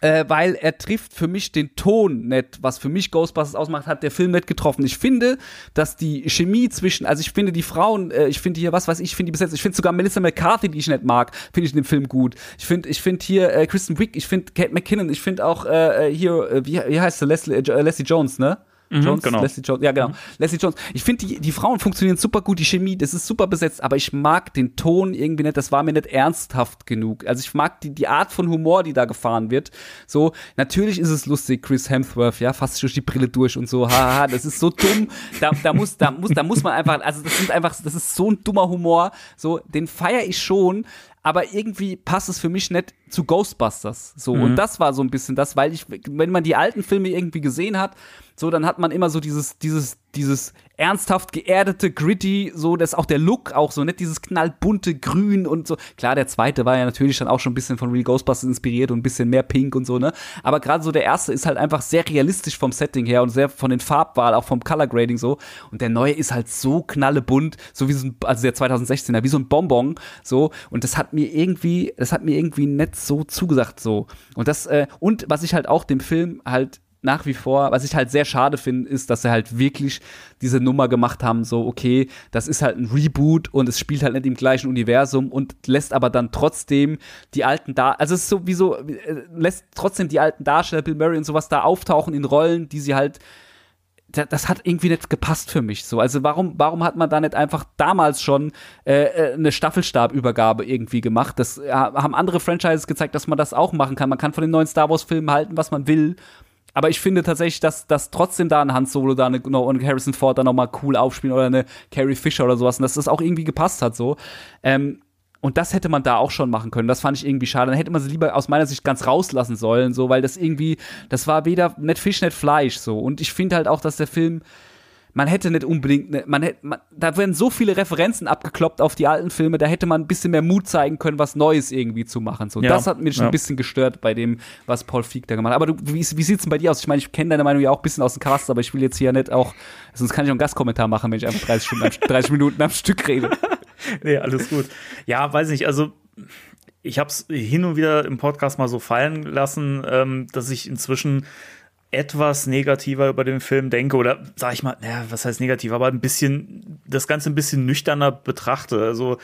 äh, weil er trifft für mich den Ton nicht, was für mich Ghostbusters ausmacht, hat der Film nicht getroffen. Ich finde, dass die Chemie zwischen, also ich finde die Frauen, äh, ich finde hier, was weiß ich, finde die besetzt, ich finde sogar Melissa McCarthy, die ich nicht mag, finde ich in dem Film gut. Ich finde, ich finde hier äh, Kristen Wiig, ich finde Kate McKinnon, ich finde auch äh, äh, hier, äh, wie, wie heißt sie, Leslie, äh, Leslie Jones, ne? Jones, genau. Leslie Jones, ja genau. Leslie Jones. Ich finde, die, die Frauen funktionieren super gut, die Chemie, das ist super besetzt, aber ich mag den Ton irgendwie nicht, das war mir nicht ernsthaft genug. Also ich mag die, die Art von Humor, die da gefahren wird. So, natürlich ist es lustig, Chris Hemsworth, ja, fast durch die Brille durch und so, haha, das ist so dumm. Da, da muss, da muss, da muss man einfach, also das sind einfach, das ist so ein dummer Humor, so, den feiere ich schon, aber irgendwie passt es für mich nicht zu Ghostbusters. So, und das war so ein bisschen das, weil ich, wenn man die alten Filme irgendwie gesehen hat, so, dann hat man immer so dieses, dieses, dieses ernsthaft geerdete, gritty, so, das ist auch der Look auch so, nicht dieses knallbunte Grün und so. Klar, der zweite war ja natürlich dann auch schon ein bisschen von Real Ghostbusters inspiriert und ein bisschen mehr Pink und so, ne? Aber gerade so der erste ist halt einfach sehr realistisch vom Setting her und sehr von den Farbwahl, auch vom Color Grading so. Und der neue ist halt so knallebunt, so wie so ein, also der 2016er, wie so ein Bonbon, so. Und das hat mir irgendwie, das hat mir irgendwie nicht so zugesagt, so. Und das, äh, und was ich halt auch dem Film halt nach wie vor, was ich halt sehr schade finde, ist, dass sie halt wirklich diese Nummer gemacht haben, so, okay, das ist halt ein Reboot und es spielt halt nicht im gleichen Universum und lässt aber dann trotzdem die alten da, also es ist sowieso, äh, lässt trotzdem die alten Darsteller, Bill Murray und sowas da auftauchen in Rollen, die sie halt das hat irgendwie nicht gepasst für mich so. Also warum, warum hat man da nicht einfach damals schon äh, äh eine Staffelstabübergabe irgendwie gemacht? Das äh, haben andere Franchises gezeigt, dass man das auch machen kann. Man kann von den neuen Star Wars Filmen halten, was man will. Aber ich finde tatsächlich, dass, dass trotzdem da ein Han Solo da eine, eine Harrison Ford da nochmal cool aufspielen oder eine Carrie Fisher oder sowas und dass das auch irgendwie gepasst hat so. Ähm, und das hätte man da auch schon machen können. Das fand ich irgendwie schade. Dann hätte man sie lieber aus meiner Sicht ganz rauslassen sollen, so, weil das irgendwie, das war weder net Fisch, net Fleisch, so. Und ich finde halt auch, dass der Film, man hätte nicht unbedingt, ne, man hätte, man, da werden so viele Referenzen abgekloppt auf die alten Filme, da hätte man ein bisschen mehr Mut zeigen können, was Neues irgendwie zu machen. So, ja, das hat mich schon ja. ein bisschen gestört bei dem, was Paul Feig da gemacht hat. Aber du, wie, wie sieht's denn bei dir aus? Ich meine, ich kenne deine Meinung ja auch ein bisschen aus dem Cast, aber ich will jetzt hier nicht auch, sonst kann ich auch einen Gastkommentar machen, wenn ich einfach 30, Stunden, 30 Minuten am Stück rede. nee, alles gut. Ja, weiß nicht, also ich habe es hin und wieder im Podcast mal so fallen lassen, ähm, dass ich inzwischen etwas negativer über den Film denke oder sag ich mal, naja, was heißt negativ, aber ein bisschen das Ganze ein bisschen nüchterner betrachte. Also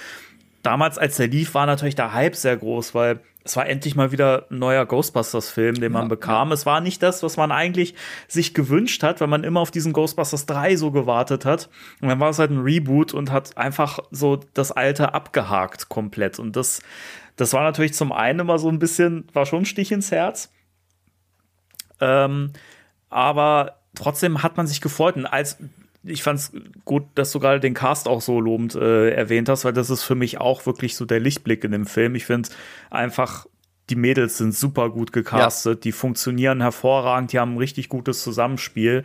damals, als der lief, war natürlich der Hype sehr groß, weil es war endlich mal wieder ein neuer Ghostbusters-Film, den man ja, bekam. Ja. Es war nicht das, was man eigentlich sich gewünscht hat, weil man immer auf diesen Ghostbusters 3 so gewartet hat. Und dann war es halt ein Reboot und hat einfach so das Alte abgehakt komplett. Und das, das war natürlich zum einen immer so ein bisschen, war schon ein Stich ins Herz. Ähm, aber trotzdem hat man sich gefreut. Und als ich fand es gut, dass du gerade den Cast auch so lobend äh, erwähnt hast, weil das ist für mich auch wirklich so der Lichtblick in dem Film. Ich finde einfach, die Mädels sind super gut gecastet, ja. die funktionieren hervorragend, die haben ein richtig gutes Zusammenspiel.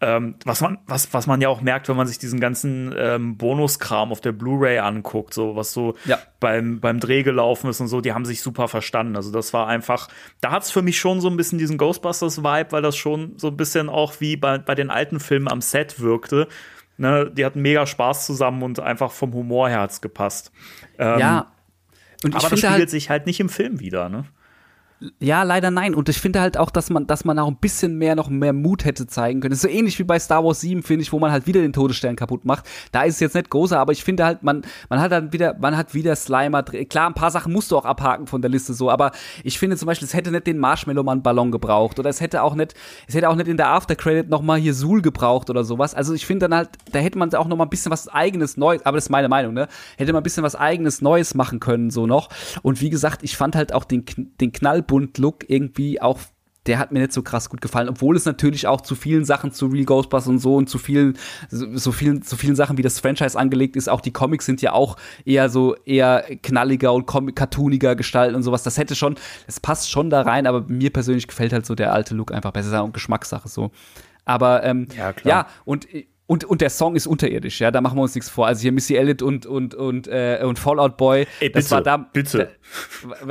Ähm, was man, was, was man ja auch merkt, wenn man sich diesen ganzen ähm, Bonuskram auf der Blu-ray anguckt, so was so ja. beim, beim Dreh gelaufen ist und so, die haben sich super verstanden. Also das war einfach, da hat's für mich schon so ein bisschen diesen Ghostbusters-Vibe, weil das schon so ein bisschen auch wie bei, bei den alten Filmen am Set wirkte. Ne, die hatten mega Spaß zusammen und einfach vom Humor her hat's gepasst. Ähm, ja. Und aber das spiegelt halt sich halt nicht im Film wieder, ne? Ja, leider nein. Und ich finde halt auch, dass man, dass man auch ein bisschen mehr noch mehr Mut hätte zeigen können. Das ist so ähnlich wie bei Star Wars 7, finde ich, wo man halt wieder den Todesstern kaputt macht. Da ist es jetzt nicht großer, aber ich finde halt, man, man hat dann wieder, man hat wieder Slimer. Klar, ein paar Sachen musst du auch abhaken von der Liste so, aber ich finde zum Beispiel, es hätte nicht den Marshmallow-Mann-Ballon gebraucht oder es hätte auch nicht, es hätte auch nicht in der After-Credit nochmal hier Sul gebraucht oder sowas. Also ich finde dann halt, da hätte man auch noch mal ein bisschen was eigenes Neues, aber das ist meine Meinung, ne? Hätte man ein bisschen was eigenes Neues machen können, so noch. Und wie gesagt, ich fand halt auch den, den Knallbunt-Look irgendwie irgendwie auch der hat mir nicht so krass gut gefallen, obwohl es natürlich auch zu vielen Sachen zu Real Ghostbusters und so und zu vielen so, vielen zu vielen Sachen wie das Franchise angelegt ist. Auch die Comics sind ja auch eher so eher knalliger und cartooniger gestalten und sowas. Das hätte schon, es passt schon da rein, aber mir persönlich gefällt halt so der alte Look einfach besser und Geschmackssache so. Aber ähm, ja, klar. ja und und, und der Song ist unterirdisch, ja, da machen wir uns nichts vor. Also hier Missy Elliott und und und äh, und Fallout Boy, Ey, bitte, das war da bitte.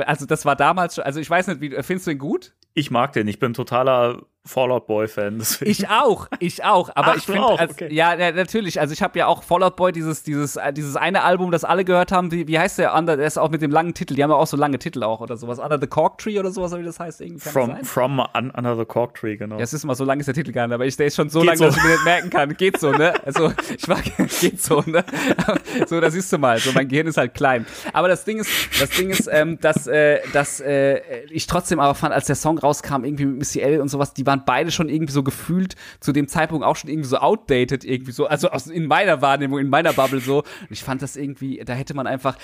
Also das war damals schon, also ich weiß nicht, wie findest du ihn gut? Ich mag den, ich bin totaler Fallout Boy Fan. Deswegen. Ich auch, ich auch. Aber Ach, ich finde, okay. ja, natürlich. Also ich habe ja auch Fallout Boy dieses dieses äh, dieses eine Album, das alle gehört haben. Wie, wie heißt der? Under, der ist auch mit dem langen Titel. Die haben ja auch so lange Titel auch oder sowas. Under the Cork Tree oder sowas, wie das heißt. Irgendwie from from Under the Cork Tree, genau. Ja, es ist mal so lang ist der Titel gar nicht, aber ich, der ist schon so lang, so. dass ich mir nicht merken kann. Geht so, ne? Also ich mag, geht so, ne? so, das siehst du mal. So, mein Gehirn ist halt klein. Aber das Ding ist, das Ding ist, ähm, dass, äh, dass äh, ich trotzdem aber fand, als der Song rauskam, irgendwie mit Missy L und sowas, die waren beide schon irgendwie so gefühlt zu dem Zeitpunkt auch schon irgendwie so outdated irgendwie so, also aus, in meiner Wahrnehmung, in meiner Bubble so. Und ich fand das irgendwie, da hätte man einfach,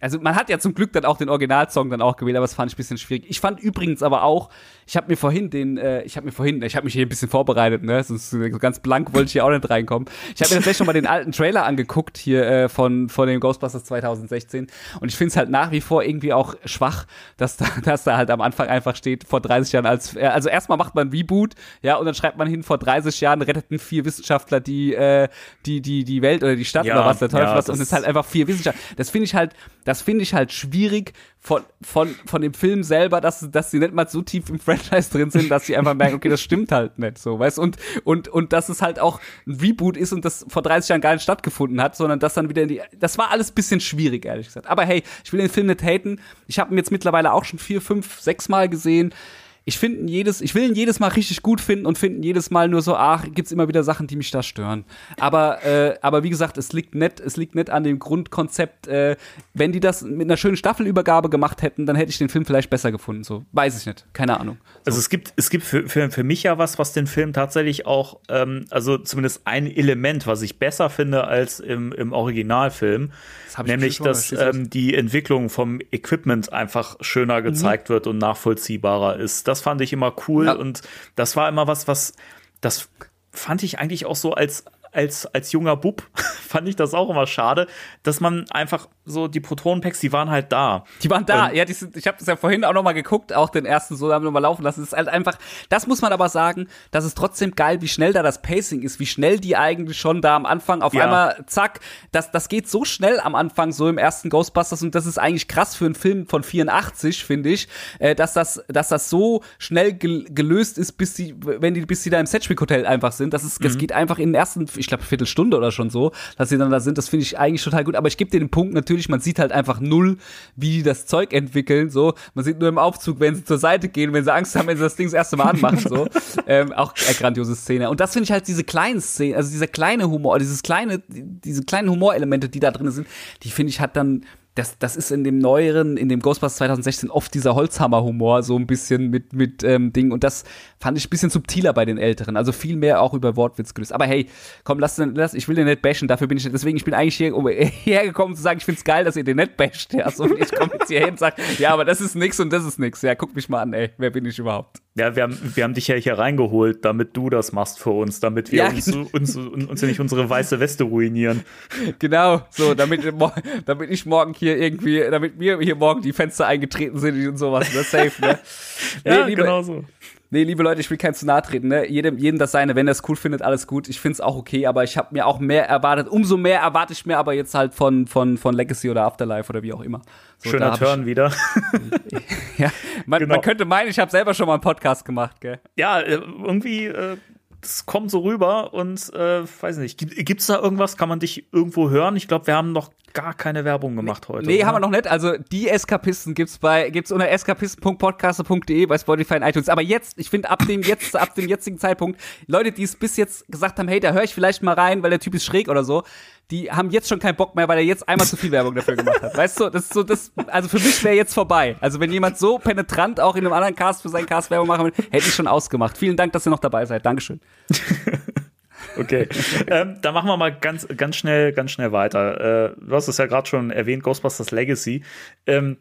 also man hat ja zum Glück dann auch den Originalsong dann auch gewählt, aber das fand ich ein bisschen schwierig. Ich fand übrigens aber auch, ich habe mir vorhin den, äh, ich habe mir vorhin, ich habe mich hier ein bisschen vorbereitet, ne, sonst äh, ganz blank wollte ich hier auch nicht reinkommen. Ich habe mir tatsächlich schon mal den alten Trailer angeguckt hier äh, von von dem Ghostbusters 2016 und ich finde es halt nach wie vor irgendwie auch schwach, dass da, dass da halt am Anfang einfach steht vor 30 Jahren als, äh, also erstmal macht man Reboot, ja, und dann schreibt man hin vor 30 Jahren retteten vier Wissenschaftler die äh, die die die Welt oder die Stadt ja, oder was der Teufel ja, was und es ist halt einfach vier Wissenschaftler. Das finde ich halt, das finde ich halt schwierig von von von dem Film selber, dass dass sie nicht mal so tief im Franchise drin sind, dass sie einfach merken, okay, das stimmt halt nicht so, weißt und und und dass es halt auch ein Reboot ist und das vor 30 Jahren gar nicht stattgefunden hat, sondern das dann wieder in die das war alles bisschen schwierig ehrlich gesagt. Aber hey, ich will den Film nicht haten. Ich habe ihn jetzt mittlerweile auch schon vier, fünf, sechs Mal gesehen ich finde jedes, ich will ihn jedes Mal richtig gut finden und finden jedes Mal nur so, ach, gibt's immer wieder Sachen, die mich da stören. Aber, äh, aber wie gesagt, es liegt nicht, es liegt nicht an dem Grundkonzept. Äh, wenn die das mit einer schönen Staffelübergabe gemacht hätten, dann hätte ich den Film vielleicht besser gefunden. So, weiß ich nicht, keine Ahnung. So. Also es gibt, es gibt für, für, für mich ja was, was den Film tatsächlich auch, ähm, also zumindest ein Element, was ich besser finde als im, im Originalfilm, ich nämlich, dass ähm, die Entwicklung vom Equipment einfach schöner gezeigt wird und nachvollziehbarer ist. Das fand ich immer cool Ja. und das war immer was, was das fand ich eigentlich auch so als als, als junger Bub fand ich das auch immer schade, dass man einfach so die Protonenpacks, die waren halt da. Die waren da, Ähm, ja, die sind, ich habe das ja vorhin auch noch mal geguckt, auch den ersten so haben wir mal laufen lassen. Das ist halt einfach, das muss man aber sagen, das ist trotzdem geil, wie schnell da das Pacing ist, wie schnell die eigentlich schon da am Anfang auf Ja. einmal, zack, das, das geht so schnell am Anfang, so im ersten Ghostbusters und das ist eigentlich krass für einen Film von 84, finde ich, äh, dass das, dass das so schnell gel gelöst ist, bis die, wenn die, bis die da im Setchwick Hotel einfach sind. Das ist, Mhm. das geht einfach in den ersten, ich glaube, Viertelstunde oder schon so, dass sie dann da sind. Das finde ich eigentlich total gut. Aber ich gebe dir den Punkt natürlich, man sieht halt einfach null, wie die das Zeug entwickeln. So, man sieht nur im Aufzug, wenn sie zur Seite gehen, wenn sie Angst haben, wenn sie das Ding das erste Mal anmachen. So, ähm, auch eine grandiose Szene. Und das finde ich halt diese kleinen Szenen, also dieser kleine Humor, dieses kleine, diese kleinen Humorelemente, die da drin sind, die finde ich hat dann das, das ist in dem neueren, in dem Ghostbusters 2016 oft dieser Holzhammer-Humor, so ein bisschen mit, mit ähm, Ding. Und das fand ich ein bisschen subtiler bei den Älteren. Also viel mehr auch über Wortwitz gelöst. Aber hey, komm, lass den, lass, ich will den nicht bashen, dafür bin ich. Deswegen, ich bin eigentlich hier, um hergekommen zu sagen, ich find's geil, dass ihr den nicht basht. Ja, so, ich komme jetzt hier hin und sag, ja, aber das ist nix und das ist nix. Ja, guck mich mal an, ey. Wer bin ich überhaupt? Ja, wir haben, wir haben dich ja hier reingeholt, damit du das machst für uns, damit wir Ja, uns, uns, uns nicht unsere weiße Weste ruinieren. Genau, so, damit, damit ich morgen hier irgendwie, damit mir hier morgen die Fenster eingetreten sind und sowas, ne? Safe, ne? Ja, liebe, genau so. Nee, liebe Leute, ich will kein zu nahe treten, ne? Jedem, jedem das seine, wenn er es cool findet, alles gut. Ich find's auch okay, aber ich habe mir auch mehr erwartet. Umso mehr erwarte ich mir aber jetzt halt von, von, von Legacy oder Afterlife oder wie auch immer. So, Schöner Turn wieder. Ja, man, Genau. man könnte meinen, ich habe selber schon mal einen Podcast gemacht, gell? ja, äh, irgendwie, äh, das kommt so rüber und äh, weiß nicht, gibt, gibt's da irgendwas? Kann man dich irgendwo hören? Ich glaube, wir haben noch gar keine Werbung gemacht heute. Nee, oder? haben wir noch nicht. Also die Eskapisten gibt's bei gibt's unter eskapisten.podcaster.de bei Spotify und iTunes. Aber jetzt, ich finde ab dem jetzt ab dem jetzigen Zeitpunkt, Leute, die es bis jetzt gesagt haben, hey, da höre ich vielleicht mal rein, weil der Typ ist schräg oder so, die haben jetzt schon keinen Bock mehr, weil er jetzt einmal zu viel Werbung dafür gemacht hat. Weißt du, das ist so das also für mich wäre jetzt vorbei. Also wenn jemand so penetrant auch in einem anderen Cast für seinen Cast Werbung machen will, hätte ich schon ausgemacht. Vielen Dank, dass ihr noch dabei seid. Dankeschön. Okay. ähm, dann machen wir mal ganz, ganz schnell, ganz schnell weiter. Äh, du hast es ja gerade schon erwähnt, Ghostbusters Legacy. Ähm,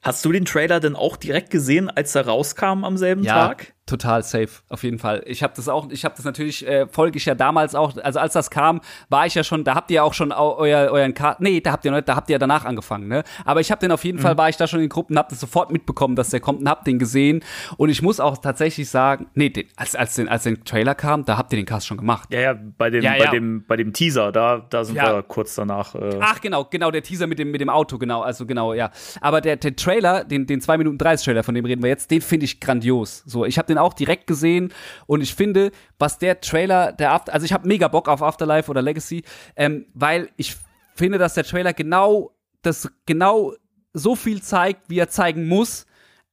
hast du den Trailer denn auch direkt gesehen, als er rauskam am selben Tag? Total safe, auf jeden Fall. Ich habe das auch, ich habe das natürlich, äh, folge ich ja damals auch, also als das kam, war ich ja schon, da habt ihr ja auch schon eu euer, euren Cast, nee, da habt ihr noch da habt ihr ja danach angefangen, ne? Aber ich habe den auf jeden Fall, war ich da schon in Gruppen, hab das sofort mitbekommen, dass der kommt und hab den gesehen. Und ich muss auch tatsächlich sagen, nee, den, als, als, den, als den Trailer kam, da habt ihr den Cast schon gemacht. Ja, ja, bei dem, Ja, bei ja. dem, bei dem Teaser, da, da sind Ja. wir kurz danach. Äh, Ach, genau, genau, der Teaser mit dem, mit dem Auto, genau, also genau, ja. Aber der, der Trailer, den, den 2 Minuten 30 Trailer, von dem reden wir jetzt, den finde ich grandios. So, ich habe den auch direkt gesehen. Und ich finde, was der Trailer, der After, also ich habe mega Bock auf Afterlife oder Legacy, ähm, weil ich finde, dass der Trailer genau, das genau so viel zeigt, wie er zeigen muss,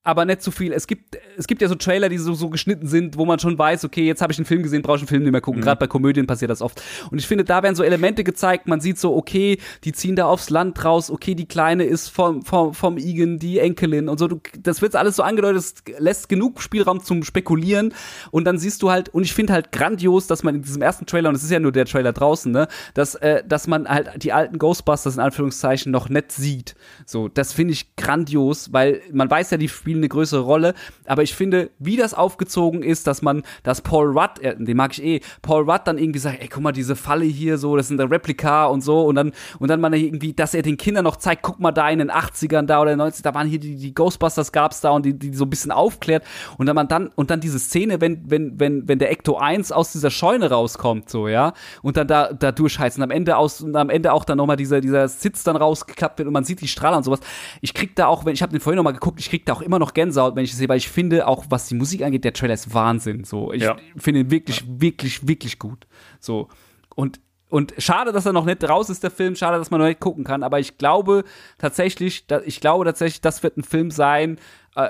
aber nicht zu viel. Es gibt, es gibt ja so Trailer, die so, so geschnitten sind, wo man schon weiß, okay, jetzt habe ich einen Film gesehen, brauche ich einen Film nicht mehr gucken. Gerade bei Komödien passiert das oft. Und ich finde, da werden so Elemente gezeigt, man sieht so, okay, die ziehen da aufs Land raus, okay, die Kleine ist vom, vom, vom Igen, die Enkelin und so. Du, das wird alles so angedeutet, es lässt genug Spielraum zum Spekulieren. Und dann siehst du halt, und ich finde halt grandios, dass man in diesem ersten Trailer, und es ist ja nur der Trailer draußen, ne, dass, äh, dass man halt die alten Ghostbusters in Anführungszeichen noch nicht sieht. So, das finde ich grandios, weil man weiß ja, die spielen eine größere Rolle, aber ich finde, wie das aufgezogen ist, dass man, dass Paul Rudd, äh, den mag ich eh, Paul Rudd dann irgendwie sagt, ey, guck mal, diese Falle hier so, das sind der Replika und so. Und dann, und dann man irgendwie, dass er den Kindern noch zeigt, guck mal da in den 80ern da oder 90 da waren hier die, die Ghostbusters gab's da und die, die so ein bisschen aufklärt. Und dann man dann, und dann diese Szene, wenn, wenn, wenn, wenn der Ecto 1 aus dieser Scheune rauskommt, so, ja, und dann da, da durchheizt und am Ende aus, und am Ende auch dann nochmal dieser, dieser Sitz dann rausgeklappt wird und man sieht die Strahler und sowas. Ich krieg da auch, wenn, ich habe den vorhin nochmal geguckt, ich krieg da auch immer noch Gänsehaut, wenn ich das sehe, weil ich finde, auch was die Musik angeht, der Trailer ist Wahnsinn, so. Ich Ja. finde ihn wirklich, wirklich, wirklich gut, so. Und, und schade, dass er noch nicht raus ist, der Film, schade, dass man noch nicht gucken kann, aber ich glaube tatsächlich, da, ich glaube tatsächlich, das wird ein Film sein,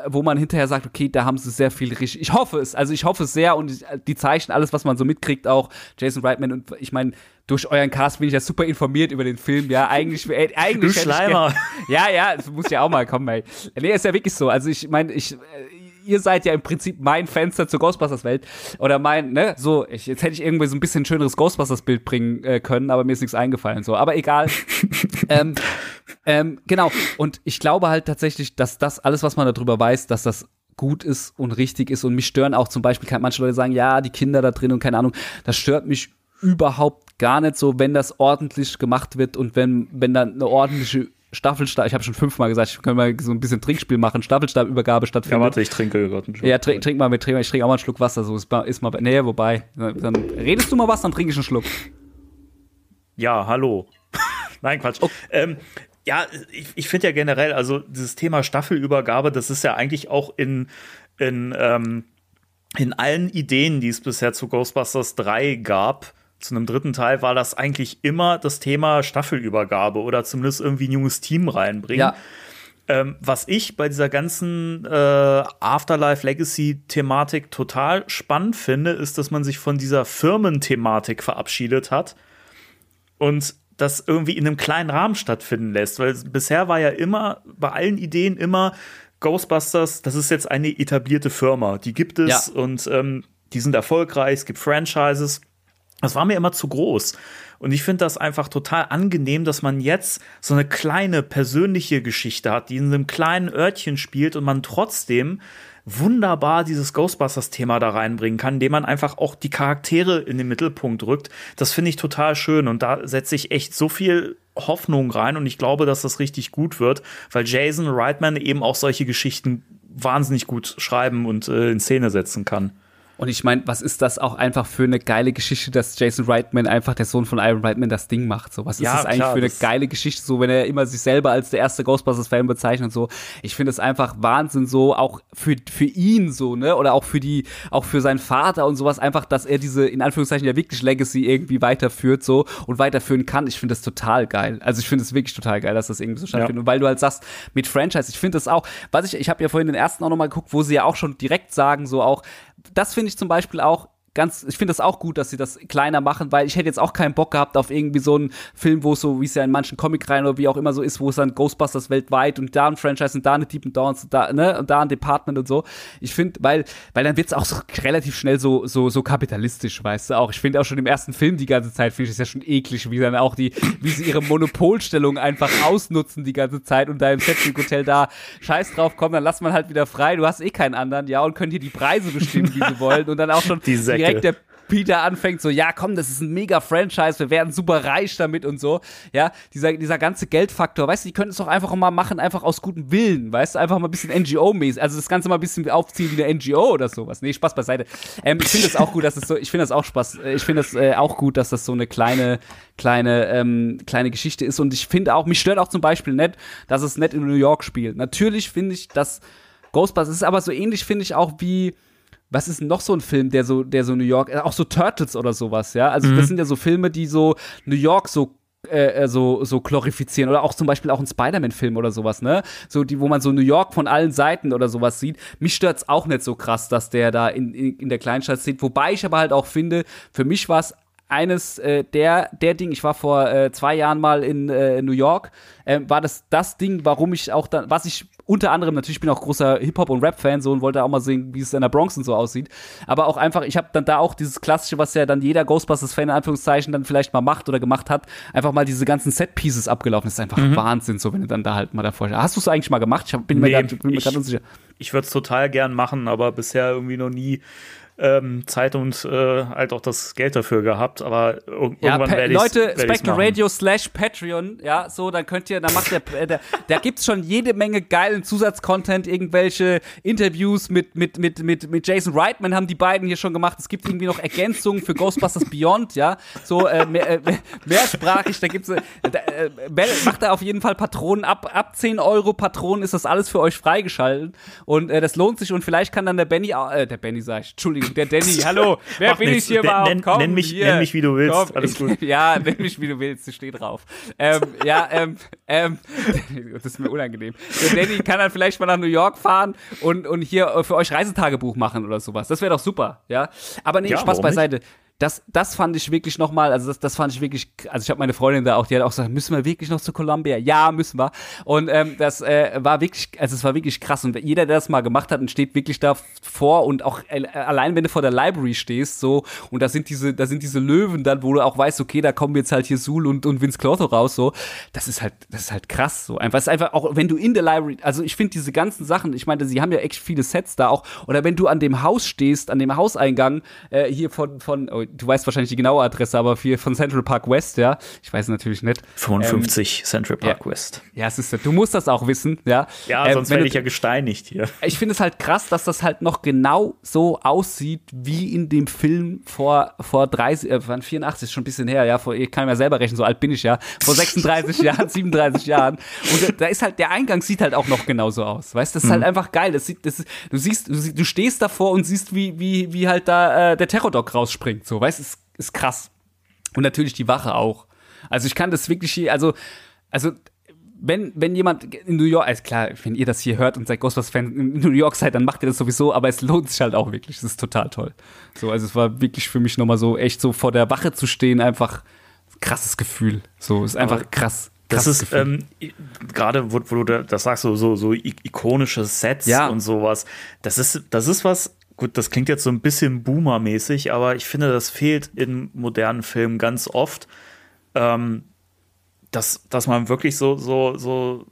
wo man hinterher sagt, okay, da haben sie sehr viel richtig. Ich hoffe es, also ich hoffe es sehr und die Zeichen, alles, was man so mitkriegt, auch Jason Reitman und ich meine, durch euren Cast bin ich ja super informiert über den Film, ja, eigentlich, äh, eigentlich. Du Schleimer. ja, ja, das muss ja auch mal kommen, ey. Nee, ist ja wirklich so. Also ich meine, ich, äh, ihr seid ja im Prinzip mein Fenster zur Ghostbusters-Welt. Oder mein, ne, so, ich, jetzt hätte ich irgendwie so ein bisschen schöneres Ghostbusters-Bild bringen äh, können, aber mir ist nichts eingefallen, so. Aber egal. ähm, ähm, genau. Und ich glaube halt tatsächlich, dass das alles, was man darüber weiß, dass das gut ist und richtig ist. Und mich stören auch zum Beispiel, manche Leute sagen, ja, die Kinder da drin und keine Ahnung, das stört mich überhaupt gar nicht so, wenn das ordentlich gemacht wird und wenn, wenn dann eine ordentliche Staffelstab, ich habe schon fünfmal gesagt, ich können mal so ein bisschen Trinkspiel machen, Staffelstabübergabe stattfindet. Ja, warte, ich trinke gerade einen Schluck. Ja, trink, trink mal mit, trink, ich trinke auch mal einen Schluck Wasser, so ist, ist mal, nee, wobei, dann redest du mal was, dann trinke ich einen Schluck. Ja, hallo. Nein, Quatsch. Okay. Ähm, ja, ich, ich finde ja generell, also dieses Thema Staffelübergabe, das ist ja eigentlich auch in, in, ähm, in allen Ideen, die es bisher zu Ghostbusters 3 gab, zu einem dritten Teil war das eigentlich immer das Thema Staffelübergabe oder zumindest irgendwie ein junges Team reinbringen. Ja. Ähm, was ich bei dieser ganzen äh, Afterlife Legacy-Thematik total spannend finde, ist, dass man sich von dieser Firmenthematik verabschiedet hat und das irgendwie in einem kleinen Rahmen stattfinden lässt. Weil bisher war ja immer, bei allen Ideen immer, Ghostbusters, das ist jetzt eine etablierte Firma. Die gibt es ja. und ähm, die sind erfolgreich, es gibt Franchises. Das war mir immer zu groß. Und ich finde das einfach total angenehm, dass man jetzt so eine kleine persönliche Geschichte hat, die in einem kleinen Örtchen spielt und man trotzdem wunderbar dieses Ghostbusters-Thema da reinbringen kann, indem man einfach auch die Charaktere in den Mittelpunkt rückt. Das finde ich total schön und da setze ich echt so viel Hoffnung rein und ich glaube, dass das richtig gut wird, weil Jason Reitman eben auch solche Geschichten wahnsinnig gut schreiben und äh, in Szene setzen kann. Und ich meine, was ist das auch einfach für eine geile Geschichte, dass Jason Reitman einfach der Sohn von Iron Reitman das Ding macht? So, was ist ja, das eigentlich klar, für eine geile Geschichte, so wenn er immer sich selber als der erste Ghostbusters-Fan bezeichnet und so. Ich finde es einfach Wahnsinn, so auch für, für ihn so, ne? Oder auch für die, auch für seinen Vater und sowas, einfach, dass er diese, in Anführungszeichen, ja wirklich Legacy irgendwie weiterführt so und weiterführen kann. Ich finde das total geil. Also ich finde es wirklich total geil, dass das irgendwie so stattfindet. Ja. Und weil du halt sagst, mit Franchise, ich finde das auch, was ich, ich habe ja vorhin den ersten auch nochmal geguckt, wo sie ja auch schon direkt sagen, so auch, das finde ich zum Beispiel auch ganz, ich finde das auch gut, dass sie das kleiner machen, weil ich hätte jetzt auch keinen Bock gehabt auf irgendwie so einen Film, wo es so, wie es ja in manchen Comicreihen oder wie auch immer so ist, wo es dann Ghostbusters weltweit und da ein Franchise und da eine Deep and Downs und da, ne, und da ein Department und so. Ich finde, weil, weil dann wird's auch so relativ schnell so, so, so kapitalistisch, weißt du auch. Ich finde auch schon im ersten Film die ganze Zeit, finde ich es ja schon eklig, wie dann auch die, wie sie ihre Monopolstellung einfach ausnutzen die ganze Zeit und da im Setting Hotel da scheiß drauf kommen, dann lass man halt wieder frei. Du hast eh keinen anderen, ja, und könnt hier die Preise bestimmen, wie sie wollen und dann auch schon die direkt der Peter anfängt so, ja komm, das ist ein mega Franchise, wir werden super reich damit und so, ja, dieser, dieser ganze Geldfaktor, weißt du, die könnten es doch einfach mal machen, einfach aus gutem Willen, weißt du, einfach mal ein bisschen NGO-mäßig, also das Ganze mal ein bisschen aufziehen wie eine NGO oder sowas, nee, Spaß beiseite. Ähm, ich finde das auch gut, dass es so, ich finde das auch Spaß, äh, ich finde das äh, auch gut, dass das so eine kleine, kleine, ähm, kleine Geschichte ist und ich finde auch, mich stört auch zum Beispiel nicht, dass es nicht in New York spielt. Natürlich finde ich, dass Ghostbusters ist aber so ähnlich, finde ich auch wie, was ist noch so ein Film, der so, der so New York, äh, auch so Turtles oder sowas, ja? Also mhm. das sind ja so Filme, die so New York so äh, äh, so so glorifizieren oder auch zum Beispiel auch ein Spider-Man-Film oder sowas, ne? So die, wo man so New York von allen Seiten oder sowas sieht. Mich stört's auch nicht so krass, dass der da in, in, in der Kleinstadt sieht. Wobei ich aber halt auch finde, für mich war es eines äh, der der Ding. Ich war vor äh, zwei Jahren mal in äh, New York. Äh, war das das Ding, warum ich auch dann, was ich unter anderem, natürlich bin ich auch großer Hip-Hop- und Rap-Fan so und wollte auch mal sehen, wie es in der Bronx und so aussieht. Aber auch einfach, ich habe dann da auch dieses Klassische, was ja dann jeder Ghostbusters-Fan in Anführungszeichen dann vielleicht mal macht oder gemacht hat, einfach mal diese ganzen Set-Pieces abgelaufen. Das ist einfach mhm. Wahnsinn, so wenn du dann da halt mal davor. Hast du es eigentlich mal gemacht? Ich hab, bin nee, mir gerade unsicher. Ich würde es total gern machen, aber bisher irgendwie noch nie ähm, Zeit und äh, halt auch das Geld dafür gehabt, aber ir ja, irgendwann werde ich Leute, Spectral Radio slash Patreon, ja, so, dann könnt ihr, dann macht der, äh, der da gibt's schon jede Menge geilen Zusatzcontent, irgendwelche Interviews mit, mit, mit, mit, mit Jason Reitman haben die beiden hier schon gemacht. Es gibt irgendwie noch Ergänzungen für Ghostbusters Beyond, ja, so, äh, mehr, äh, mehrsprachig, da gibt's, äh, äh, macht da auf jeden Fall Patronen ab, ab 10 Euro Patronen ist das alles für euch freigeschaltet und äh, das lohnt sich und vielleicht kann dann der Benny, äh, der Benny sag ich, Entschuldigung, der Danny, hallo, wer Macht bin nichts. ich hier überhaupt? nenn- Komm, nenn mich- hier. nenn mich, wie du willst. Komm, Alles gut. Ja, nenn mich, wie du willst, ich stehe drauf. Ähm, ja, ähm, ähm, das ist mir unangenehm. Der Danny kann dann vielleicht mal nach New York fahren und, und hier für euch Reisetagebuch machen oder sowas. Das wäre doch super, ja. Aber nee, Ja, Spaß warum nicht? Das, das fand ich wirklich nochmal, also das, das fand ich wirklich, also ich habe meine Freundin da auch, die hat auch gesagt, müssen wir wirklich noch zu Columbia? Ja, müssen wir. Und ähm, das äh, war wirklich, also es war wirklich krass. Und jeder, der das mal gemacht hat und steht wirklich da vor und auch äh, allein wenn du vor der Library stehst, so, und da sind diese, da sind diese Löwen dann, wo du auch weißt, okay, da kommen jetzt halt hier Sul und, und Vince Clotho raus, so, das ist halt, das ist halt krass, so. Einfach, es ist einfach auch, wenn du in der Library, also ich finde diese ganzen Sachen, ich meine, sie haben ja echt viele Sets da auch, oder wenn du an dem Haus stehst, an dem Hauseingang, äh, hier von, von, oh, du weißt wahrscheinlich die genaue Adresse, aber hier von Central Park West, ja, ich weiß natürlich nicht. 55 Central Park ja. West. Ja, es ist, du musst das auch wissen, ja. Ja, Ähm, sonst werde du- ich ja gesteinigt hier. ich finde es halt krass, dass das halt noch genau so aussieht wie in dem Film vor, vor 30, äh, wann 84, ist schon ein bisschen her, ja, vor, ich kann ja selber rechnen, so alt bin ich ja, vor 36 Jahren, 37 Jahren. Und da, da ist halt, der Eingang sieht halt auch noch genauso aus, weißt, das ist halt einfach geil, das sieht, das du siehst, du, du stehst davor und siehst, wie, wie, wie halt da äh, der Terrordog rausspringt, so, weißt, ist, ist krass. Und natürlich die Wache auch. Also ich kann das wirklich also, also wenn, wenn jemand in New York, also klar, wenn ihr das hier hört und seid Ghostbusters-Fan in New York seid, dann macht ihr das sowieso, aber es lohnt sich halt auch wirklich. Es ist total toll. So, also es war wirklich für mich nochmal so, echt so vor der Wache zu stehen, einfach krasses Gefühl. So, ist einfach Aber krass. Das ist ähm, gerade, wo, wo du da- das sagst, so, so, so ikonische Sets Ja. und sowas. Das ist, das ist was, gut, das klingt jetzt so ein bisschen Boomer-mäßig, aber ich finde, das fehlt in modernen Filmen ganz oft, ähm, dass, dass man wirklich so, so, so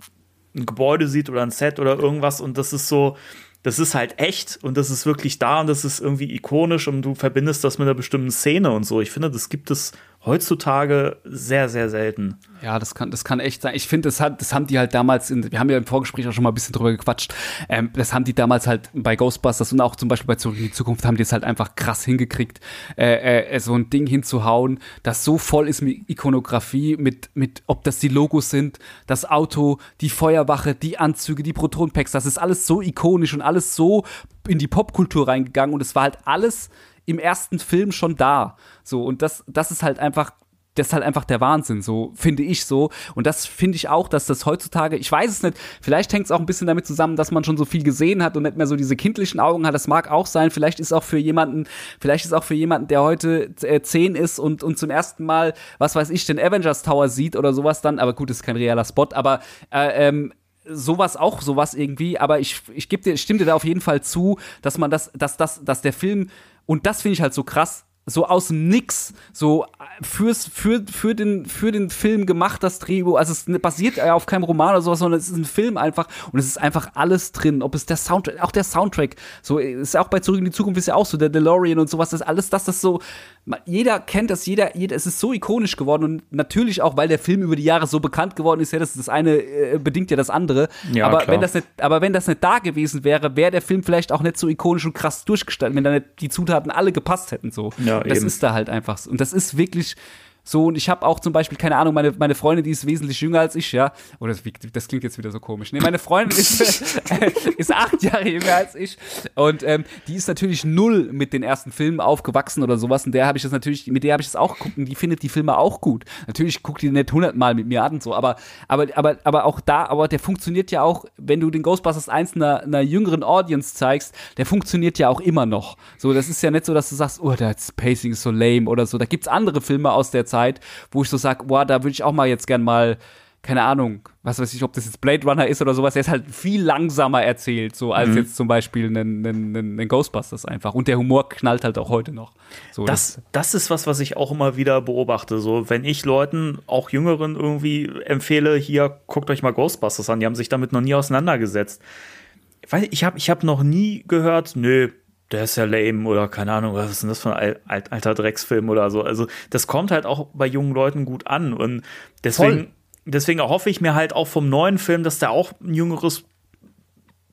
ein Gebäude sieht oder ein Set oder irgendwas und das ist so, das ist halt echt und das ist wirklich da und das ist irgendwie ikonisch und du verbindest das mit einer bestimmten Szene und so. Ich finde, das gibt es heutzutage sehr, sehr selten. Ja, das kann, das kann echt sein. Ich finde, das, das haben die halt damals, in, wir haben ja im Vorgespräch auch schon mal ein bisschen drüber gequatscht, ähm, das haben die damals halt bei Ghostbusters und auch zum Beispiel bei Zurück in die Zukunft haben die es halt einfach krass hingekriegt, äh, äh, so ein Ding hinzuhauen, das so voll ist mit Ikonografie, mit, mit, ob das die Logos sind, das Auto, die Feuerwache, die Anzüge, die Protonpacks, das ist alles so ikonisch und alles so in die Popkultur reingegangen und es war halt alles im ersten Film schon da. So, und das, das ist halt einfach das ist halt einfach der Wahnsinn, so finde ich so. Und das finde ich auch, dass das heutzutage, ich weiß es nicht, vielleicht hängt es auch ein bisschen damit zusammen, dass man schon so viel gesehen hat und nicht mehr so diese kindlichen Augen hat. Das mag auch sein. Vielleicht ist auch für jemanden, vielleicht ist auch für jemanden, der heute äh, zehn ist und, und zum ersten Mal, was weiß ich, den Avengers Tower sieht oder sowas dann, aber gut, ist kein realer Spot, aber äh, ähm, sowas auch sowas irgendwie, aber ich ich gebe dir stimme dir da auf jeden Fall zu, dass man das dass das dass der Film und das finde ich halt so krass so aus dem Nix, so fürs, für, für, den, für den Film gemacht, das Drehbuch. Also es basiert ja auf keinem Roman oder sowas, sondern es ist ein Film einfach und es ist einfach alles drin. Ob es der Soundtrack, auch der Soundtrack, so ist ja auch bei Zurück in die Zukunft ist ja auch so, der DeLorean und sowas, das ist alles das, das so, jeder kennt das, jeder, jeder, es ist so ikonisch geworden und natürlich auch, weil der Film über die Jahre so bekannt geworden ist, ja, das, das eine äh, bedingt ja das andere. Ja, aber klar. wenn das nicht, aber wenn das nicht da gewesen wäre, wäre der Film vielleicht auch nicht so ikonisch und krass durchgestaltet, wenn da nicht die Zutaten alle gepasst hätten, so. Ja, das eben. ist da halt einfach so. Und das ist wirklich wirklich so, und ich habe auch zum Beispiel, keine Ahnung, meine, meine Freundin, die ist wesentlich jünger als ich, ja. Oder das, das klingt jetzt wieder so komisch. Nee, meine Freundin ist, ist acht Jahre jünger als ich. Und ähm, die ist natürlich null mit den ersten Filmen aufgewachsen oder sowas. Und der habe ich das natürlich, mit der habe ich das auch geguckt und die findet die Filme auch gut. Natürlich guckt die nicht hundertmal mit mir an und so, aber, aber, aber, aber auch da, aber der funktioniert ja auch, wenn du den Ghostbusters 1 einer, einer jüngeren Audience zeigst, der funktioniert ja auch immer noch. So, das ist ja nicht so, dass du sagst, oh, das Pacing ist so lame oder so. Da gibt's andere Filme aus der Zeit, wo ich so sag, boah, da würde ich auch mal jetzt gern mal, keine Ahnung, was weiß ich, ob das jetzt Blade Runner ist oder sowas, der ist halt viel langsamer erzählt, so als jetzt zum Beispiel einen Ghostbusters einfach. Und der Humor knallt halt auch heute noch. So, Das, das ist was, was ich auch immer wieder beobachte. So, wenn ich Leuten, auch Jüngeren irgendwie empfehle, hier, guckt euch mal Ghostbusters an, die haben sich damit noch nie auseinandergesetzt. Weil ich habe ich hab noch nie gehört, nö, der ist ja lame oder keine Ahnung, was ist denn das für ein al- al- alter Drecksfilm oder so. Also, das kommt halt auch bei jungen Leuten gut an und deswegen, Voll. deswegen hoffe ich mir halt auch vom neuen Film, dass der auch ein jüngeres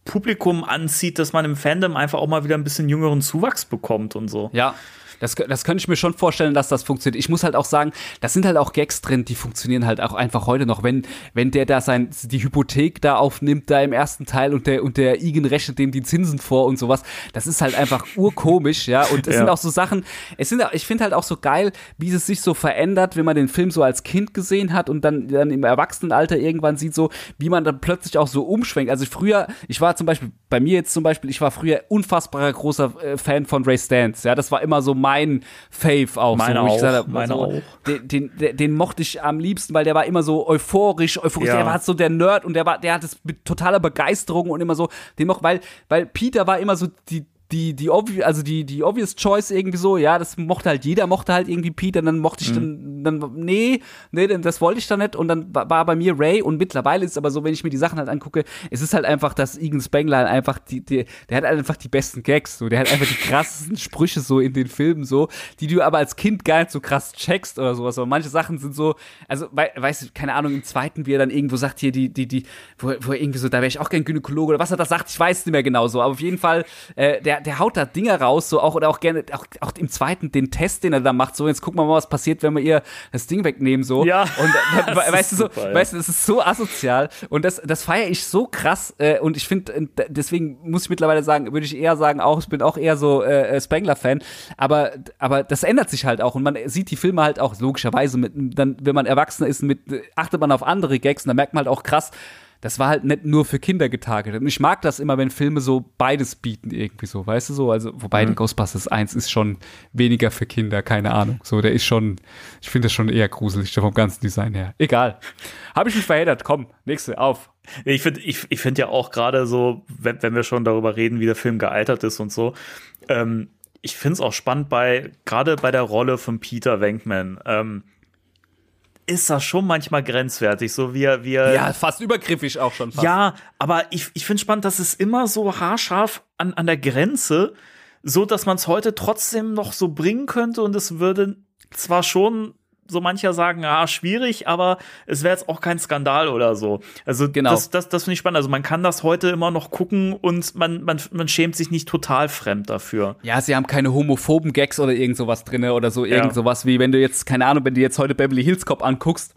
Publikum anzieht, dass man im Fandom einfach auch mal wieder ein bisschen jüngeren Zuwachs bekommt und so. Ja. Das, das könnte ich mir schon vorstellen, dass das funktioniert. Ich muss halt auch sagen, das sind halt auch Gags drin, die funktionieren halt auch einfach heute noch. Wenn, wenn der da sein, die Hypothek da aufnimmt, da im ersten Teil und der, und der Igen rechnet dem die Zinsen vor und sowas, das ist halt einfach urkomisch, ja. Und es Ja. sind auch so Sachen, es sind, ich finde halt auch so geil, wie es sich so verändert, wenn man den Film so als Kind gesehen hat und dann, dann im Erwachsenenalter irgendwann sieht, so, wie man dann plötzlich auch so umschwenkt. Also früher, ich war zum Beispiel, bei mir jetzt zum Beispiel, ich war früher unfassbarer großer äh, Fan von Ray Stantz, ja, das war immer so mein Fave auch. Meine so, auch, gesagt meine so, auch. Den, den, den, den mochte ich am liebsten, weil der war immer so euphorisch, euphorisch, Ja. der war so der Nerd und der war, der hat es mit totaler Begeisterung und immer so, den mochte, weil, weil Peter war immer so die, die, die, obvi also die, die obvious choice irgendwie so, ja, das mochte halt jeder, mochte halt irgendwie Peter, dann mochte ich dann, dann, nee, nee, das wollte ich dann nicht und dann war bei mir Ray und mittlerweile ist es aber so, wenn ich mir die Sachen halt angucke, es ist halt einfach, dass Egan Spengler einfach die, die, der hat einfach die besten Gags, so, der hat einfach die krassesten Sprüche so in den Filmen so, die du aber als Kind gar nicht so krass checkst oder sowas, aber manche Sachen sind so, also, wei weißt du, keine Ahnung, im zweiten, wie er dann irgendwo sagt, hier, die, die, die, wo, wo irgendwie so, da wäre ich auch gern Gynäkologe oder was er da sagt, ich weiß nicht mehr genau so, aber auf jeden Fall, äh, der, der haut da Dinger raus, so auch, oder auch gerne, auch, auch im zweiten den Test, den er da macht, so, jetzt gucken wir mal, was passiert, wenn wir ihr das Ding wegnehmen, so. Ja. Und dann, Das weißt du so, super, ja. weißt du, das ist so asozial und das, das feiere ich so krass äh, und ich finde, äh, deswegen muss ich mittlerweile sagen, würde ich eher sagen, auch, ich bin auch eher so äh, äh, Spengler-Fan, aber, aber das ändert sich halt auch und man sieht die Filme halt auch logischerweise mit, dann, wenn man Erwachsener ist, mit, äh, achtet man auf andere Gags und dann merkt man halt auch krass, das war halt nicht nur für Kinder getargetet. Und ich mag das immer, wenn Filme so beides bieten, irgendwie so, weißt du so? Also, wobei Mhm. Ghostbusters 1 ist schon weniger für Kinder, keine Ahnung. So, der ist schon, ich finde das schon eher gruselig vom ganzen Design her. Egal. Habe ich mich verheddert. Komm, nächste, auf. Ich finde ich, ich find ja auch gerade so, wenn, wenn wir schon darüber reden, wie der Film gealtert ist und so, ähm, ich finde es auch spannend bei, gerade bei der Rolle von Peter Venkman, ähm, ist das schon manchmal grenzwertig, so wie wie er Ja, fast übergriffig auch schon fast. Ja, aber ich, ich finde spannend, dass es immer so haarscharf an, an der Grenze, so dass man es heute trotzdem noch so bringen könnte und es würde zwar schon so mancher sagen, ah, schwierig, aber es wäre jetzt auch kein Skandal oder so. Also Genau. das, das, das finde ich spannend. Also man kann das heute immer noch gucken und man, man, man schämt sich nicht total fremd dafür. Ja, sie haben keine homophoben Gags oder irgend sowas drinne oder so, irgend Ja. sowas wie, wenn du jetzt, keine Ahnung, wenn du jetzt heute Beverly Hills Cop anguckst,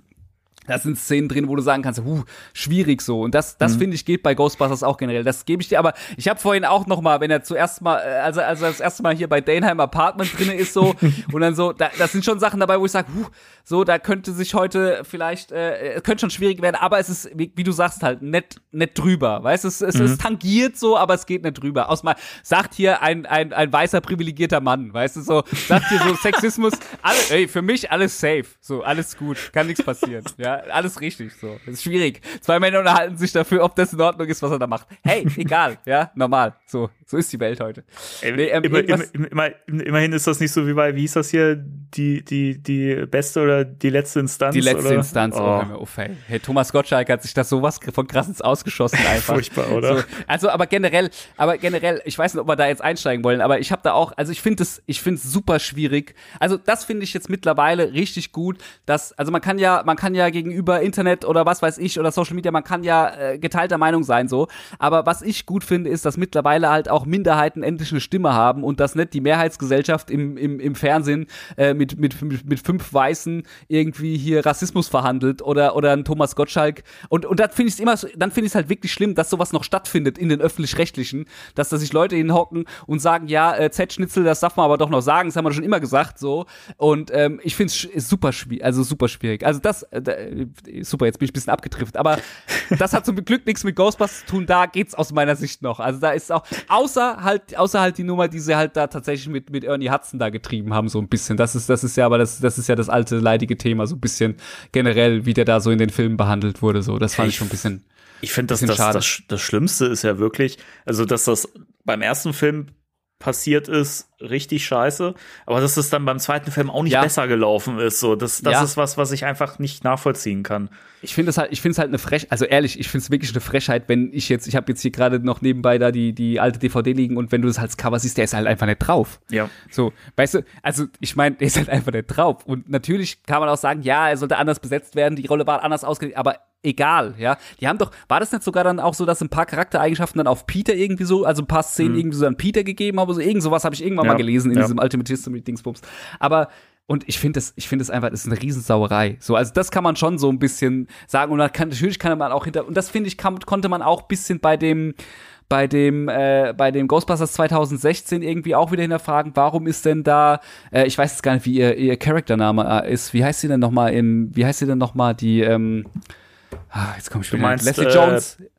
da sind Szenen drin, wo du sagen kannst, huh, schwierig so. Und das, Mhm. das finde ich geht bei Ghostbusters auch generell. Das gebe ich dir. Aber ich habe vorhin auch noch mal, wenn er zuerst mal, äh, also als er das erste Mal hier bei Daneheim Apartment drinne ist so und dann so, da, das sind schon Sachen dabei, wo ich sage, huh, so, da könnte sich heute vielleicht, äh, könnte schon schwierig werden. Aber es ist, wie, wie du sagst halt, nett, nett drüber. Weißt, es, es, Mhm. es tangiert so, aber es geht nicht drüber. Aus mal sagt hier ein, ein, ein weißer privilegierter Mann, weißt du so, sagt hier so Sexismus, alle, ey, für mich alles safe, so alles gut, kann nichts passieren, ja, alles richtig, so, das ist schwierig. Zwei Männer unterhalten sich dafür, ob das in Ordnung ist, was er da macht. Hey, egal, ja, normal, so, so ist die Welt heute. Nee, ähm, immer, immer, immer, immerhin ist das nicht so wie bei, wie hieß das hier, die, die, die beste oder die letzte Instanz? Die letzte oder? Instanz, oh, Oh. hör mir auf, ey. Hey, Thomas Gottschalk hat sich das sowas von krass ins Ausgeschossen einfach. Furchtbar, oder? So, also, aber generell, aber generell, ich weiß nicht, ob wir da jetzt einsteigen wollen, aber ich habe da auch, also ich finde es, ich finde es super schwierig. Also das finde ich jetzt mittlerweile richtig gut, dass, also man kann ja, man kann ja gegenüber Internet oder was weiß ich oder Social Media, man kann ja äh, geteilter Meinung sein so. Aber was ich gut finde, ist, dass mittlerweile halt auch Minderheiten endlich eine Stimme haben und dass nicht die Mehrheitsgesellschaft im, im, im Fernsehen äh, mit, mit, mit, fünf Weißen irgendwie hier Rassismus verhandelt oder, oder ein Thomas Gottschalk. Und, und das finde ich immer, so- dann finde ich es halt wirklich schlimm, dass sowas noch stattfindet in den öffentlich-rechtlichen, dass da sich Leute hinhocken und sagen, ja, äh, Z-Schnitzel, das darf man aber doch noch sagen, das haben wir schon immer gesagt, so. Und ähm, ich finde es super schwierig, also super schwierig. Also das, da- äh, super, jetzt bin ich ein bisschen abgetrifft, aber das hat zum Glück nichts mit Ghostbusters zu tun, da geht's aus meiner Sicht noch. Also da ist auch, außer halt, außer halt die Nummer, die sie halt da tatsächlich mit, mit Ernie Hudson da getrieben haben, so ein bisschen. Das ist, das ist ja, aber das, das ist ja das alte leidige Thema, so ein bisschen generell, wie der da so in den Filmen behandelt wurde, so. Das fand ich schon ein bisschen. Ich finde, das, Bisschen das, schade. das, das Schlimmste ist ja wirklich, also dass das beim ersten Film passiert ist, richtig scheiße, aber dass es dann beim zweiten Film auch nicht Ja. besser gelaufen ist. So, das, das Ja. ist was, was ich einfach nicht nachvollziehen kann. Ich finde es halt, ich finde es halt eine Frechheit, also ehrlich, ich finde es wirklich eine Frechheit, wenn ich jetzt, ich habe jetzt hier gerade noch nebenbei da die, die alte DVD liegen und wenn du das als Cover siehst, der ist halt einfach nicht drauf. Ja. So, weißt du, also ich meine, der ist halt einfach nicht drauf. Und natürlich kann man auch sagen, ja, er sollte anders besetzt werden, die Rolle war anders ausgelegt, aber egal, ja. Die haben doch, war das nicht sogar dann auch so, dass ein paar Charaktereigenschaften dann auf Peter irgendwie so, also ein paar Szenen mhm. irgendwie so an Peter gegeben haben, so irgend sowas habe ich irgendwann ja. mal gelesen in ja. diesem Ultimate History Dingsbums. Aber und ich finde es, ich finde es einfach, das ist eine Riesensauerei. So, also das kann man schon so ein bisschen sagen. Und kann, natürlich kann man auch hinter, und das finde ich, kann, konnte man auch bisschen bei dem, bei dem, äh, bei dem Ghostbusters 2016 irgendwie auch wieder hinterfragen, warum ist denn da, äh, ich weiß jetzt gar nicht, wie ihr, ihr Charaktername äh, ist, wie heißt sie denn nochmal im, wie heißt sie denn nochmal die, ähm, ah, jetzt komme ich wieder. Du meinst, Leslie Jones. Äh,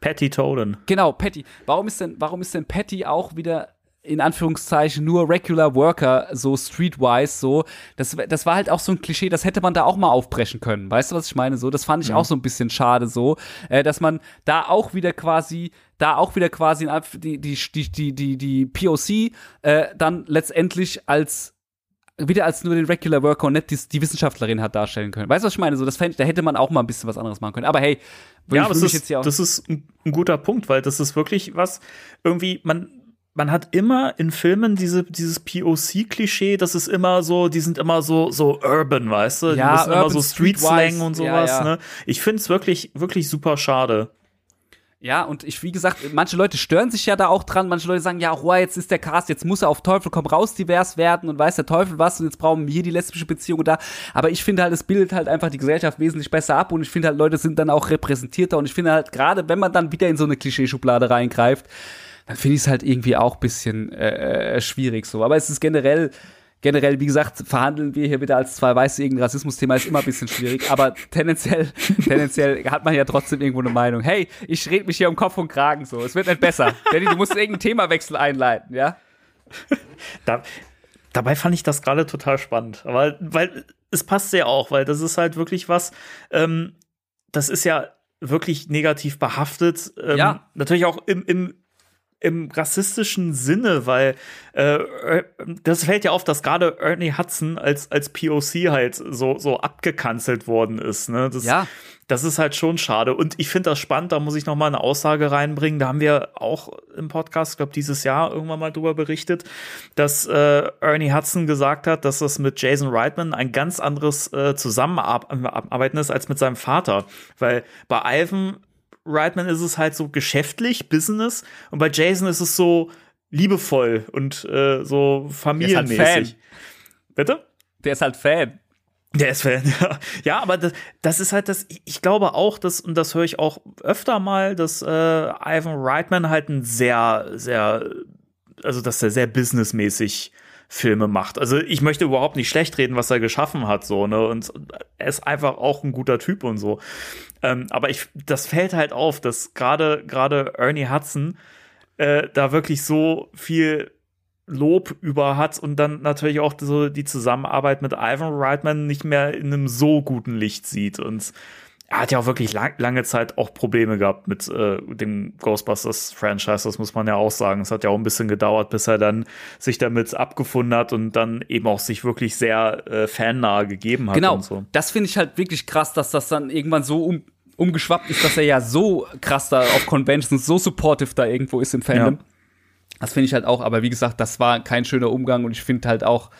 Patty Toden. Genau, Patty. Warum ist denn, warum ist denn Patty auch wieder in Anführungszeichen nur Regular Worker, so streetwise, so. Das, das war halt auch so ein Klischee, das hätte man da auch mal aufbrechen können. Weißt du, was ich meine? So, das fand ich ja. auch so ein bisschen schade, so, äh, dass man da auch wieder quasi, da auch wieder quasi die, die, die, die, die, die POC äh, dann letztendlich als wieder als nur den Regular Worker und nicht die, die Wissenschaftlerin hat darstellen können. Weißt du, was ich meine? So, das fänd, da hätte man auch mal ein bisschen was anderes machen können. Aber hey, ja, das ist, das ist ein, ein guter Punkt, weil das ist wirklich was, irgendwie, man, man hat immer in Filmen diese, dieses POC-Klischee, das ist immer so, die sind immer so, so urban, weißt du? Ja, die müssen immer so Street-Slang und sowas, ja, ja. ne? Ich finde es wirklich, wirklich super schade. Ja, und ich, wie gesagt, manche Leute stören sich ja da auch dran. Manche Leute sagen, ja, oh, jetzt ist der Cast, jetzt muss er auf Teufel komm raus divers werden und weiß der Teufel was und jetzt brauchen wir hier die lesbische Beziehung da. Aber ich finde halt, es bildet halt einfach die Gesellschaft wesentlich besser ab und ich finde halt, Leute sind dann auch repräsentierter und ich finde halt, gerade wenn man dann wieder in so eine Klischeeschublade reingreift, dann finde ich es halt irgendwie auch bisschen äh, äh, schwierig so. Aber es ist generell, generell, wie gesagt, verhandeln wir hier wieder als zwei Weiße irgendein Rassismusthema ist immer ein bisschen schwierig, aber tendenziell, tendenziell hat man ja trotzdem irgendwo eine Meinung. Hey, ich rede mich hier um Kopf und Kragen so. Es wird nicht besser. Danny, du musst irgendeinen Themawechsel einleiten, ja? Da, dabei fand ich das gerade total spannend. weil, weil es passt ja auch, weil das ist halt wirklich was, ähm, das ist ja wirklich negativ behaftet. Ähm, ja. Natürlich auch im, im im rassistischen Sinne, weil äh, das fällt ja auf, dass gerade Ernie Hudson als, als POC halt so, so abgekanzelt worden ist. Ne? Das, ja. Das ist halt schon schade. Und ich finde das spannend, da muss ich noch mal eine Aussage reinbringen. Da haben wir auch im Podcast, glaube dieses Jahr irgendwann mal drüber berichtet, dass äh, Ernie Hudson gesagt hat, dass das mit Jason Reitman ein ganz anderes äh, Zusammenarbeiten ist als mit seinem Vater. Weil bei Ivan Reitman ist es halt so geschäftlich, Business, und bei Jason ist es so liebevoll und äh, so familienmäßig. Der ist halt Fan. Bitte? Der ist halt Fan. Der ist Fan, ja. Ja, aber das, das ist halt das, ich glaube auch, dass, und das höre ich auch öfter mal, dass äh, Ivan Reitman halt ein sehr, sehr, also dass er sehr businessmäßig Filme macht. Also ich möchte überhaupt nicht schlecht reden, was er geschaffen hat, so, ne? Und er ist einfach auch ein guter Typ und so. Ähm, aber ich, das fällt halt auf, dass gerade gerade Ernie Hudson äh, da wirklich so viel Lob über hat und dann natürlich auch so die Zusammenarbeit mit Ivan Reitman nicht mehr in einem so guten Licht sieht und er hat ja auch wirklich lang, lange Zeit auch Probleme gehabt mit äh, dem Ghostbusters-Franchise, das muss man ja auch sagen. Es hat ja auch ein bisschen gedauert, bis er dann sich damit abgefunden hat und dann eben auch sich wirklich sehr äh, fannah gegeben hat. Genau, und so. das finde ich halt wirklich krass, dass das dann irgendwann so um, umgeschwappt ist, dass er ja so krass da auf Conventions, so supportive da irgendwo ist im Fandom. Ja. Das finde ich halt auch, aber wie gesagt, das war kein schöner Umgang und ich finde halt auch,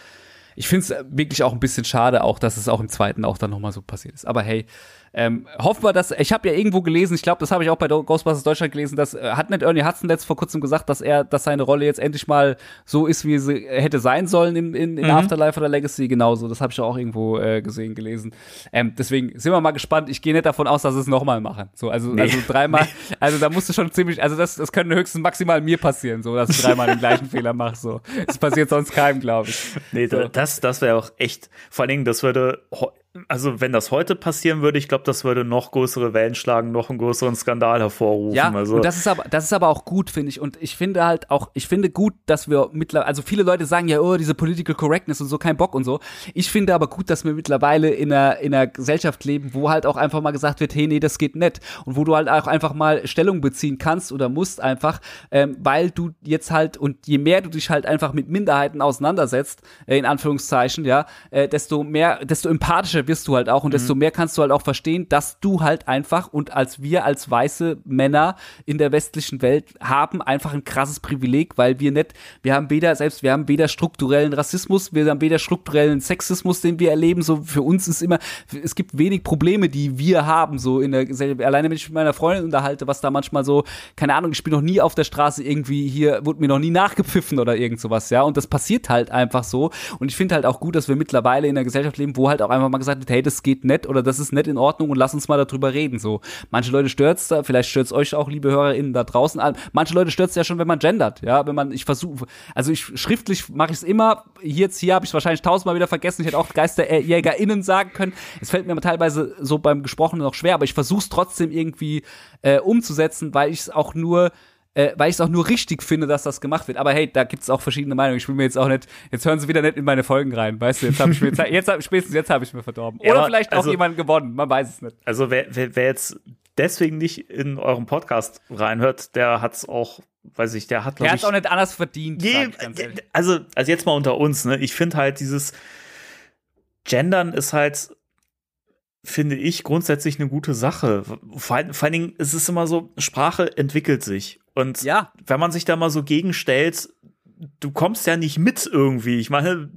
ich finde es wirklich auch ein bisschen schade, auch dass es auch im zweiten auch dann nochmal so passiert ist. Aber hey, ähm, hoffen wir, dass ich habe ja irgendwo gelesen, ich glaube, das habe ich auch bei Ghostbusters Deutschland gelesen, dass äh, hat nicht Ernie Hudson letzt vor kurzem gesagt, dass er, dass seine Rolle jetzt endlich mal so ist, wie sie hätte sein sollen in, in, in mhm. Afterlife oder Legacy. Genauso, das habe ich auch irgendwo äh, gesehen, gelesen. Ähm, deswegen sind wir mal gespannt. Ich gehe nicht davon aus, dass sie es nochmal machen. So, also, nee. also dreimal, nee. also da musst du schon ziemlich, also das, das könnte höchstens maximal mir passieren, so, dass ich dreimal den gleichen Fehler mache. So, das passiert sonst keinem, glaube ich. Nee, so. das, das wäre auch echt. Vor allen Dingen, das würde also wenn das heute passieren würde, ich glaube, das würde noch größere Wellen schlagen, noch einen größeren Skandal hervorrufen. Ja, also. und das ist aber, das ist aber auch gut, finde ich. Und ich finde halt auch, ich finde gut, dass wir mittlerweile, also viele Leute sagen ja, oh, diese Political Correctness und so, kein Bock und so. Ich finde aber gut, dass wir mittlerweile in einer, in einer Gesellschaft leben, wo halt auch einfach mal gesagt wird, hey, nee, das geht nicht. Und wo du halt auch einfach mal Stellung beziehen kannst oder musst einfach, ähm, weil du jetzt halt, und je mehr du dich halt einfach mit Minderheiten auseinandersetzt, äh, in Anführungszeichen, ja, äh, desto mehr, desto empathischer empathischer wirst du halt auch und desto mehr kannst du halt auch verstehen, dass du halt einfach und als wir als weiße Männer in der westlichen Welt haben einfach ein krasses Privileg, weil wir nicht, wir haben weder, selbst wir haben weder strukturellen Rassismus, wir haben weder strukturellen Sexismus, den wir erleben, so für uns ist immer, es gibt wenig Probleme, die wir haben, so in der Gesellschaft. Alleine wenn ich mit meiner Freundin unterhalte, was da manchmal so, keine Ahnung, ich bin noch nie auf der Straße irgendwie hier, wurde mir noch nie nachgepfiffen oder irgend sowas, ja, und das passiert halt einfach so. Und ich finde halt auch gut, dass wir mittlerweile in einer Gesellschaft leben, wo halt auch einfach mal gesagt wird, hey, das geht nett oder das ist nett in Ordnung und lass uns mal darüber reden, so. Manche Leute stört's da, vielleicht stört's euch auch, liebe HörerInnen da draußen. Manche Leute stört's ja schon, wenn man gendert, ja, wenn man, ich versuche, also ich schriftlich mache ich es immer, hier jetzt hier habe ich wahrscheinlich tausendmal wieder vergessen, ich hätte auch GeisterjägerInnen sagen können. Es fällt mir teilweise so beim Gesprochenen noch schwer, aber ich versuche es trotzdem irgendwie äh, umzusetzen, weil ich es auch nur äh, weil ich es auch nur richtig finde, dass das gemacht wird. Aber hey, da gibt es auch verschiedene Meinungen. Ich will mir jetzt auch nicht, jetzt hören sie wieder nicht in meine Folgen rein, weißt du, jetzt habe ich mir, jetzt, jetzt hab, spätestens jetzt habe ich mir verdorben. Oder ja, vielleicht also, auch jemand gewonnen, man weiß es nicht. Also wer, wer, wer jetzt deswegen nicht in eurem Podcast reinhört, der hat es auch, weiß ich, der hat Der hat es auch nicht anders verdient. Je, also, also jetzt mal unter uns, ne? Ich finde halt dieses Gendern ist halt finde ich grundsätzlich eine gute Sache. Vor, vor allen Dingen ist es immer so, Sprache entwickelt sich. Und ja. wenn man sich da mal so gegenstellt, du kommst ja nicht mit irgendwie. Ich meine,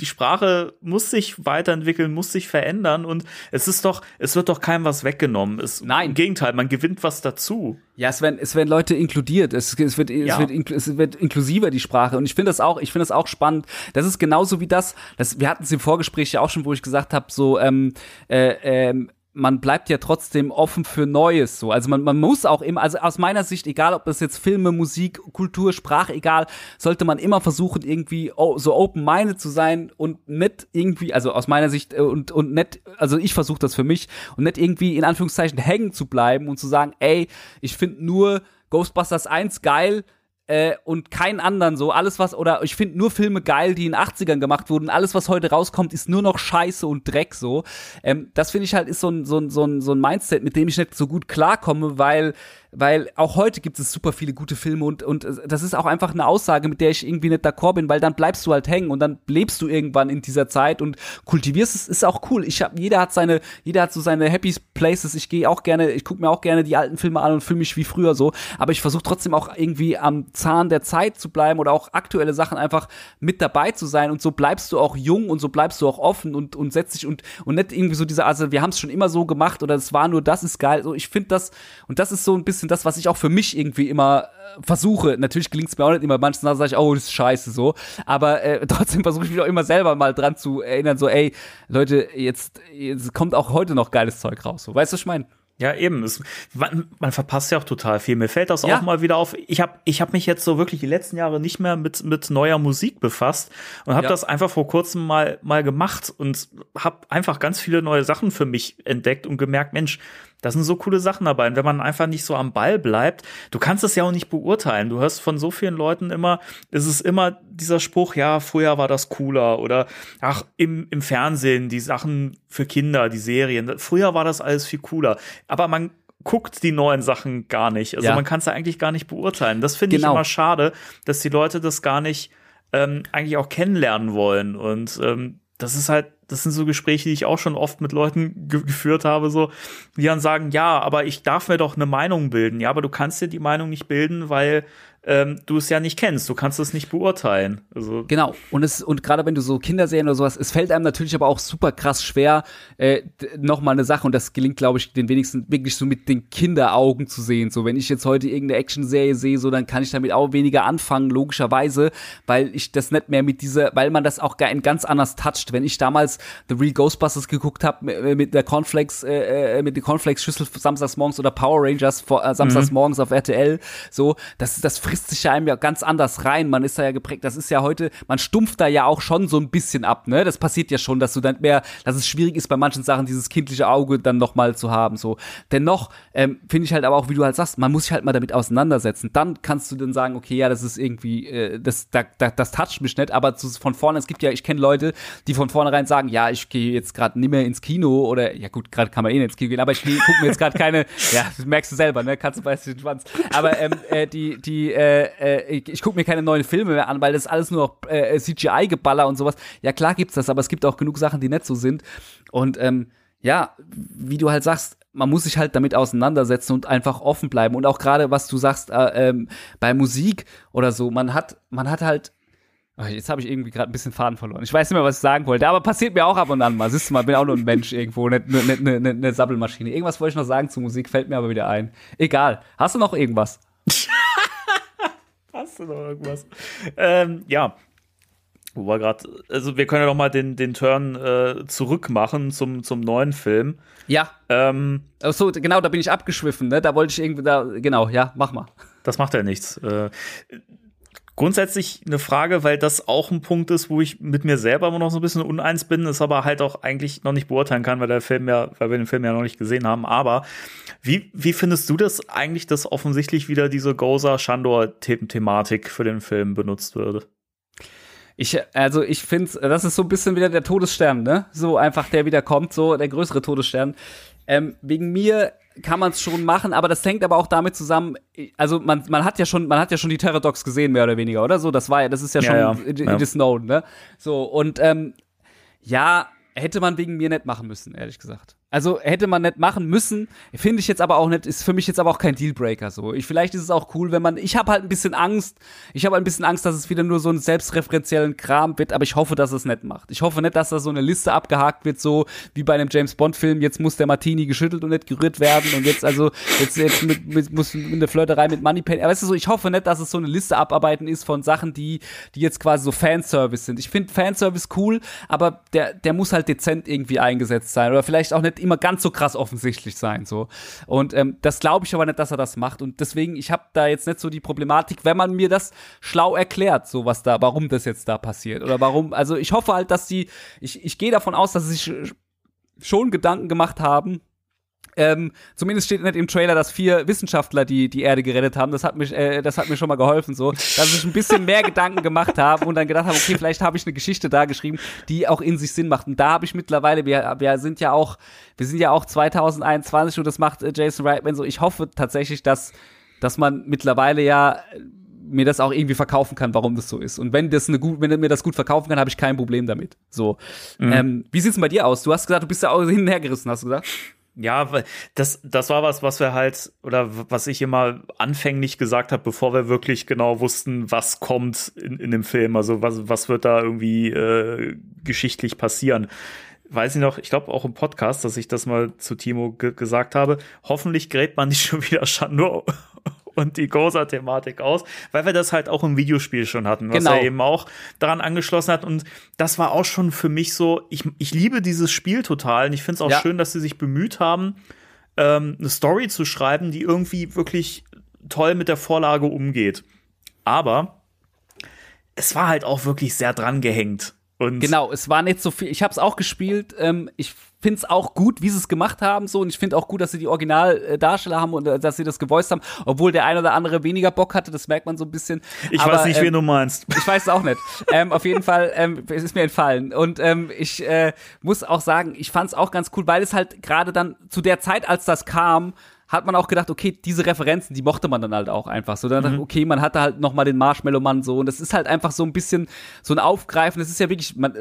die Sprache muss sich weiterentwickeln, muss sich verändern und es ist doch, es wird doch keinem was weggenommen. Es, Nein. Im Gegenteil, man gewinnt was dazu. Ja, es werden, es werden Leute inkludiert. Es, es wird, ja. es wird, es wird inklusiver die Sprache. Und ich finde das auch, ich finde das auch spannend. Das ist genauso wie das, das wir hatten es im Vorgespräch ja auch schon, wo ich gesagt habe, so, ähm, äh, ähm, man bleibt ja trotzdem offen für Neues so. Also man, man muss auch immer, also aus meiner Sicht, egal ob das jetzt Filme, Musik, Kultur, Sprache, egal, sollte man immer versuchen, irgendwie so open-minded zu sein und nicht irgendwie, also aus meiner Sicht äh, und, und nicht, also ich versuche das für mich und nicht irgendwie in Anführungszeichen hängen zu bleiben und zu sagen, ey, ich finde nur Ghostbusters 1 geil, äh, und keinen anderen so. Alles was, oder ich finde nur Filme geil, die in den 80ern gemacht wurden. Alles, was heute rauskommt, ist nur noch Scheiße und Dreck so. Ähm, das finde ich halt ist so ein, so, ein, so, ein, so ein Mindset, mit dem ich nicht so gut klarkomme, weil weil auch heute gibt es super viele gute Filme und, und das ist auch einfach eine Aussage, mit der ich irgendwie nicht d'accord bin, weil dann bleibst du halt hängen und dann lebst du irgendwann in dieser Zeit und kultivierst es, ist auch cool. Ich hab, jeder hat seine, jeder hat so seine Happy Places. Ich gehe auch gerne, ich gucke mir auch gerne die alten Filme an und fühle mich wie früher so, aber ich versuche trotzdem auch irgendwie am Zahn der Zeit zu bleiben oder auch aktuelle Sachen einfach mit dabei zu sein und so bleibst du auch jung und so bleibst du auch offen und, und setzt dich und, und nicht irgendwie so diese, also wir haben es schon immer so gemacht oder es war nur das ist geil. So, ich finde das, und das ist so ein bisschen bisschen das, was ich auch für mich irgendwie immer äh, versuche. Natürlich gelingt es mir auch nicht immer. Manchmal sage ich, oh, das ist scheiße so. Aber äh, trotzdem versuche ich mich auch immer selber mal dran zu erinnern, so, ey, Leute, jetzt, jetzt kommt auch heute noch geiles Zeug raus. So, weißt du, was ich meine? Ja, eben. Es, man, man, verpasst ja auch total viel. Mir fällt das ja. auch mal wieder auf. Ich habe ich hab mich jetzt so wirklich die letzten Jahre nicht mehr mit, mit neuer Musik befasst und habe ja. das einfach vor kurzem mal, mal gemacht und habe einfach ganz viele neue Sachen für mich entdeckt und gemerkt, Mensch, da sind so coole Sachen dabei. Und wenn man einfach nicht so am Ball bleibt, du kannst es ja auch nicht beurteilen. Du hörst von so vielen Leuten immer, es ist immer dieser Spruch, ja, früher war das cooler oder ach, im, im Fernsehen, die Sachen für Kinder, die Serien, früher war das alles viel cooler. Aber man guckt die neuen Sachen gar nicht. Also ja. man kann es ja eigentlich gar nicht beurteilen. Das finde genau. ich immer schade, dass die Leute das gar nicht ähm, eigentlich auch kennenlernen wollen. Und ähm, das ist halt das sind so Gespräche, die ich auch schon oft mit Leuten ge geführt habe, so, die dann sagen, ja, aber ich darf mir doch eine Meinung bilden. Ja, aber du kannst dir die Meinung nicht bilden, weil ähm, du es ja nicht kennst, du kannst es nicht beurteilen. Also genau. Und es und gerade wenn du so Kinderserien oder sowas, es fällt einem natürlich aber auch super krass schwer, äh, nochmal eine Sache und das gelingt, glaube ich, den wenigsten wirklich so mit den Kinderaugen zu sehen. So, wenn ich jetzt heute irgendeine Actionserie sehe, so dann kann ich damit auch weniger anfangen, logischerweise, weil ich das nicht mehr mit dieser, weil man das auch ganz anders toucht. Wenn ich damals The Real Ghostbusters geguckt habe äh, mit der Cornflakes, äh, äh, mit der Cornflakes-Schüssel samstags morgens oder Power Rangers vor, äh, samstags mhm. morgens auf RTL, so, das, das frisst sich ja einem ja ganz anders rein. Man ist da ja geprägt. Das ist ja heute, man stumpft da ja auch schon so ein bisschen ab, ne? Das passiert ja schon, dass du dann mehr, dass es schwierig ist bei manchen Sachen, dieses kindliche Auge dann nochmal zu haben, so. Dennoch, ähm, finde ich halt aber auch, wie du halt sagst, man muss sich halt mal damit auseinandersetzen. Dann kannst du dann sagen, okay, ja, das ist irgendwie, äh, das, da, da, das toucht mich nicht, aber zu, von vorne, es gibt ja, ich kenne Leute, die von vornherein sagen, ja, ich gehe jetzt gerade nicht mehr ins Kino oder ja gut, gerade kann man eh nicht ins Kino gehen, aber ich gucke mir jetzt gerade keine, ja, merkst du selber, ne, du beißt den Schwanz. Aber ähm, äh, die, die, äh, äh, ich, gucke mir keine neuen Filme mehr an, weil das alles nur noch äh, CGI-Geballer und sowas. Ja, klar gibt's das, aber es gibt auch genug Sachen, die nicht so sind. Und ähm, ja, wie du halt sagst, man muss sich halt damit auseinandersetzen und einfach offen bleiben. Und auch gerade, was du sagst, äh, ähm, bei Musik oder so, man hat, man hat halt Jetzt habe ich irgendwie gerade ein bisschen Faden verloren. Ich weiß nicht mehr, was ich sagen wollte, aber passiert mir auch ab und an mal. Siehst du mal, bin auch nur ein Mensch irgendwo, eine ne, ne, ne Sabbelmaschine. Irgendwas wollte ich noch sagen zu Musik, fällt mir aber wieder ein. Egal. Hast du noch irgendwas? Hast du noch irgendwas? Ähm, ja. Wo war gerade, also wir können ja noch mal den, den Turn äh, zurück machen zum, zum neuen Film. Ja. Ähm, so, genau, da bin ich abgeschwiffen, ne? Da wollte ich irgendwie, da, genau, ja, mach mal. Das macht ja nichts. Äh, grundsätzlich eine Frage, weil das auch ein Punkt ist, wo ich mit mir selber immer noch so ein bisschen uneins bin, es aber halt auch eigentlich noch nicht beurteilen kann, weil der Film ja, weil wir den Film ja noch nicht gesehen haben. Aber wie, wie findest du das eigentlich, dass offensichtlich wieder diese Goza-Shandor-Thematik für den Film benutzt würde? Ich, also ich finde, das ist so ein bisschen wieder der Todesstern, ne? So einfach der wieder kommt, so der größere Todesstern. Ähm, wegen mir kann man es schon machen, aber das hängt aber auch damit zusammen, also man, man hat ja schon, man hat ja schon die Terradox gesehen, mehr oder weniger, oder? So, das war ja, das ist ja schon ja, ja. Known, ne? So, und ähm, ja, hätte man wegen mir nicht machen müssen, ehrlich gesagt. Also hätte man nicht machen müssen, finde ich jetzt aber auch nicht, ist für mich jetzt aber auch kein Dealbreaker so. Ich, vielleicht ist es auch cool, wenn man, ich habe halt ein bisschen Angst, ich habe ein bisschen Angst, dass es wieder nur so einen selbstreferenziellen Kram wird, aber ich hoffe, dass es nicht macht. Ich hoffe nicht, dass da so eine Liste abgehakt wird, so wie bei einem James Bond Film, jetzt muss der Martini geschüttelt und nicht gerührt werden und jetzt also, jetzt, jetzt mit, mit, muss eine Flirterei mit Moneypen, weißt du so, ich hoffe nicht, dass es so eine Liste abarbeiten ist von Sachen, die, die jetzt quasi so Fanservice sind. Ich finde Fanservice cool, aber der, der muss halt dezent irgendwie eingesetzt sein oder vielleicht auch nicht immer ganz so krass offensichtlich sein. So. Und ähm, das glaube ich aber nicht, dass er das macht. Und deswegen, ich habe da jetzt nicht so die Problematik, wenn man mir das schlau erklärt, so was da, warum das jetzt da passiert. Oder warum, also ich hoffe halt, dass die, ich, ich gehe davon aus, dass sie sich schon Gedanken gemacht haben, ähm, zumindest steht nicht im Trailer, dass vier Wissenschaftler die, die Erde gerettet haben. Das hat, mich, äh, das hat mir schon mal geholfen, so. Dass ich ein bisschen mehr Gedanken gemacht habe und dann gedacht habe, okay, vielleicht habe ich eine Geschichte da geschrieben, die auch in sich Sinn macht. Und da habe ich mittlerweile, wir, wir sind ja auch, wir sind ja auch 2021 und das macht äh, Jason Reitman so. Ich hoffe tatsächlich, dass, dass man mittlerweile ja äh, mir das auch irgendwie verkaufen kann, warum das so ist. Und wenn das eine gut, wenn er mir das gut verkaufen kann, habe ich kein Problem damit. So. Mhm. Ähm, wie sieht's denn bei dir aus? Du hast gesagt, du bist ja auch hin und her gerissen, hast du gesagt? Ja, das, das war was, was wir halt, oder was ich immer anfänglich gesagt habe, bevor wir wirklich genau wussten, was kommt in, in dem Film. Also was, was wird da irgendwie äh, geschichtlich passieren. Weiß ich noch, ich glaube auch im Podcast, dass ich das mal zu Timo gesagt habe. Hoffentlich gräbt man nicht schon wieder Shandur und die Goza-Thematik aus, weil wir das halt auch im Videospiel schon hatten, was genau. er eben auch daran angeschlossen hat. Und das war auch schon für mich so, ich, ich liebe dieses Spiel total und ich finde es auch ja. schön, dass sie sich bemüht haben, ähm, eine Story zu schreiben, die irgendwie wirklich toll mit der Vorlage umgeht. Aber es war halt auch wirklich sehr dran gehängt. Und genau, es war nicht so viel. Ich habe es auch gespielt. Ähm, ich finde es auch gut, wie sie es gemacht haben, so und ich finde auch gut, dass sie die Originaldarsteller haben und äh, dass sie das gevoiced haben, obwohl der ein oder andere weniger Bock hatte. Das merkt man so ein bisschen. Ich Aber, weiß nicht, ähm, wen du meinst. Ich weiß es auch nicht. ähm, auf jeden Fall, ähm, es ist mir entfallen. Und ähm, ich äh, muss auch sagen, ich fand es auch ganz cool, weil es halt gerade dann zu der Zeit, als das kam, hat man auch gedacht, okay, diese Referenzen, die mochte man dann halt auch einfach so. Dann mhm. dachte, okay, man hatte halt noch mal den Marshmallow-Mann so und das ist halt einfach so ein bisschen so ein Aufgreifen. Das ist ja wirklich, man,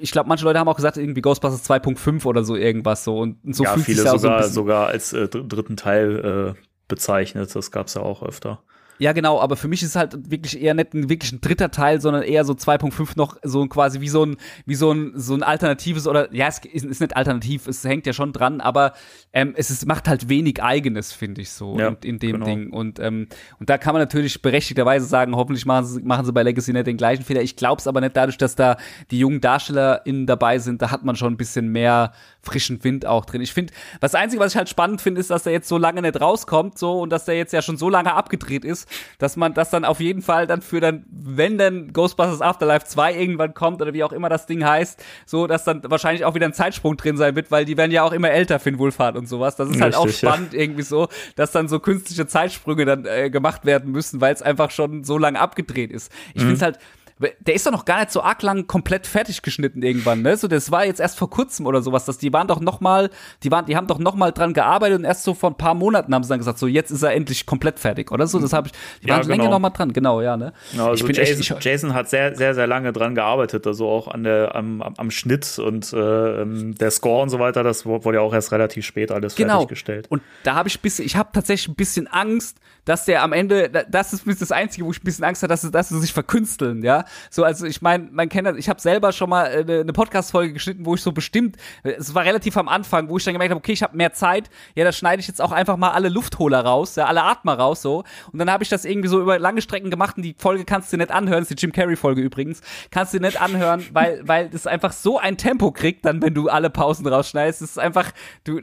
ich glaube, manche Leute haben auch gesagt, irgendwie Ghostbusters 2.5 oder so irgendwas so und so ja, viele sogar, so sogar als äh, dritten Teil äh, bezeichnet. Das gab's ja auch öfter. Ja, genau, aber für mich ist es halt wirklich eher nicht ein wirklich ein dritter Teil, sondern eher so 2.5 noch so quasi wie so ein wie so ein so ein alternatives oder ja, es ist, ist nicht alternativ, es hängt ja schon dran, aber ähm, es ist, macht halt wenig eigenes, finde ich so ja, in, in, dem genau. Ding und ähm, und da kann man natürlich berechtigterweise sagen, hoffentlich machen sie machen sie bei Legacy nicht den gleichen Fehler. Ich glaube es aber nicht dadurch, dass da die jungen DarstellerInnen dabei sind, da hat man schon ein bisschen mehr frischen Wind auch drin. Ich finde, das einzige, was ich halt spannend finde, ist, dass der jetzt so lange nicht rauskommt, so und dass der jetzt ja schon so lange abgedreht ist, dass man das dann auf jeden Fall dann für dann, wenn dann Ghostbusters Afterlife 2 irgendwann kommt oder wie auch immer das Ding heißt, so, dass dann wahrscheinlich auch wieder ein Zeitsprung drin sein wird, weil die werden ja auch immer älter, Finn Wohlfahrt und sowas. Das ist halt Richtig, auch spannend ja. irgendwie so, dass dann so künstliche Zeitsprünge dann äh, gemacht werden müssen, weil es einfach schon so lange abgedreht ist. Ich mhm. finde es halt, der ist doch noch gar nicht so arg lang komplett fertig geschnitten irgendwann, ne? So, das war jetzt erst vor kurzem oder sowas, dass die waren doch noch mal, die waren, die haben doch noch mal dran gearbeitet und erst so vor ein paar Monaten haben sie dann gesagt, so jetzt ist er endlich komplett fertig, oder so. Das habe ich, die Ja, waren länger genau. noch mal dran, genau, ja, ne? Ja, also Jason, echt, ich, Jason hat sehr, sehr, sehr lange dran gearbeitet, also auch an der, am, am, Schnitt und äh, der Score und so weiter, das wurde ja auch erst relativ spät alles genau. fertiggestellt. Und da habe ich bisschen, ich habe tatsächlich ein bisschen Angst, dass der am Ende, da- das ist das Einzige, wo ich ein bisschen Angst habe, dass sie, dass sie sich verkünsteln, ja. So, also ich meine, man kennt das, ich habe selber schon mal äh, eine, eine Podcast-Folge geschnitten, wo ich so bestimmt, es war relativ am Anfang, wo ich dann gemerkt habe, okay, ich habe mehr Zeit, ja, da schneide ich jetzt auch einfach mal alle Luftholer raus, ja, alle Atmer raus, so. Und dann habe ich das irgendwie so über lange Strecken gemacht und die Folge kannst du nicht anhören, das ist die Jim Carrey-Folge übrigens, kannst du nicht anhören, weil, weil das einfach so ein Tempo kriegt, dann, wenn du alle Pausen rausschneidest, das ist einfach, du,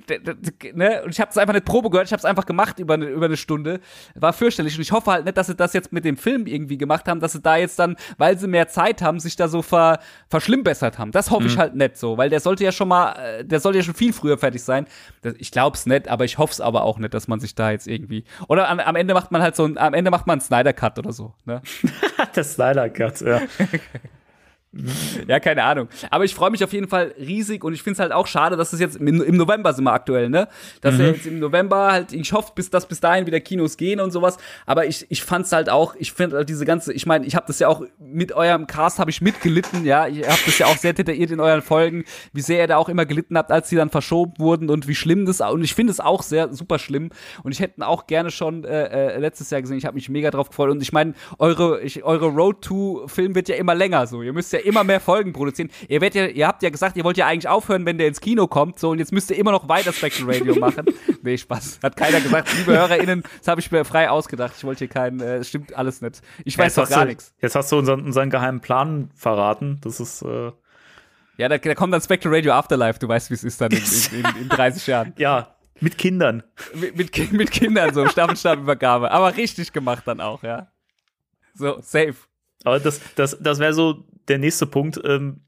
ne, und ich habe es einfach nicht Probe gehört, ich habe es einfach gemacht über eine, über eine Stunde, war fürchterlich und ich hoffe halt nicht, dass sie das jetzt mit dem Film irgendwie gemacht haben, dass sie da jetzt dann, weil sie mehr Zeit haben, sich da so ver, verschlimmbessert haben. Das hoffe ich halt nicht so, weil der sollte ja schon mal, äh, der sollte ja schon viel früher fertig sein. Das, ich glaub's nicht, aber ich hoffe es aber auch nicht, dass man sich da jetzt irgendwie, oder am, am Ende macht man halt so, ein, am Ende macht man einen Snyder Cut oder so, ne? der Slider Cut, ja. Ja, keine Ahnung. Aber ich freue mich auf jeden Fall riesig und ich finde es halt auch schade, dass es jetzt im, im November sind wir aktuell, ne? Dass wir jetzt im November halt, ich hoffe, bis dass bis dahin wieder Kinos gehen und sowas. Aber ich, ich fand's halt auch, ich finde halt diese ganze, ich meine, ich habe das ja auch mit eurem Cast habe ich mitgelitten, ja. Ich habe das ja auch sehr detailliert in euren Folgen, wie sehr ihr da auch immer gelitten habt, als sie dann verschoben wurden und wie schlimm das und ich finde es auch sehr super schlimm und ich hätte auch gerne schon äh, äh, letztes Jahr gesehen. Ich habe mich mega drauf gefreut und ich meine, eure ich, eure Road to Film wird ja immer länger so. Ihr müsst ja immer mehr Folgen produzieren. Ihr werdet ja ihr habt ja gesagt, ihr wollt ja eigentlich aufhören, wenn der ins Kino kommt, so und jetzt müsst ihr immer noch weiter Spectral Radio machen. nee, Spaß. Hat keiner gesagt. Liebe HörerInnen, das habe ich mir frei ausgedacht. Ich wollte hier keinen äh, stimmt alles nicht. Ich weiß Jetzt doch gar nichts. Jetzt hast du unseren, unseren geheimen Plan verraten. Das ist, äh, Ja, da, da kommt dann Spectral Radio Afterlife, du weißt, wie es ist dann in, in, in, in 30 Jahren. ja, mit Kindern. mit, mit, mit Kindern so, Staffelstabübergabe. Aber richtig gemacht dann auch, ja. So, safe. Aber das, das, das wäre so der nächste Punkt. Ähm,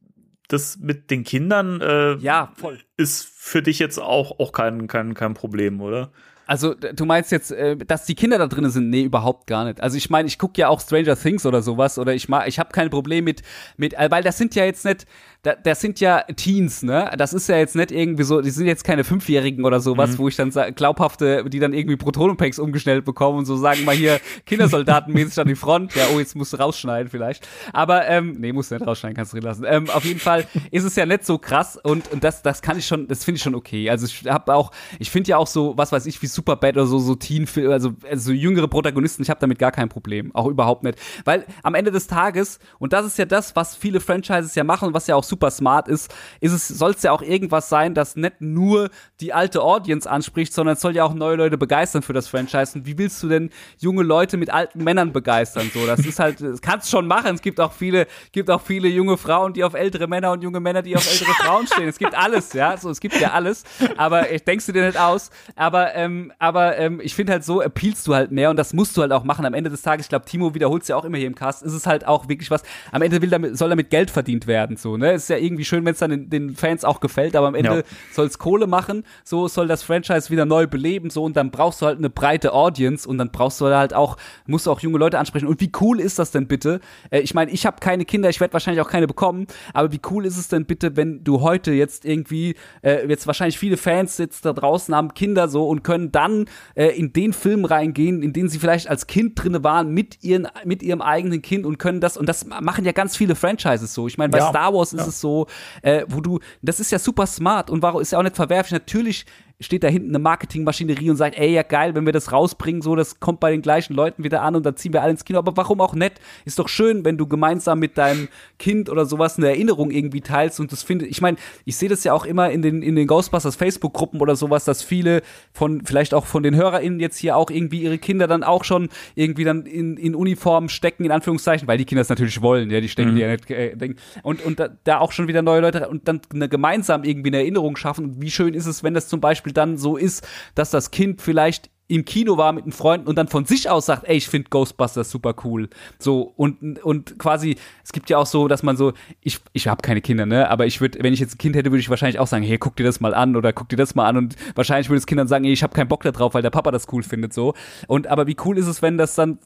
das mit den Kindern äh, Ja, voll. ist für dich jetzt auch, auch kein, kein, kein Problem, oder? Also, du meinst jetzt, äh, dass die Kinder da drin sind? Nee, überhaupt gar nicht. Also, ich meine, ich gucke ja auch Stranger Things oder sowas oder ich ich habe kein Problem mit, mit, äh, weil das sind ja jetzt nicht, da, das sind ja Teens, ne? Das ist ja jetzt nicht irgendwie so, die sind jetzt keine Fünfjährigen oder sowas, wo ich dann glaubhafte, die dann irgendwie Protonenpacks umgestellt bekommen und so sagen mal hier Kindersoldatenmäßig an die Front. Ja, oh, jetzt musst du rausschneiden vielleicht. Aber, ähm, nee, musst du nicht rausschneiden, kannst du drin lassen. Ähm, auf jeden Fall ist es ja nicht so krass und, und das, das kann ich schon, das finde ich schon okay. Also ich habe auch, ich finde ja auch so, was weiß ich, wie Superbad oder so, so Teen, also, also jüngere Protagonisten, ich habe damit gar kein Problem. Auch überhaupt nicht. Weil am Ende des Tages, und das ist ja das, was viele Franchises ja machen und was ja auch super smart ist, ist es, soll es ja auch irgendwas sein, das nicht nur die alte Audience anspricht, sondern es soll ja auch neue Leute begeistern für das Franchise. Und wie willst du denn junge Leute mit alten Männern begeistern? So, das ist halt, das kannst schon machen. Es gibt auch viele, gibt auch viele junge Frauen, die auf ältere Männer und junge Männer, die auf ältere Frauen stehen. Es gibt alles, ja, so, es gibt ja alles. Aber ich denkst du dir nicht aus. Aber, ähm, aber ähm, ich finde halt so appealst du halt mehr und das musst du halt auch machen. Am Ende des Tages, ich glaube, Timo wiederholt es ja auch immer hier im Cast, ist es halt auch wirklich was. Am Ende will damit, soll damit Geld verdient werden, so, ne? Ist ja irgendwie schön, wenn es dann den, den Fans auch gefällt, aber am Ende Ja. soll es Kohle machen, so soll das Franchise wieder neu beleben, so und dann brauchst du halt eine breite Audience und dann brauchst du halt auch, musst du auch junge Leute ansprechen. Und wie cool ist das denn bitte? Äh, ich meine, ich habe keine Kinder, ich werde wahrscheinlich auch keine bekommen, aber wie cool ist es denn bitte, wenn du heute jetzt irgendwie, äh, jetzt wahrscheinlich viele Fans jetzt da draußen haben Kinder so und können dann äh, in den Film reingehen, in den sie vielleicht als Kind drinne waren, mit ihren, mit ihrem eigenen Kind und können das, und das machen ja ganz viele Franchises so. Ich meine, bei Ja, Star Wars ist ja. es so, äh, wo du, das ist ja super smart und warum ist ja auch nicht verwerflich. Natürlich steht da hinten eine Marketingmaschinerie und sagt, ey, ja geil, wenn wir das rausbringen, so, das kommt bei den gleichen Leuten wieder an und dann ziehen wir alle ins Kino. Aber warum auch nicht? Ist doch schön, wenn du gemeinsam mit deinem Kind oder sowas eine Erinnerung irgendwie teilst und das finde ich meine, ich sehe das ja auch immer in den, in den Ghostbusters Facebook-Gruppen oder sowas, dass viele von, vielleicht auch von den HörerInnen jetzt hier auch irgendwie ihre Kinder dann auch schon irgendwie dann in, in Uniform stecken, in Anführungszeichen, weil die Kinder es natürlich wollen, ja, die stecken die ja nicht, äh, denken. Und, und da, da auch schon wieder neue Leute und dann eine gemeinsam irgendwie eine Erinnerung schaffen. Und wie schön ist es, wenn das zum Beispiel dann so ist, dass das Kind vielleicht im Kino war mit einem Freund und dann von sich aus sagt, ey, ich finde Ghostbusters super cool. So und und quasi es gibt ja auch so, dass man so ich ich habe keine Kinder, ne, aber ich würde wenn ich jetzt ein Kind hätte, würde ich wahrscheinlich auch sagen, hey, guck dir das mal an oder guck dir das mal an und wahrscheinlich würde das Kind dann sagen, ey, ich habe keinen Bock da drauf, weil der Papa das cool findet so. Und aber wie cool ist es, wenn das dann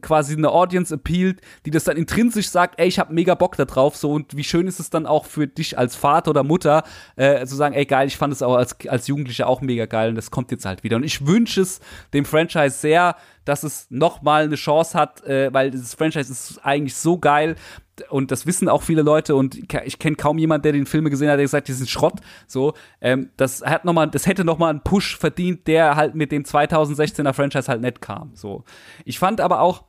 quasi eine Audience appealt, die das dann intrinsisch sagt, ey, ich habe mega Bock da drauf, so und wie schön ist es dann auch für dich als Vater oder Mutter äh, zu sagen, ey geil, ich fand es auch als als Jugendlicher auch mega geil und das kommt jetzt halt wieder. Und ich wünsche es dem Franchise sehr, dass es noch mal eine Chance hat, äh, weil dieses Franchise ist eigentlich so geil und das wissen auch viele Leute und ich kenne kaum jemanden, der den Filme gesehen hat, der gesagt, die sind Schrott. So, ähm, das hat noch mal, das hätte noch mal einen Push verdient, der halt mit dem 2016er Franchise halt nicht kam. So, ich fand aber auch,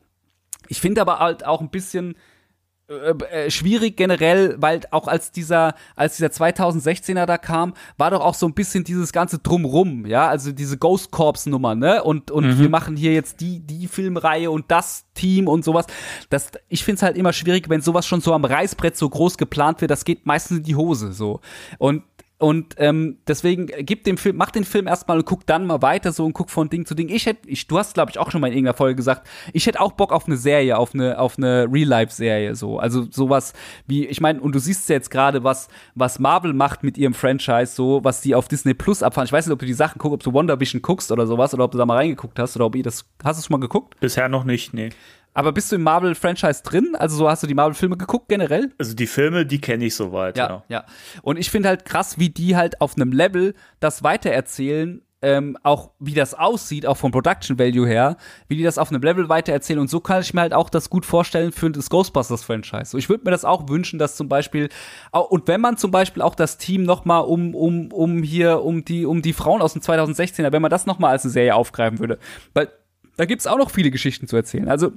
ich finde aber halt auch ein bisschen äh, äh, schwierig generell, weil auch als dieser, als dieser 2016er da kam, war doch auch so ein bisschen dieses ganze Drumrum, ja, also diese Ghost Corps Nummer, ne, und, und mhm. wir machen hier jetzt die, die Filmreihe und das Team und sowas. Das, ich finde es halt immer schwierig, wenn sowas schon so am Reißbrett so groß geplant wird, das geht meistens in die Hose, so. Und und ähm, deswegen gib dem Film, mach den Film erstmal und guck dann mal weiter so und guck von Ding zu Ding. Ich hätte, ich, du hast glaube ich auch schon mal in irgendeiner Folge gesagt, ich hätte auch Bock auf eine Serie, auf eine auf eine Real Life Serie so. Also sowas wie, ich meine, und du siehst jetzt gerade was was Marvel macht mit ihrem Franchise so, was die auf Disney Plus abfahren. Ich weiß nicht, ob du die Sachen guckst, ob du Wonder Vision guckst oder sowas oder ob du da mal reingeguckt hast oder ob ihr das hast du schon mal geguckt? Bisher noch nicht, nee. Aber bist du im Marvel-Franchise drin? Also so hast du die Marvel-Filme geguckt generell? Also die Filme, die kenne ich soweit, ja. Ja, ja. Und ich finde halt krass, wie die halt auf einem Level das weitererzählen, ähm, auch wie das aussieht, auch vom Production Value her, wie die das auf einem Level weitererzählen. Und so kann ich mir halt auch das gut vorstellen für das Ghostbusters-Franchise. So, ich würde mir das auch wünschen, dass zum Beispiel, und wenn man zum Beispiel auch das Team noch mal um, um, um hier, um die, um die Frauen aus dem 2016er, wenn man das noch mal als eine Serie aufgreifen würde, weil da gibt's auch noch viele Geschichten zu erzählen. Also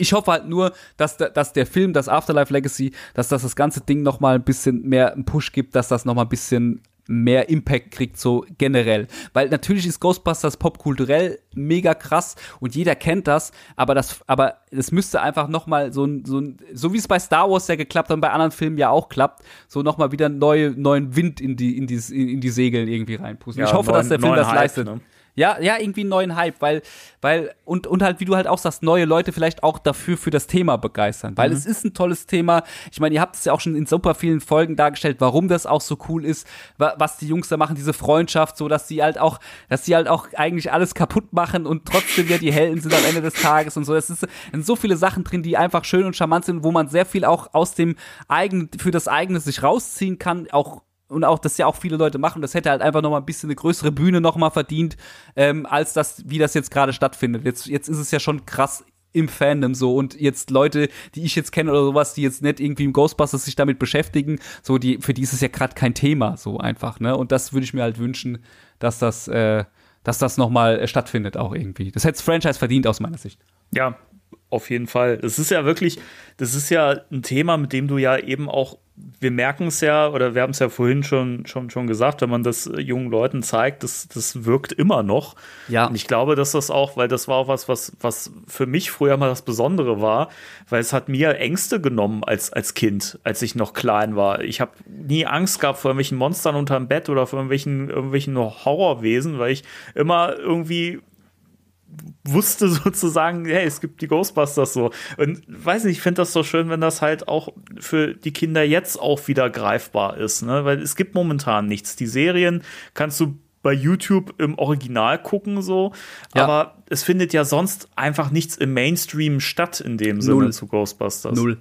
ich hoffe halt nur, dass, der, dass der Film, das Afterlife Legacy, dass das das ganze Ding noch mal ein bisschen mehr einen Push gibt, dass das noch mal ein bisschen mehr Impact kriegt, so generell. Weil natürlich ist Ghostbusters popkulturell mega krass und jeder kennt das, aber das, aber es müsste einfach noch mal so ein, so ein, so wie es bei Star Wars ja geklappt hat und bei anderen Filmen ja auch klappt, so noch mal wieder neue, neuen Wind in die, in die, in die Segeln irgendwie reinpusten. Ja, ich hoffe, neuen, dass der Film das Hype, leistet. Ne? Ja, ja, irgendwie einen neuen Hype, weil, weil, und, und halt, wie du halt auch sagst, neue Leute vielleicht auch dafür für das Thema begeistern. Weil mhm. es ist ein tolles Thema. Ich meine, ihr habt es ja auch schon in super vielen Folgen dargestellt, warum das auch so cool ist, was die Jungs da machen, diese Freundschaft, so dass sie halt auch, dass sie halt auch eigentlich alles kaputt machen und trotzdem ja die Helden sind am Ende des Tages und so. Es ist, sind so viele Sachen drin, die einfach schön und charmant sind, wo man sehr viel auch aus dem eigenen, für das eigene sich rausziehen kann, auch und auch das ja auch viele Leute machen, das hätte halt einfach noch mal ein bisschen eine größere Bühne noch mal verdient, ähm, als das, wie das jetzt gerade stattfindet. Jetzt, jetzt ist es ja schon krass im Fandom so und jetzt Leute, die ich jetzt kenne oder sowas, die jetzt nicht irgendwie im Ghostbusters sich damit beschäftigen, so die für die ist es ja gerade kein Thema so einfach, ne? Und das würde ich mir halt wünschen, dass das äh, dass das noch mal äh, stattfindet auch irgendwie. Das hätte das Franchise verdient aus meiner Sicht. Ja, auf jeden Fall. Das ist ja wirklich, das ist ja ein Thema, mit dem du ja eben auch wir merken es ja, oder wir haben es ja vorhin schon, schon, schon gesagt, wenn man das äh, jungen Leuten zeigt, das, das wirkt immer noch. Ja. Und ich glaube, dass das auch, weil das war auch was, was, was für mich früher mal das Besondere war, weil es hat mir Ängste genommen als, als Kind, als ich noch klein war. Ich habe nie Angst gehabt vor irgendwelchen Monstern unterm Bett oder vor irgendwelchen, irgendwelchen Horrorwesen, weil ich immer irgendwie wusste sozusagen, hey, es gibt die Ghostbusters so. Und weiß nicht, ich finde das so schön, wenn das halt auch für die Kinder jetzt auch wieder greifbar ist, ne? Weil es gibt momentan nichts. Die Serien kannst du bei YouTube im Original gucken, so, ja. aber es findet ja sonst einfach nichts im Mainstream statt in dem Sinne Null. zu Ghostbusters. Null.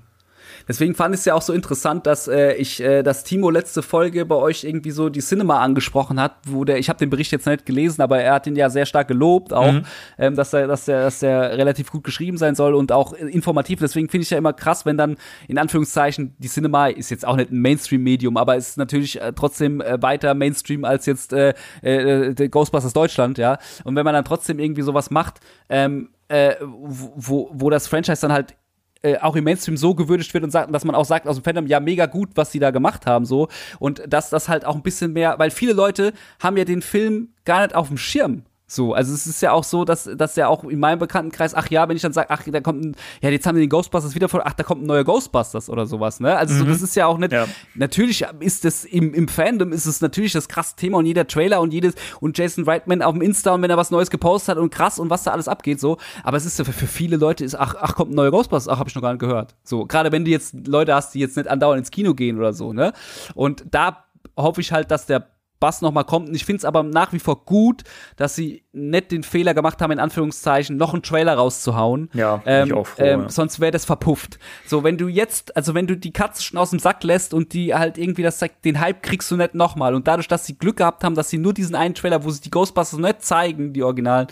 Deswegen fand ich es ja auch so interessant, dass äh, ich, äh, dass Timo letzte Folge bei euch irgendwie so die Cinema angesprochen hat, wo der, ich habe den Bericht jetzt nicht gelesen, aber er hat ihn ja sehr stark gelobt, auch, mhm. ähm, dass er, dass er, dass er relativ gut geschrieben sein soll und auch informativ. Deswegen finde ich ja immer krass, wenn dann in Anführungszeichen die Cinema ist jetzt auch nicht ein Mainstream-Medium, aber ist natürlich äh, trotzdem äh, weiter Mainstream als jetzt äh, äh, Ghostbusters Deutschland, ja. Und wenn man dann trotzdem irgendwie sowas macht, ähm, äh, wo, wo das Franchise dann halt äh, auch im Mainstream so gewürdigt wird und sagt, dass man auch sagt aus dem Fandom, ja, mega gut, was sie da gemacht haben, so. Und dass das halt auch ein bisschen mehr, weil viele Leute haben ja den Film gar nicht auf dem Schirm. So, also es ist ja auch so, dass, dass ja auch in meinem Bekanntenkreis, ach ja, wenn ich dann sage, ach, da kommt ein, ja, jetzt haben wir den Ghostbusters wieder vor, ach, da kommt ein neuer Ghostbusters oder sowas, ne? Also mhm. so, das ist ja auch nicht, ja. natürlich ist das im, im Fandom ist es natürlich das krasse Thema und jeder Trailer und jedes, und Jason Reitman auf dem Insta und wenn er was Neues gepostet hat und krass und was da alles abgeht, so. Aber es ist ja für, für viele Leute ist, ach, ach, kommt ein neuer Ghostbusters, ach, hab ich noch gar nicht gehört. So, gerade wenn du jetzt Leute hast, die jetzt nicht andauernd ins Kino gehen oder so, ne? Und da hoffe ich halt, dass der Bass nochmal kommt. Und ich finde es aber nach wie vor gut, dass sie nicht den Fehler gemacht haben, in Anführungszeichen, noch einen Trailer rauszuhauen. Ja, bin ähm, ich auch froh, ähm, ja. Sonst wäre das verpufft. So, wenn du jetzt, also wenn du die Katze schon aus dem Sack lässt und die halt irgendwie das sagt, den Hype kriegst du nicht nochmal. Und dadurch, dass sie Glück gehabt haben, dass sie nur diesen einen Trailer, wo sie die Ghostbusters nicht zeigen, die Originalen,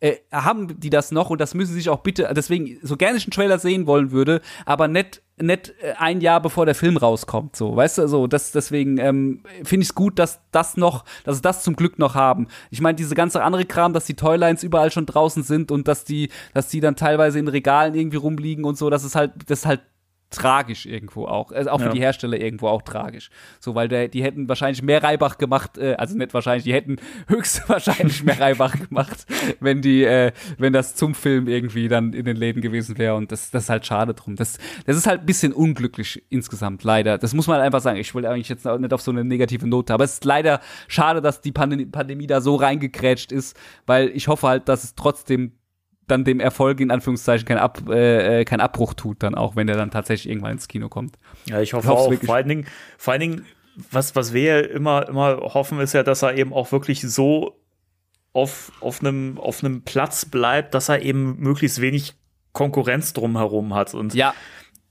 äh, haben die das noch und das müssen sie sich auch bitte, deswegen, so gerne ich einen Trailer sehen wollen würde, aber nicht nicht äh, ein Jahr bevor der Film rauskommt, so, weißt du, so, das, deswegen ähm, finde ich es gut, dass das noch, dass sie das zum Glück noch haben. Ich meine, diese ganze andere Kram, dass die Toylines überall schon draußen sind und dass die, dass die dann teilweise in Regalen irgendwie rumliegen und so, das ist halt, das ist halt tragisch irgendwo auch. Also auch für Ja. die Hersteller irgendwo auch tragisch. So, weil der, die hätten wahrscheinlich mehr Reibach gemacht, äh, also nicht wahrscheinlich, die hätten höchstwahrscheinlich mehr Reibach gemacht, wenn die, äh, wenn das zum Film irgendwie dann in den Läden gewesen wäre. Und das, das ist halt schade drum. Das, das ist halt ein bisschen unglücklich insgesamt, leider. Das muss man einfach sagen. Ich will eigentlich jetzt nicht auf so eine negative Note, aber es ist leider schade, dass die Pandemie, Pandemie da so reingekrätscht ist, weil ich hoffe halt, dass es trotzdem dann dem Erfolg in Anführungszeichen kein, Ab, äh, äh, kein Abbruch tut, dann auch, wenn der dann tatsächlich irgendwann ins Kino kommt. Ja, ich hoffe Ich auch. wirklich. Vor allen Dingen, vor allen Dingen, was, was wir ja immer, immer hoffen, ist ja, dass er eben auch wirklich so auf, auf einem, auf einem Platz bleibt, dass er eben möglichst wenig Konkurrenz drumherum hat. Und Ja,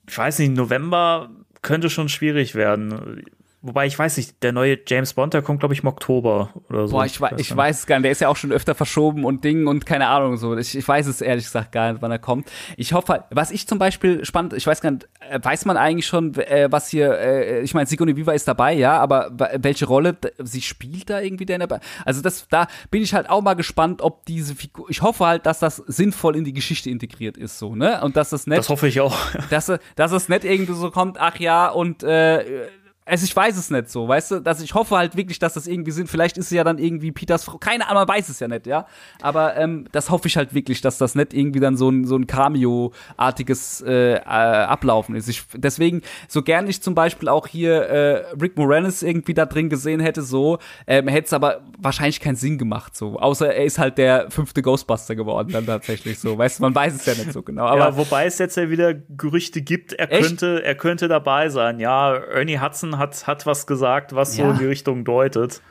ich weiß nicht, November könnte schon schwierig werden. Wobei ich weiß nicht, der neue James Bond, der kommt, glaube ich, im Oktober oder so. boah, ich, wei- ich weiß es gar nicht. Der ist ja auch schon öfter verschoben und Ding und keine Ahnung so. Ich, ich weiß es ehrlich gesagt gar nicht, wann er kommt. Ich hoffe, halt- was ich zum Beispiel spannend, ich weiß gar nicht, äh, weiß man eigentlich schon, äh, was hier, äh, ich meine, Sigourney Viva ist dabei, ja, aber welche Rolle sie spielt da irgendwie denn dabei? Also das, da bin ich halt auch mal gespannt, ob diese Figur, ich hoffe halt, dass das sinnvoll in die Geschichte integriert ist, so, ne? Und dass das nicht Das hoffe ich auch. dass, dass es nicht irgendwie so kommt, ach ja, und äh, also ich weiß es nicht so, weißt du, dass ich hoffe halt wirklich, dass das irgendwie sind. Vielleicht ist es ja dann irgendwie Peters Frau, keine Ahnung, man weiß es ja nicht, ja. Aber ähm, das hoffe ich halt wirklich, dass das nicht irgendwie dann so ein so ein Cameo-artiges äh, äh, Ablaufen ist. Ich, deswegen, so gern ich zum Beispiel auch hier äh, Rick Moranis irgendwie da drin gesehen hätte, so ähm, hätte es aber wahrscheinlich keinen Sinn gemacht, so. Außer er ist halt der fünfte Ghostbuster geworden dann tatsächlich so. Weißt du, man weiß es ja nicht so genau. Aber ja, wobei es jetzt ja wieder Gerüchte gibt, er Echt? könnte, er könnte dabei sein. Ja, Ernie Hudson hat, hat was gesagt, was so Ja. in die Richtung deutet.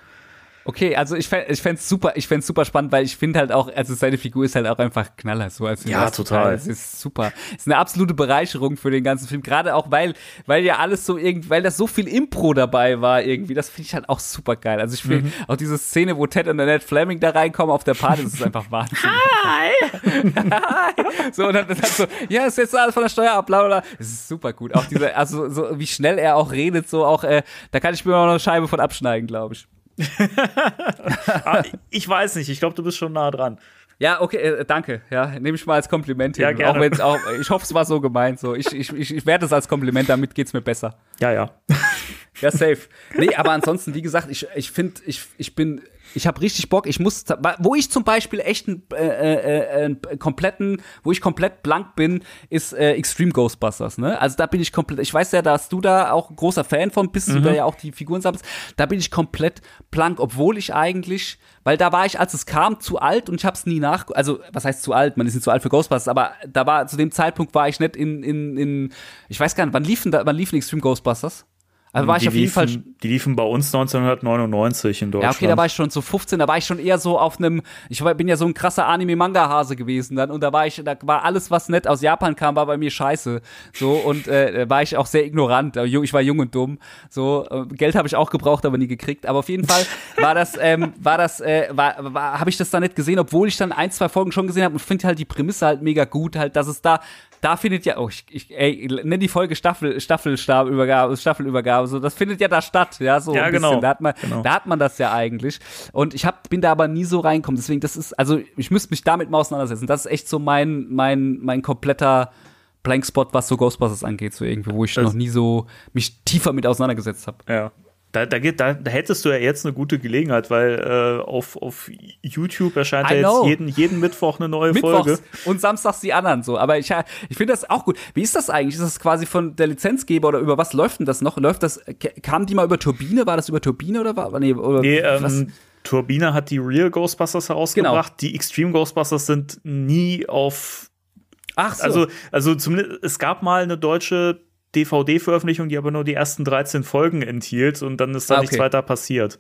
Okay, also ich fänd, ich fänd's super, ich fänd's super spannend, weil ich finde halt auch, also seine Figur ist halt auch einfach Knaller, so als Ja, total. Es ist super. Es ist eine absolute Bereicherung für den ganzen Film, gerade auch weil, weil ja alles so irgendwie, weil das so viel Impro dabei war irgendwie. Das finde ich halt auch super geil. Also ich finde Mhm. auch diese Szene, wo Ted und Annette Fleming da reinkommen auf der Party, das ist einfach Wahnsinn. Hi! so und dann, dann so, ja, ist jetzt alles von der Steuer ab, bla bla. bla. Es ist super gut. Auch diese, also so wie schnell er auch redet, so auch, äh, da kann ich mir auch noch eine Scheibe von abschneiden, glaube ich. Ah, ich weiß nicht, ich glaube, du bist schon nah dran. Ja, okay, äh, danke. Ja, nehme ich mal als Kompliment Ja, hin. gerne. Auch wenn's auch, ich hoffe, es war so gemeint. So, ich, ich, ich, ich werde es als Kompliment, damit geht's mir besser. Ja, ja. Ja, safe. Nee, aber ansonsten, wie gesagt, ich, ich finde, ich, ich bin, ich habe richtig Bock. Ich muss, wo ich zum Beispiel echt einen, äh, äh, einen kompletten, wo ich komplett blank bin, ist äh, Extreme Ghostbusters. Ne? Also da bin ich komplett. Ich weiß ja, dass du da auch ein großer Fan von bist, du da ja auch die Figuren sammelst. Da bin ich komplett blank, obwohl ich eigentlich, weil da war ich, als es kam, zu alt und ich habe es nie nach. Also was heißt zu alt? Man ist nicht zu alt für Ghostbusters, aber da war zu dem Zeitpunkt war ich nicht in, in, in ich weiß gar nicht, wann liefen da, wann liefen Extreme Ghostbusters? Also war ich die, auf jeden liefen, Fall die liefen bei uns 1999 in ja, Deutschland. okay, da war ich schon so 15, da war ich schon eher so auf einem, ich bin ja so ein krasser Anime-Manga-Hase gewesen dann und da war ich, da war alles, was nett aus Japan kam, war bei mir scheiße. So und äh, war ich auch sehr ignorant, äh, ich war jung und dumm. So, äh, Geld habe ich auch gebraucht, aber nie gekriegt. Aber auf jeden Fall war das, ähm, war das, äh, war, war habe ich das da nicht gesehen, obwohl ich dann ein, zwei Folgen schon gesehen habe und finde halt die Prämisse halt mega gut, halt, dass es da da findet ja, oh, ich, ich ey, nenn die Folge Staffel, Staffelstabübergabe, Staffelübergabe, so, das findet ja da statt, ja, so Ja, ein bisschen. genau. Da hat man, Genau. da hat man das ja eigentlich. Und ich hab, bin da aber nie so reinkommen. Deswegen, das ist, also ich müsste mich damit mal auseinandersetzen. Das ist echt so mein, mein, mein kompletter Blankspot, was so Ghostbusters angeht, so irgendwie, wo ich Das- noch nie so mich tiefer mit auseinandergesetzt habe. Ja. Da, da, geht, da, da hättest du ja jetzt eine gute Gelegenheit, weil äh, auf, auf YouTube erscheint I ja jetzt jeden, jeden Mittwoch eine neue Mittwochs Folge. und samstags die anderen so. Aber ich, ich finde das auch gut. Wie ist das eigentlich? Ist das quasi von der Lizenzgeber oder über was läuft denn das noch? Läuft das, kam die mal über Turbine? War das über Turbine oder war, nee, oder Nee, ähm, Turbine hat die Real Ghostbusters herausgebracht. Die Extreme Ghostbusters sind nie auf. Ach so. Also, also zumindest, es gab mal eine deutsche DVD-Veröffentlichung, die aber nur die ersten 13 Folgen enthielt und dann ist da Ah, nichts okay. weiter passiert.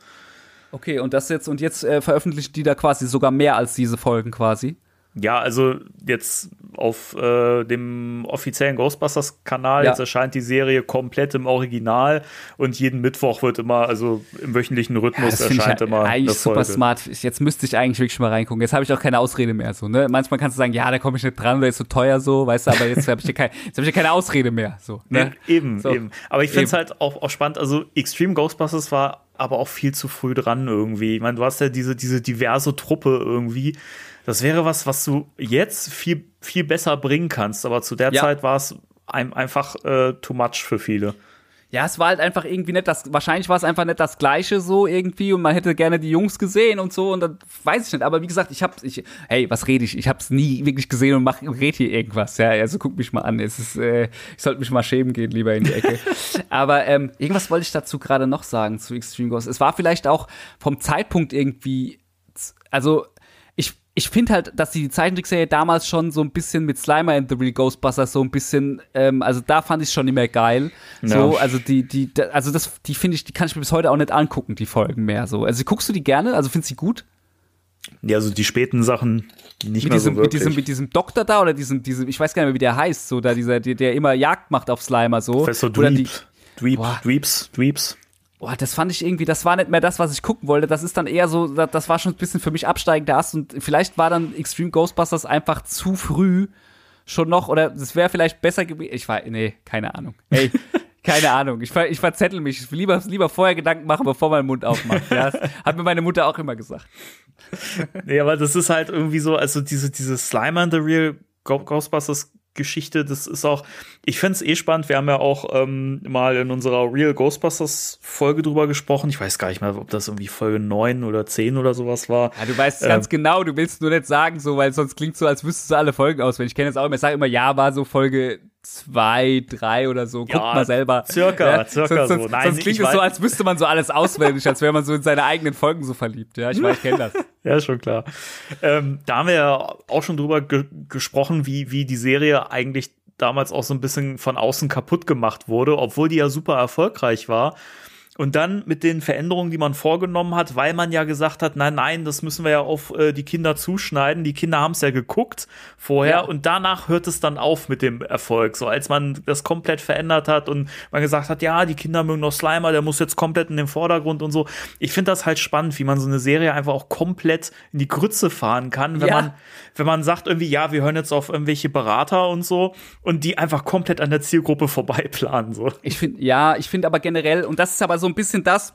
Okay, und das jetzt, und jetzt äh, veröffentlichen die da quasi sogar mehr als diese Folgen quasi. Ja, also jetzt auf äh, dem offiziellen Ghostbusters-Kanal, Ja. jetzt erscheint die Serie komplett im Original und jeden Mittwoch wird immer, also im wöchentlichen Rhythmus ich erscheint ja immer eigentlich super smart. Ich- Jetzt müsste ich eigentlich wirklich mal reingucken. Jetzt habe ich auch keine Ausrede mehr. So, ne? Manchmal kannst du sagen, ja, da komme ich nicht dran, der ist so teuer, so, weißt du, aber jetzt habe ich, ja kein, jetzt hab ich ja keine Ausrede mehr. So, ne? Nee, eben, So. eben. Aber ich finde es halt auch, auch spannend. Also Extreme Ghostbusters war aber auch viel zu früh dran irgendwie. Ich meine, du hast ja diese, diese diverse Truppe irgendwie. Das wäre was, was du jetzt viel, viel besser bringen kannst. Aber zu der Ja. Zeit war es ein, einfach äh, too much für viele. Ja, es war halt einfach irgendwie nicht das, wahrscheinlich war es einfach nicht das Gleiche so irgendwie und man hätte gerne die Jungs gesehen und so und dann weiß ich nicht. Aber wie gesagt, ich hab's, ich, hey, was rede ich? Ich hab's nie wirklich gesehen und mach, red hier irgendwas, ja. Also guck mich mal an. Es ist, äh, ich sollte mich mal schämen gehen, lieber in die Ecke. Aber ähm, irgendwas wollte ich dazu gerade noch sagen zu Extreme Ghost. Es war vielleicht auch vom Zeitpunkt irgendwie, also ich, finde halt, dass die Zeichentrickserie damals schon so ein bisschen mit Slimer and the Real Ghostbusters so ein bisschen, ähm, also da fand ich schon immer geil. So, Ja. also die, die, also das, die finde ich, die kann ich mir bis heute auch nicht angucken, die Folgen mehr. So, also guckst du die gerne? Also findest du die gut? Ja, also die späten Sachen nicht Mit mehr diesem, so mit diesem, mit diesem Doktor da oder diesem, diesem, ich weiß gar nicht mehr, wie der heißt, so da dieser, der, der immer Jagd macht auf Slimer so. Professor Oder die, Dweeb. Dweeb. Boah, das fand ich irgendwie, das war nicht mehr das, was ich gucken wollte. Das ist dann eher so, das, war schon ein bisschen für mich absteigender Ast und vielleicht war dann Extreme Ghostbusters einfach zu früh schon noch oder es wäre vielleicht besser gewesen. Ich war, nee, keine Ahnung. Ey, keine Ahnung. Ich, ver, ich verzettel mich. Ich will lieber, lieber vorher Gedanken machen, bevor mein Mund aufmacht. Ja, hat mir meine Mutter auch immer gesagt. Nee, aber das ist halt irgendwie so, also diese, diese Slimer in the Real Ghostbusters Geschichte, das ist auch, ich finde es eh spannend, wir haben ja auch ähm, mal in unserer Real Ghostbusters Folge drüber gesprochen, ich weiß gar nicht mehr, ob das irgendwie Folge 9 oder 10 oder sowas war. Ja, du weißt es ganz genau, du willst nur nicht sagen, so, weil sonst klingt so, als wüsstest du alle Folgen auswendig. Ich kenne es auch immer, ich sage immer, ja, war so Folge zwei, drei oder so. Guckt Ja, mal selber. circa, circa sonst, sonst, so. Nein, sonst klingt es so, als wüsste man so alles auswendig, als wäre man so in seine eigenen Folgen so verliebt. Ja, ich weiß, ich kenne das. Ja, ist schon klar. Ähm, da haben wir ja auch schon drüber ge gesprochen, wie, wie die Serie eigentlich damals auch so ein bisschen von außen kaputt gemacht wurde, obwohl die ja super erfolgreich war. Und dann mit den Veränderungen, die man vorgenommen hat, weil man ja gesagt hat, nein, nein, das müssen wir ja auf äh, die Kinder zuschneiden. Die Kinder haben es ja geguckt vorher Ja. und danach hört es dann auf mit dem Erfolg. So als man das komplett verändert hat und man gesagt hat, ja, die Kinder mögen noch Slimer, der muss jetzt komplett in den Vordergrund und so. Ich finde das halt spannend, wie man so eine Serie einfach auch komplett in die Grütze fahren kann, wenn Ja. man wenn man sagt irgendwie, ja, wir hören jetzt auf irgendwelche Berater und so und die einfach komplett an der Zielgruppe vorbeiplanen so. Ich finde, ja, ich finde aber generell, und das ist aber so ein bisschen das,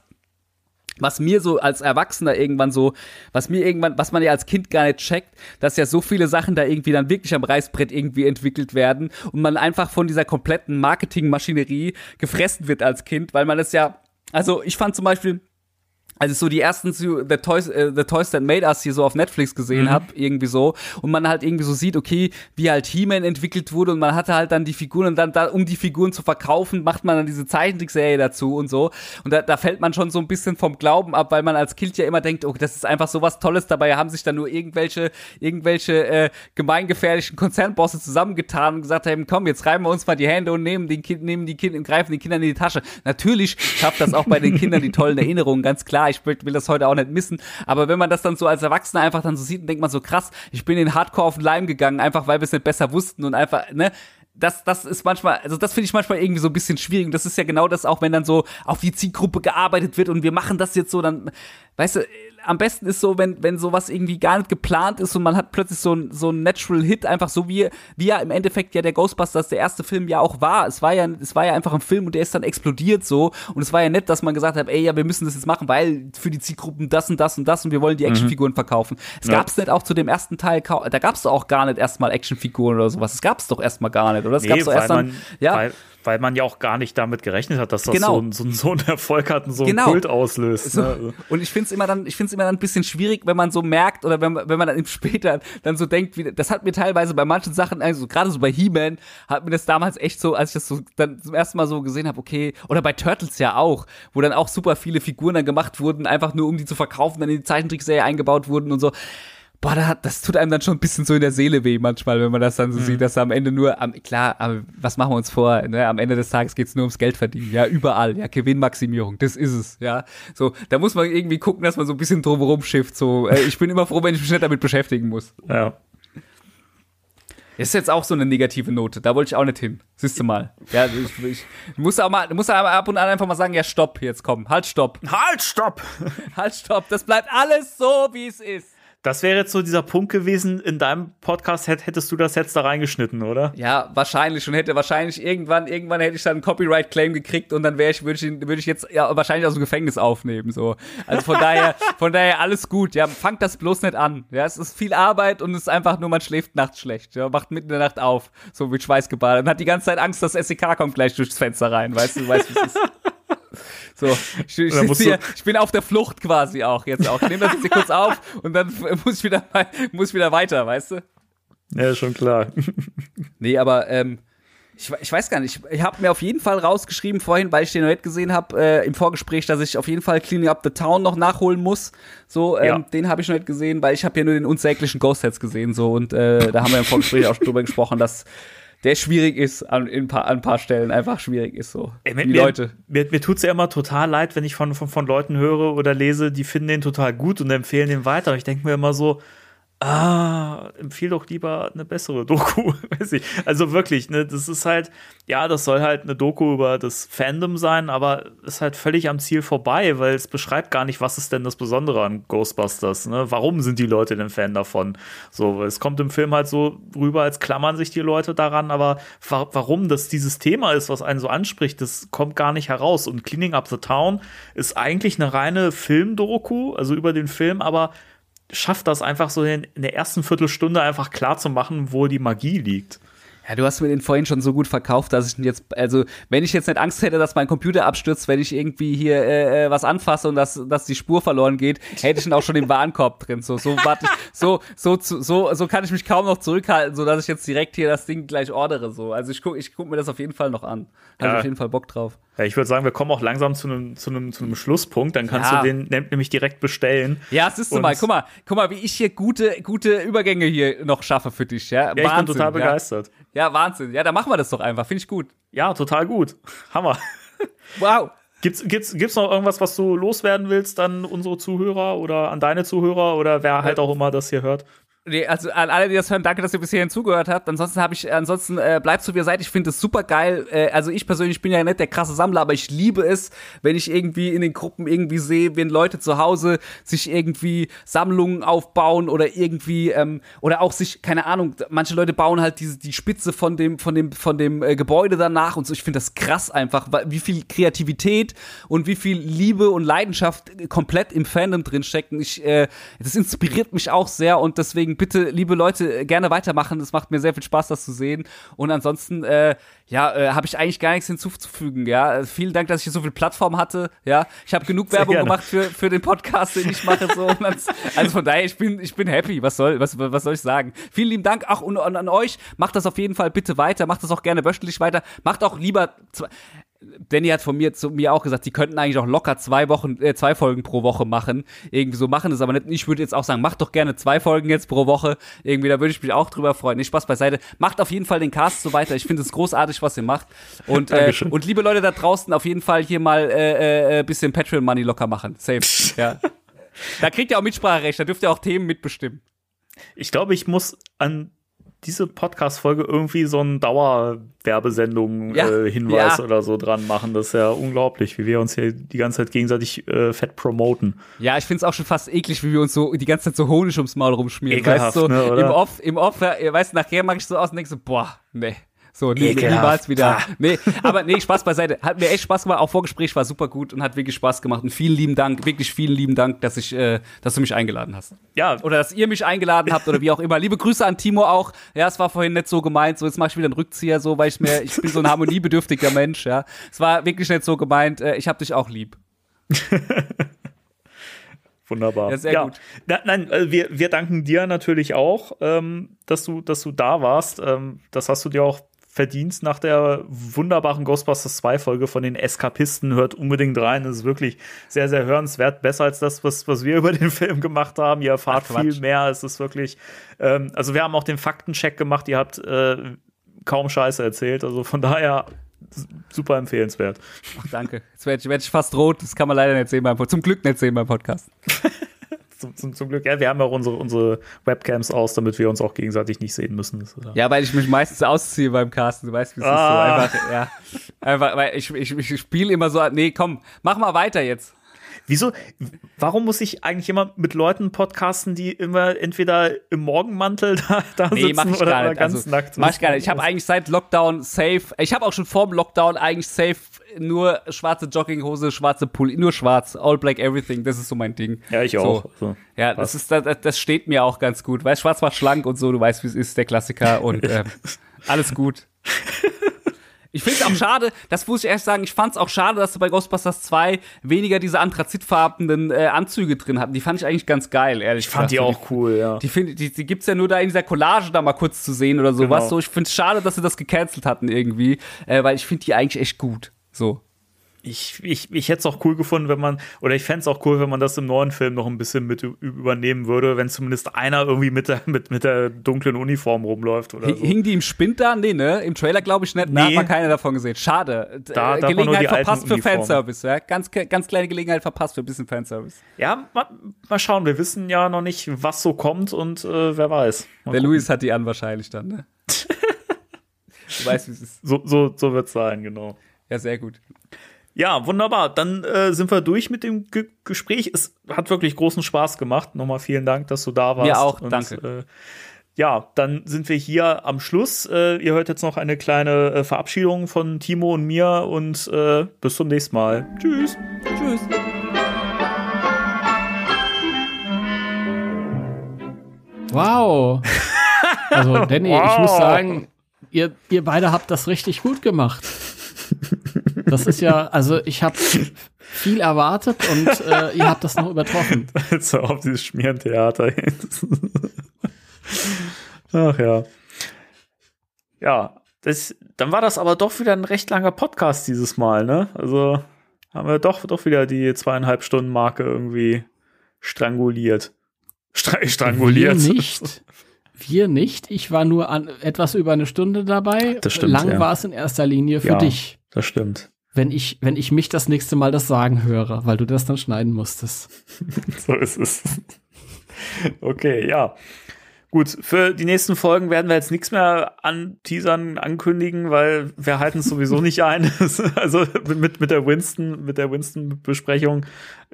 was mir so als Erwachsener irgendwann so, was mir irgendwann, was man ja als Kind gar nicht checkt, dass ja so viele Sachen da irgendwie dann wirklich am Reißbrett irgendwie entwickelt werden und man einfach von dieser kompletten Marketingmaschinerie gefressen wird als Kind, weil man es ja, also ich fand zum Beispiel, als ich so die ersten The Toys, äh, The Toys That Made Us hier so auf Netflix gesehen hab, irgendwie so, und man halt irgendwie so sieht, okay, wie halt He-Man entwickelt wurde und man hatte halt dann die Figuren und dann da, um die Figuren zu verkaufen, macht man dann diese Zeichentrickserie dazu und so. Und da, da fällt man schon so ein bisschen vom Glauben ab, weil man als Kind ja immer denkt, oh, das ist einfach so was Tolles, dabei haben sich dann nur irgendwelche, irgendwelche äh, gemeingefährlichen Konzernbosse zusammengetan und gesagt haben, komm, jetzt reiben wir uns mal die Hände und nehmen, den kind, nehmen die Kinder und greifen den Kindern in die Tasche. Natürlich schafft das auch bei den Kindern die tollen Erinnerungen, ganz klar. Ich will, will das heute auch nicht missen. Aber wenn man das dann so als Erwachsener einfach dann so sieht, dann denkt man so krass, ich bin in Hardcore auf den Leim gegangen, einfach weil wir es nicht besser wussten und einfach, ne? Das, das ist manchmal, also das finde ich manchmal irgendwie so ein bisschen schwierig. Und das ist ja genau das auch, wenn dann so auf die Zielgruppe gearbeitet wird und wir machen das jetzt so, dann, weißt du, am besten ist so, wenn, wenn sowas irgendwie gar nicht geplant ist und man hat plötzlich so ein, so ein Natural Hit, einfach so wie, wie ja im Endeffekt ja der Ghostbusters, der erste Film ja auch war. Es war ja, es war ja einfach ein Film und der ist dann explodiert so. Und es war ja nett, dass man gesagt hat, ey, ja, wir müssen das jetzt machen, weil für die Zielgruppen das und das und das und wir wollen die Actionfiguren verkaufen. Es Ja. gab's nicht auch zu dem ersten Teil, da gab's doch auch gar nicht erstmal Actionfiguren oder sowas. Es gab's doch erstmal gar nicht, oder? Es gab's doch erst dann, man, ja. Weil, man ja auch gar nicht damit gerechnet hat, dass das Genau. so, ein, so, ein, so einen Erfolg hat und so Genau. einen Kult auslöst. Ne? Also, Und ich finde es immer dann, ich finde es immer dann ein bisschen schwierig, wenn man so merkt oder wenn, man- wenn man dann eben später dann so denkt, wie, das hat mir teilweise bei manchen Sachen, also gerade so bei He-Man, hat mir das damals echt so, als ich das so dann zum ersten Mal so gesehen habe, okay, oder bei Turtles ja auch, wo dann auch super viele Figuren dann gemacht wurden, einfach nur um die zu verkaufen, dann in die Zeichentrickserie eingebaut wurden und so. Boah, da das tut einem dann schon ein bisschen so in der Seele weh manchmal, wenn man das dann so Mhm. sieht, dass am Ende nur, am, klar, aber was machen wir uns vor, ne? am Ende des Tages geht's nur ums Geld verdienen, ja, überall, ja, Gewinnmaximierung, das ist es, ja, so, da muss man irgendwie gucken, dass man so ein bisschen drumherum schifft, so, äh, ich bin immer froh, wenn ich mich nicht damit beschäftigen muss. Ja. Das ist jetzt auch so eine negative Note. Da wollte ich auch nicht hin. Siehst du mal. Ja, ich, ich muss auch mal, muss aber ab und an einfach mal sagen, ja, stopp, jetzt komm, halt, stopp, Halt, stopp! halt, stopp. Das bleibt alles so, wie es ist. Das wäre jetzt so dieser Punkt gewesen, in deinem Podcast hätt- hättest du das jetzt da reingeschnitten, oder? Ja, wahrscheinlich und hätte wahrscheinlich irgendwann, irgendwann hätte ich dann einen Copyright-Claim gekriegt und dann wäre ich, würde ich, würde ich jetzt ja, wahrscheinlich aus dem Gefängnis aufnehmen, so. Also von daher, von daher alles gut, ja, fangt das bloß nicht an. Ja, es ist viel Arbeit und es ist einfach nur, man schläft nachts schlecht, ja, macht mitten in der Nacht auf, so mit Schweißgebadet und hat die ganze Zeit Angst, dass SEK kommt gleich durchs Fenster rein, weißt du, weißt wie es ist. So, ich, ich, hier, ich bin auf der Flucht quasi auch jetzt auch. Ich nehme das jetzt hier kurz auf und dann muss ich wieder, muss ich wieder weiter, weißt du? Ja, schon klar. Nee, aber ähm, ich, ich weiß gar nicht. Ich, ich habe mir auf jeden Fall rausgeschrieben vorhin, weil ich den noch nicht gesehen habe, äh, im Vorgespräch, dass ich auf jeden Fall Cleaning Up the Town noch nachholen muss. So, ähm, Ja. den habe ich noch nicht gesehen, weil ich habe ja nur den unsäglichen Ghost Heads gesehen. So, und äh, da haben wir im Vorgespräch auch schon drüber gesprochen, dass der schwierig ist, an, in ein paar, an ein paar Stellen einfach schwierig ist. So, Ey, mir, die mir, Leute. Mir, mir tut's ja immer total leid, wenn ich von, von, von Leuten höre oder lese, die finden den total gut und empfehlen den weiter. Und ich denke mir immer so, ah, empfehl doch lieber eine bessere Doku. Also wirklich, ne, das ist halt, ja, das soll halt eine Doku über das Fandom sein, aber ist halt völlig am Ziel vorbei, weil es beschreibt gar nicht, was ist denn das Besondere an Ghostbusters, ne? Warum sind die Leute denn Fan davon? So, es kommt im Film halt so rüber, als klammern sich die Leute daran, aber wa warum das dieses Thema ist, was einen so anspricht, das kommt gar nicht heraus. Und Cleaning Up the Town ist eigentlich eine reine Filmdoku, also über den Film, aber schafft das einfach so in, der ersten Viertelstunde einfach klar zu machen, wo die Magie liegt. Ja, du hast mir den vorhin schon so gut verkauft, dass ich ihn jetzt, also wenn ich jetzt nicht Angst hätte, dass mein Computer abstürzt, wenn ich irgendwie hier äh, äh, was anfasse und dass, dass die Spur verloren geht, hätte ich ihn auch schon im Warenkorb drin. So, so warte ich, so, so, so, so, kann ich mich kaum noch zurückhalten, so dass ich jetzt direkt hier das Ding gleich ordere. So, also ich guck, ich guck mir das auf jeden Fall noch an. Habe Ja. auf jeden Fall Bock drauf. Ja, ich würde sagen, wir kommen auch langsam zu einem zu einem zu einem Schlusspunkt. Dann kannst Ja. du den nämlich direkt bestellen. Ja, siehst du mal, guck mal, guck mal, wie ich hier gute, gute Übergänge hier noch schaffe für dich, ja? Ja, ich bin total begeistert. Ja, Wahnsinn. Ja, dann machen wir das doch einfach. Finde ich gut. Ja, total gut. Hammer. Wow. Gibt's, gibt's, gibt's noch irgendwas, was du loswerden willst an unsere Zuhörer oder an deine Zuhörer oder wer halt auch immer das hier hört? Nee, also an alle, die das hören, danke, dass ihr bis hierhin zugehört habt. Ansonsten habe ich, ansonsten äh, bleibt so wie ihr seid. Ich finde es super geil. Äh, also ich persönlich bin ja nicht der krasse Sammler, aber ich liebe es, wenn ich irgendwie in den Gruppen irgendwie sehe, wenn Leute zu Hause sich irgendwie Sammlungen aufbauen oder irgendwie ähm, oder auch sich, keine Ahnung, manche Leute bauen halt diese die Spitze von dem von dem von dem äh, Gebäude danach und so. Ich finde das krass einfach, wie viel Kreativität und wie viel Liebe und Leidenschaft komplett im Fandom drin stecken. Ich, äh, das inspiriert mich auch sehr und deswegen bitte, liebe Leute, äh, gerne weitermachen. Es macht mir sehr viel Spaß, das zu sehen. Und ansonsten, äh, ja, äh, habe ich eigentlich gar nichts hinzuzufügen. Ja, Äh, vielen Dank, dass ich hier so viel Plattform hatte. Ja, ich habe genug Sehr Werbung gerne. gemacht für für den Podcast, den ich mache. So. Also von daher, ich bin ich bin happy. Was soll was was soll ich sagen? Vielen lieben Dank auch und, und an euch. Macht das auf jeden Fall bitte weiter. Macht das auch gerne wöchentlich weiter. Macht auch lieber zwei, Danny hat von mir zu mir auch gesagt, die könnten eigentlich auch locker zwei Wochen, äh, zwei Folgen pro Woche machen. Irgendwie so machen das aber nicht. Ich würde jetzt auch sagen, macht doch gerne zwei Folgen jetzt pro Woche. Irgendwie, da würde ich mich auch drüber freuen. Nicht Spaß beiseite. Macht auf jeden Fall den Cast so weiter. Ich finde es großartig, was ihr macht. Und, äh, und liebe Leute da draußen, auf jeden Fall hier mal äh, äh, bisschen Patreon Money locker machen. Safe. ja. Da kriegt ihr auch Mitspracherecht, da dürft ihr auch Themen mitbestimmen. Ich glaube, ich muss an diese Podcast-Folge irgendwie so einen Dauerwerbesendung Ja, äh, Hinweis ja. oder so dran machen. Das ist ja unglaublich, wie wir uns hier die ganze Zeit gegenseitig äh, fett promoten. Ja, ich find's auch schon fast eklig, wie wir uns so die ganze Zeit so Honig ums Maul rumschmieren. Ekelhaft, weißt so ne, im Off, im Off, ja, weißt du, nachher mach ich so aus und denk so, boah, nee. So, nee, niemals wieder. Ah. Nee, aber nee, Spaß beiseite. Hat mir echt Spaß gemacht. Auch Vorgespräch war super gut und hat wirklich Spaß gemacht. Und vielen lieben Dank, wirklich vielen lieben Dank, dass ich, äh, dass du mich eingeladen hast. Ja, Oder dass ihr mich eingeladen habt oder wie auch immer. Liebe Grüße an Timo auch. Ja, es war vorhin nicht so gemeint. So, jetzt mach ich wieder einen Rückzieher, so, weil ich mir, ich bin so ein harmoniebedürftiger Mensch, ja. Es war wirklich nicht so gemeint. Äh, ich hab dich auch lieb. Wunderbar. Ja, sehr gut. Na, nein, äh, wir, wir danken dir natürlich auch, ähm, dass du, dass du da warst. Ähm, das hast du dir auch verdient nach der wunderbaren Ghostbusters 2 Folge von den Eskapisten. Hört unbedingt rein. Das ist wirklich sehr, sehr hörenswert. Besser als das, was, was wir über den Film gemacht haben. Ihr erfahrt Ach, viel mehr. Es ist wirklich, ähm, also wir haben auch den Faktencheck gemacht. Ihr habt äh, kaum Scheiße erzählt. Also von daher super empfehlenswert. Ach, danke. Jetzt werde ich, werd ich fast rot. Das kann man leider nicht sehen beim Podcast. Zum Glück nicht sehen beim Podcast. Zum, zum, zum Glück, ja, wir haben ja auch unsere, unsere Webcams aus, damit wir uns auch gegenseitig nicht sehen müssen. Ist, Ja, weil ich mich meistens ausziehe beim Casten. Du weißt, wie es Ah. ist. So einfach, ja. Einfach, weil ich, ich, ich spiele immer so, nee, komm, mach mal weiter jetzt. Wieso, warum muss ich eigentlich immer mit Leuten podcasten, die immer entweder im Morgenmantel da, da Nee, sitzen mach ich oder, gar nicht. ganz also, nackt? Mach ich gar nicht. Ich habe eigentlich seit Lockdown safe, ich habe auch schon vor dem Lockdown eigentlich safe nur schwarze Jogginghose, schwarze Pulli, nur schwarz, all black everything, das ist so mein Ding. Ja, ich so. auch. Also, Ja, das ist das, das steht mir auch ganz gut. Weißt, schwarz macht schlank und so, du weißt, wie es ist, der Klassiker und ähm, alles gut. Ich finde es auch schade, das muss ich erst sagen, ich fand es auch schade, dass sie bei Ghostbusters 2 weniger diese anthrazitfarbenen äh, Anzüge drin hatten. Die fand ich eigentlich ganz geil, ehrlich ich fand die gesagt. auch cool, ja. Die, find, die, die gibt's ja nur da in dieser Collage da mal kurz zu sehen oder sowas. Genau. So, ich finde es schade, dass sie das gecancelt hatten irgendwie, äh, weil ich finde die eigentlich echt gut. So. Ich, ich, ich hätte es auch cool gefunden, wenn man, oder ich fände es auch cool, wenn man das im neuen Film noch ein bisschen mit übernehmen würde, wenn zumindest einer irgendwie mit der, mit, mit der dunklen Uniform rumläuft oder Hing- so. Hing die im Spind da? Nee, ne? Im Trailer glaube ich nicht. Da hat Nee. man keine davon gesehen. Schade. Da- da Gelegenheit verpasst für Uniformen. Fanservice, ja. Ganz, ganz kleine Gelegenheit verpasst für ein bisschen Fanservice. Ja, mal, mal schauen. Wir wissen ja noch nicht, was so kommt und äh, wer weiß. Mal Der gucken. Luis hat die an wahrscheinlich dann, ne? du weißt, wie es ist. So, so, so wird es sein, genau. Ja, sehr gut. Ja, wunderbar. Dann äh, sind wir durch mit dem Ge Gespräch. Es hat wirklich großen Spaß gemacht. Nochmal vielen Dank, dass du da warst. Mir auch, Und, danke. Äh, ja, dann sind wir hier am Schluss. Äh, ihr hört jetzt noch eine kleine äh, Verabschiedung von Timo und mir und äh, bis zum nächsten Mal. Tschüss. Tschüss. Wow. Also, Danny, ich Wow. muss sagen, ihr, ihr beide habt das richtig gut gemacht. Das ist ja, also ich habe viel erwartet und äh, ihr habt das noch übertroffen. Jetzt hör auf dieses Schmierentheater. Ach ja. Ja, das, dann war das aber doch wieder ein recht langer Podcast dieses Mal, ne? Also haben wir doch, doch wieder die zweieinhalb Stunden Marke irgendwie stranguliert. Stra stranguliert. Wir nicht. Wir nicht. Ich war nur an etwas über eine Stunde dabei. Das stimmt, Lang ja. war es in erster Linie für Ja. dich. Das stimmt. Wenn ich, wenn ich mich das nächste Mal das sagen höre, weil du das dann schneiden musstest. So ist es. Okay, ja. Gut, für die nächsten Folgen werden wir jetzt nichts mehr an Teasern ankündigen, weil wir halten es sowieso nicht ein. also mit, mit der Winston, mit der Winston-Besprechung.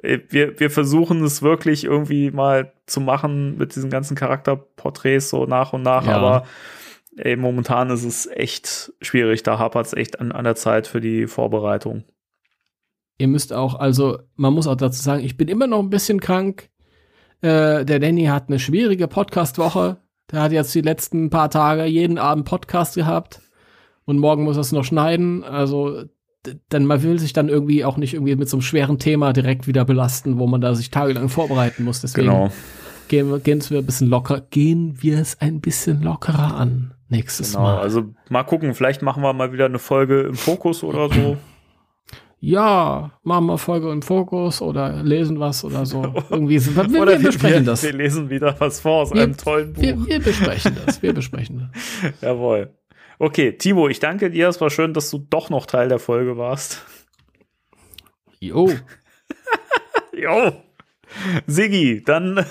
äh, Wir, wir versuchen es wirklich irgendwie mal zu machen mit diesen ganzen Charakterporträts so nach und nach, Ja. aber ey, momentan ist es echt schwierig. Da hapert es echt an, an der Zeit für die Vorbereitung. Ihr müsst auch, also man muss auch dazu sagen, ich bin immer noch ein bisschen krank. Äh, der Danny hat eine schwierige Podcast-Woche. Der hat jetzt die letzten paar Tage jeden Abend Podcast gehabt. Und morgen muss er es noch schneiden. Also, d- denn man will sich dann irgendwie auch nicht irgendwie mit so einem schweren Thema direkt wieder belasten, wo man da sich tagelang vorbereiten muss. Deswegen Genau. gehen, wir, gehen wir ein bisschen locker, gehen wir es ein bisschen lockerer an nächstes Genau, Mal. also mal gucken, vielleicht machen wir mal wieder eine Folge im Fokus oder so. ja, machen wir Folge im Fokus oder lesen was oder so. Irgendwie, so- wir, wir, Oder wir besprechen wir, das. Wir lesen wieder was vor aus einem tollen Buch. Wir, wir besprechen das. Wir besprechen das. Jawohl. Okay, Timo, ich danke dir. Es war schön, dass du doch noch Teil der Folge warst. Jo. Jo. Siggi, dann,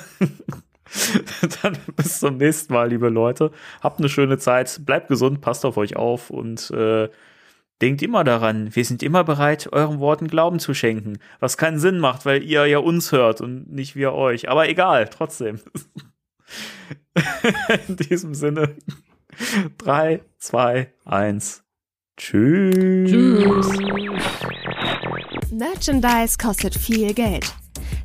dann bis zum nächsten Mal, liebe Leute. Habt eine schöne Zeit. Bleibt gesund, passt auf euch auf und äh, denkt immer daran, wir sind immer bereit, euren Worten Glauben zu schenken. Was keinen Sinn macht, weil ihr ja uns hört und nicht wir euch. Aber egal, trotzdem. In diesem Sinne. Drei, zwei, eins. Tschüss. Tschüss. Merchandise kostet viel Geld.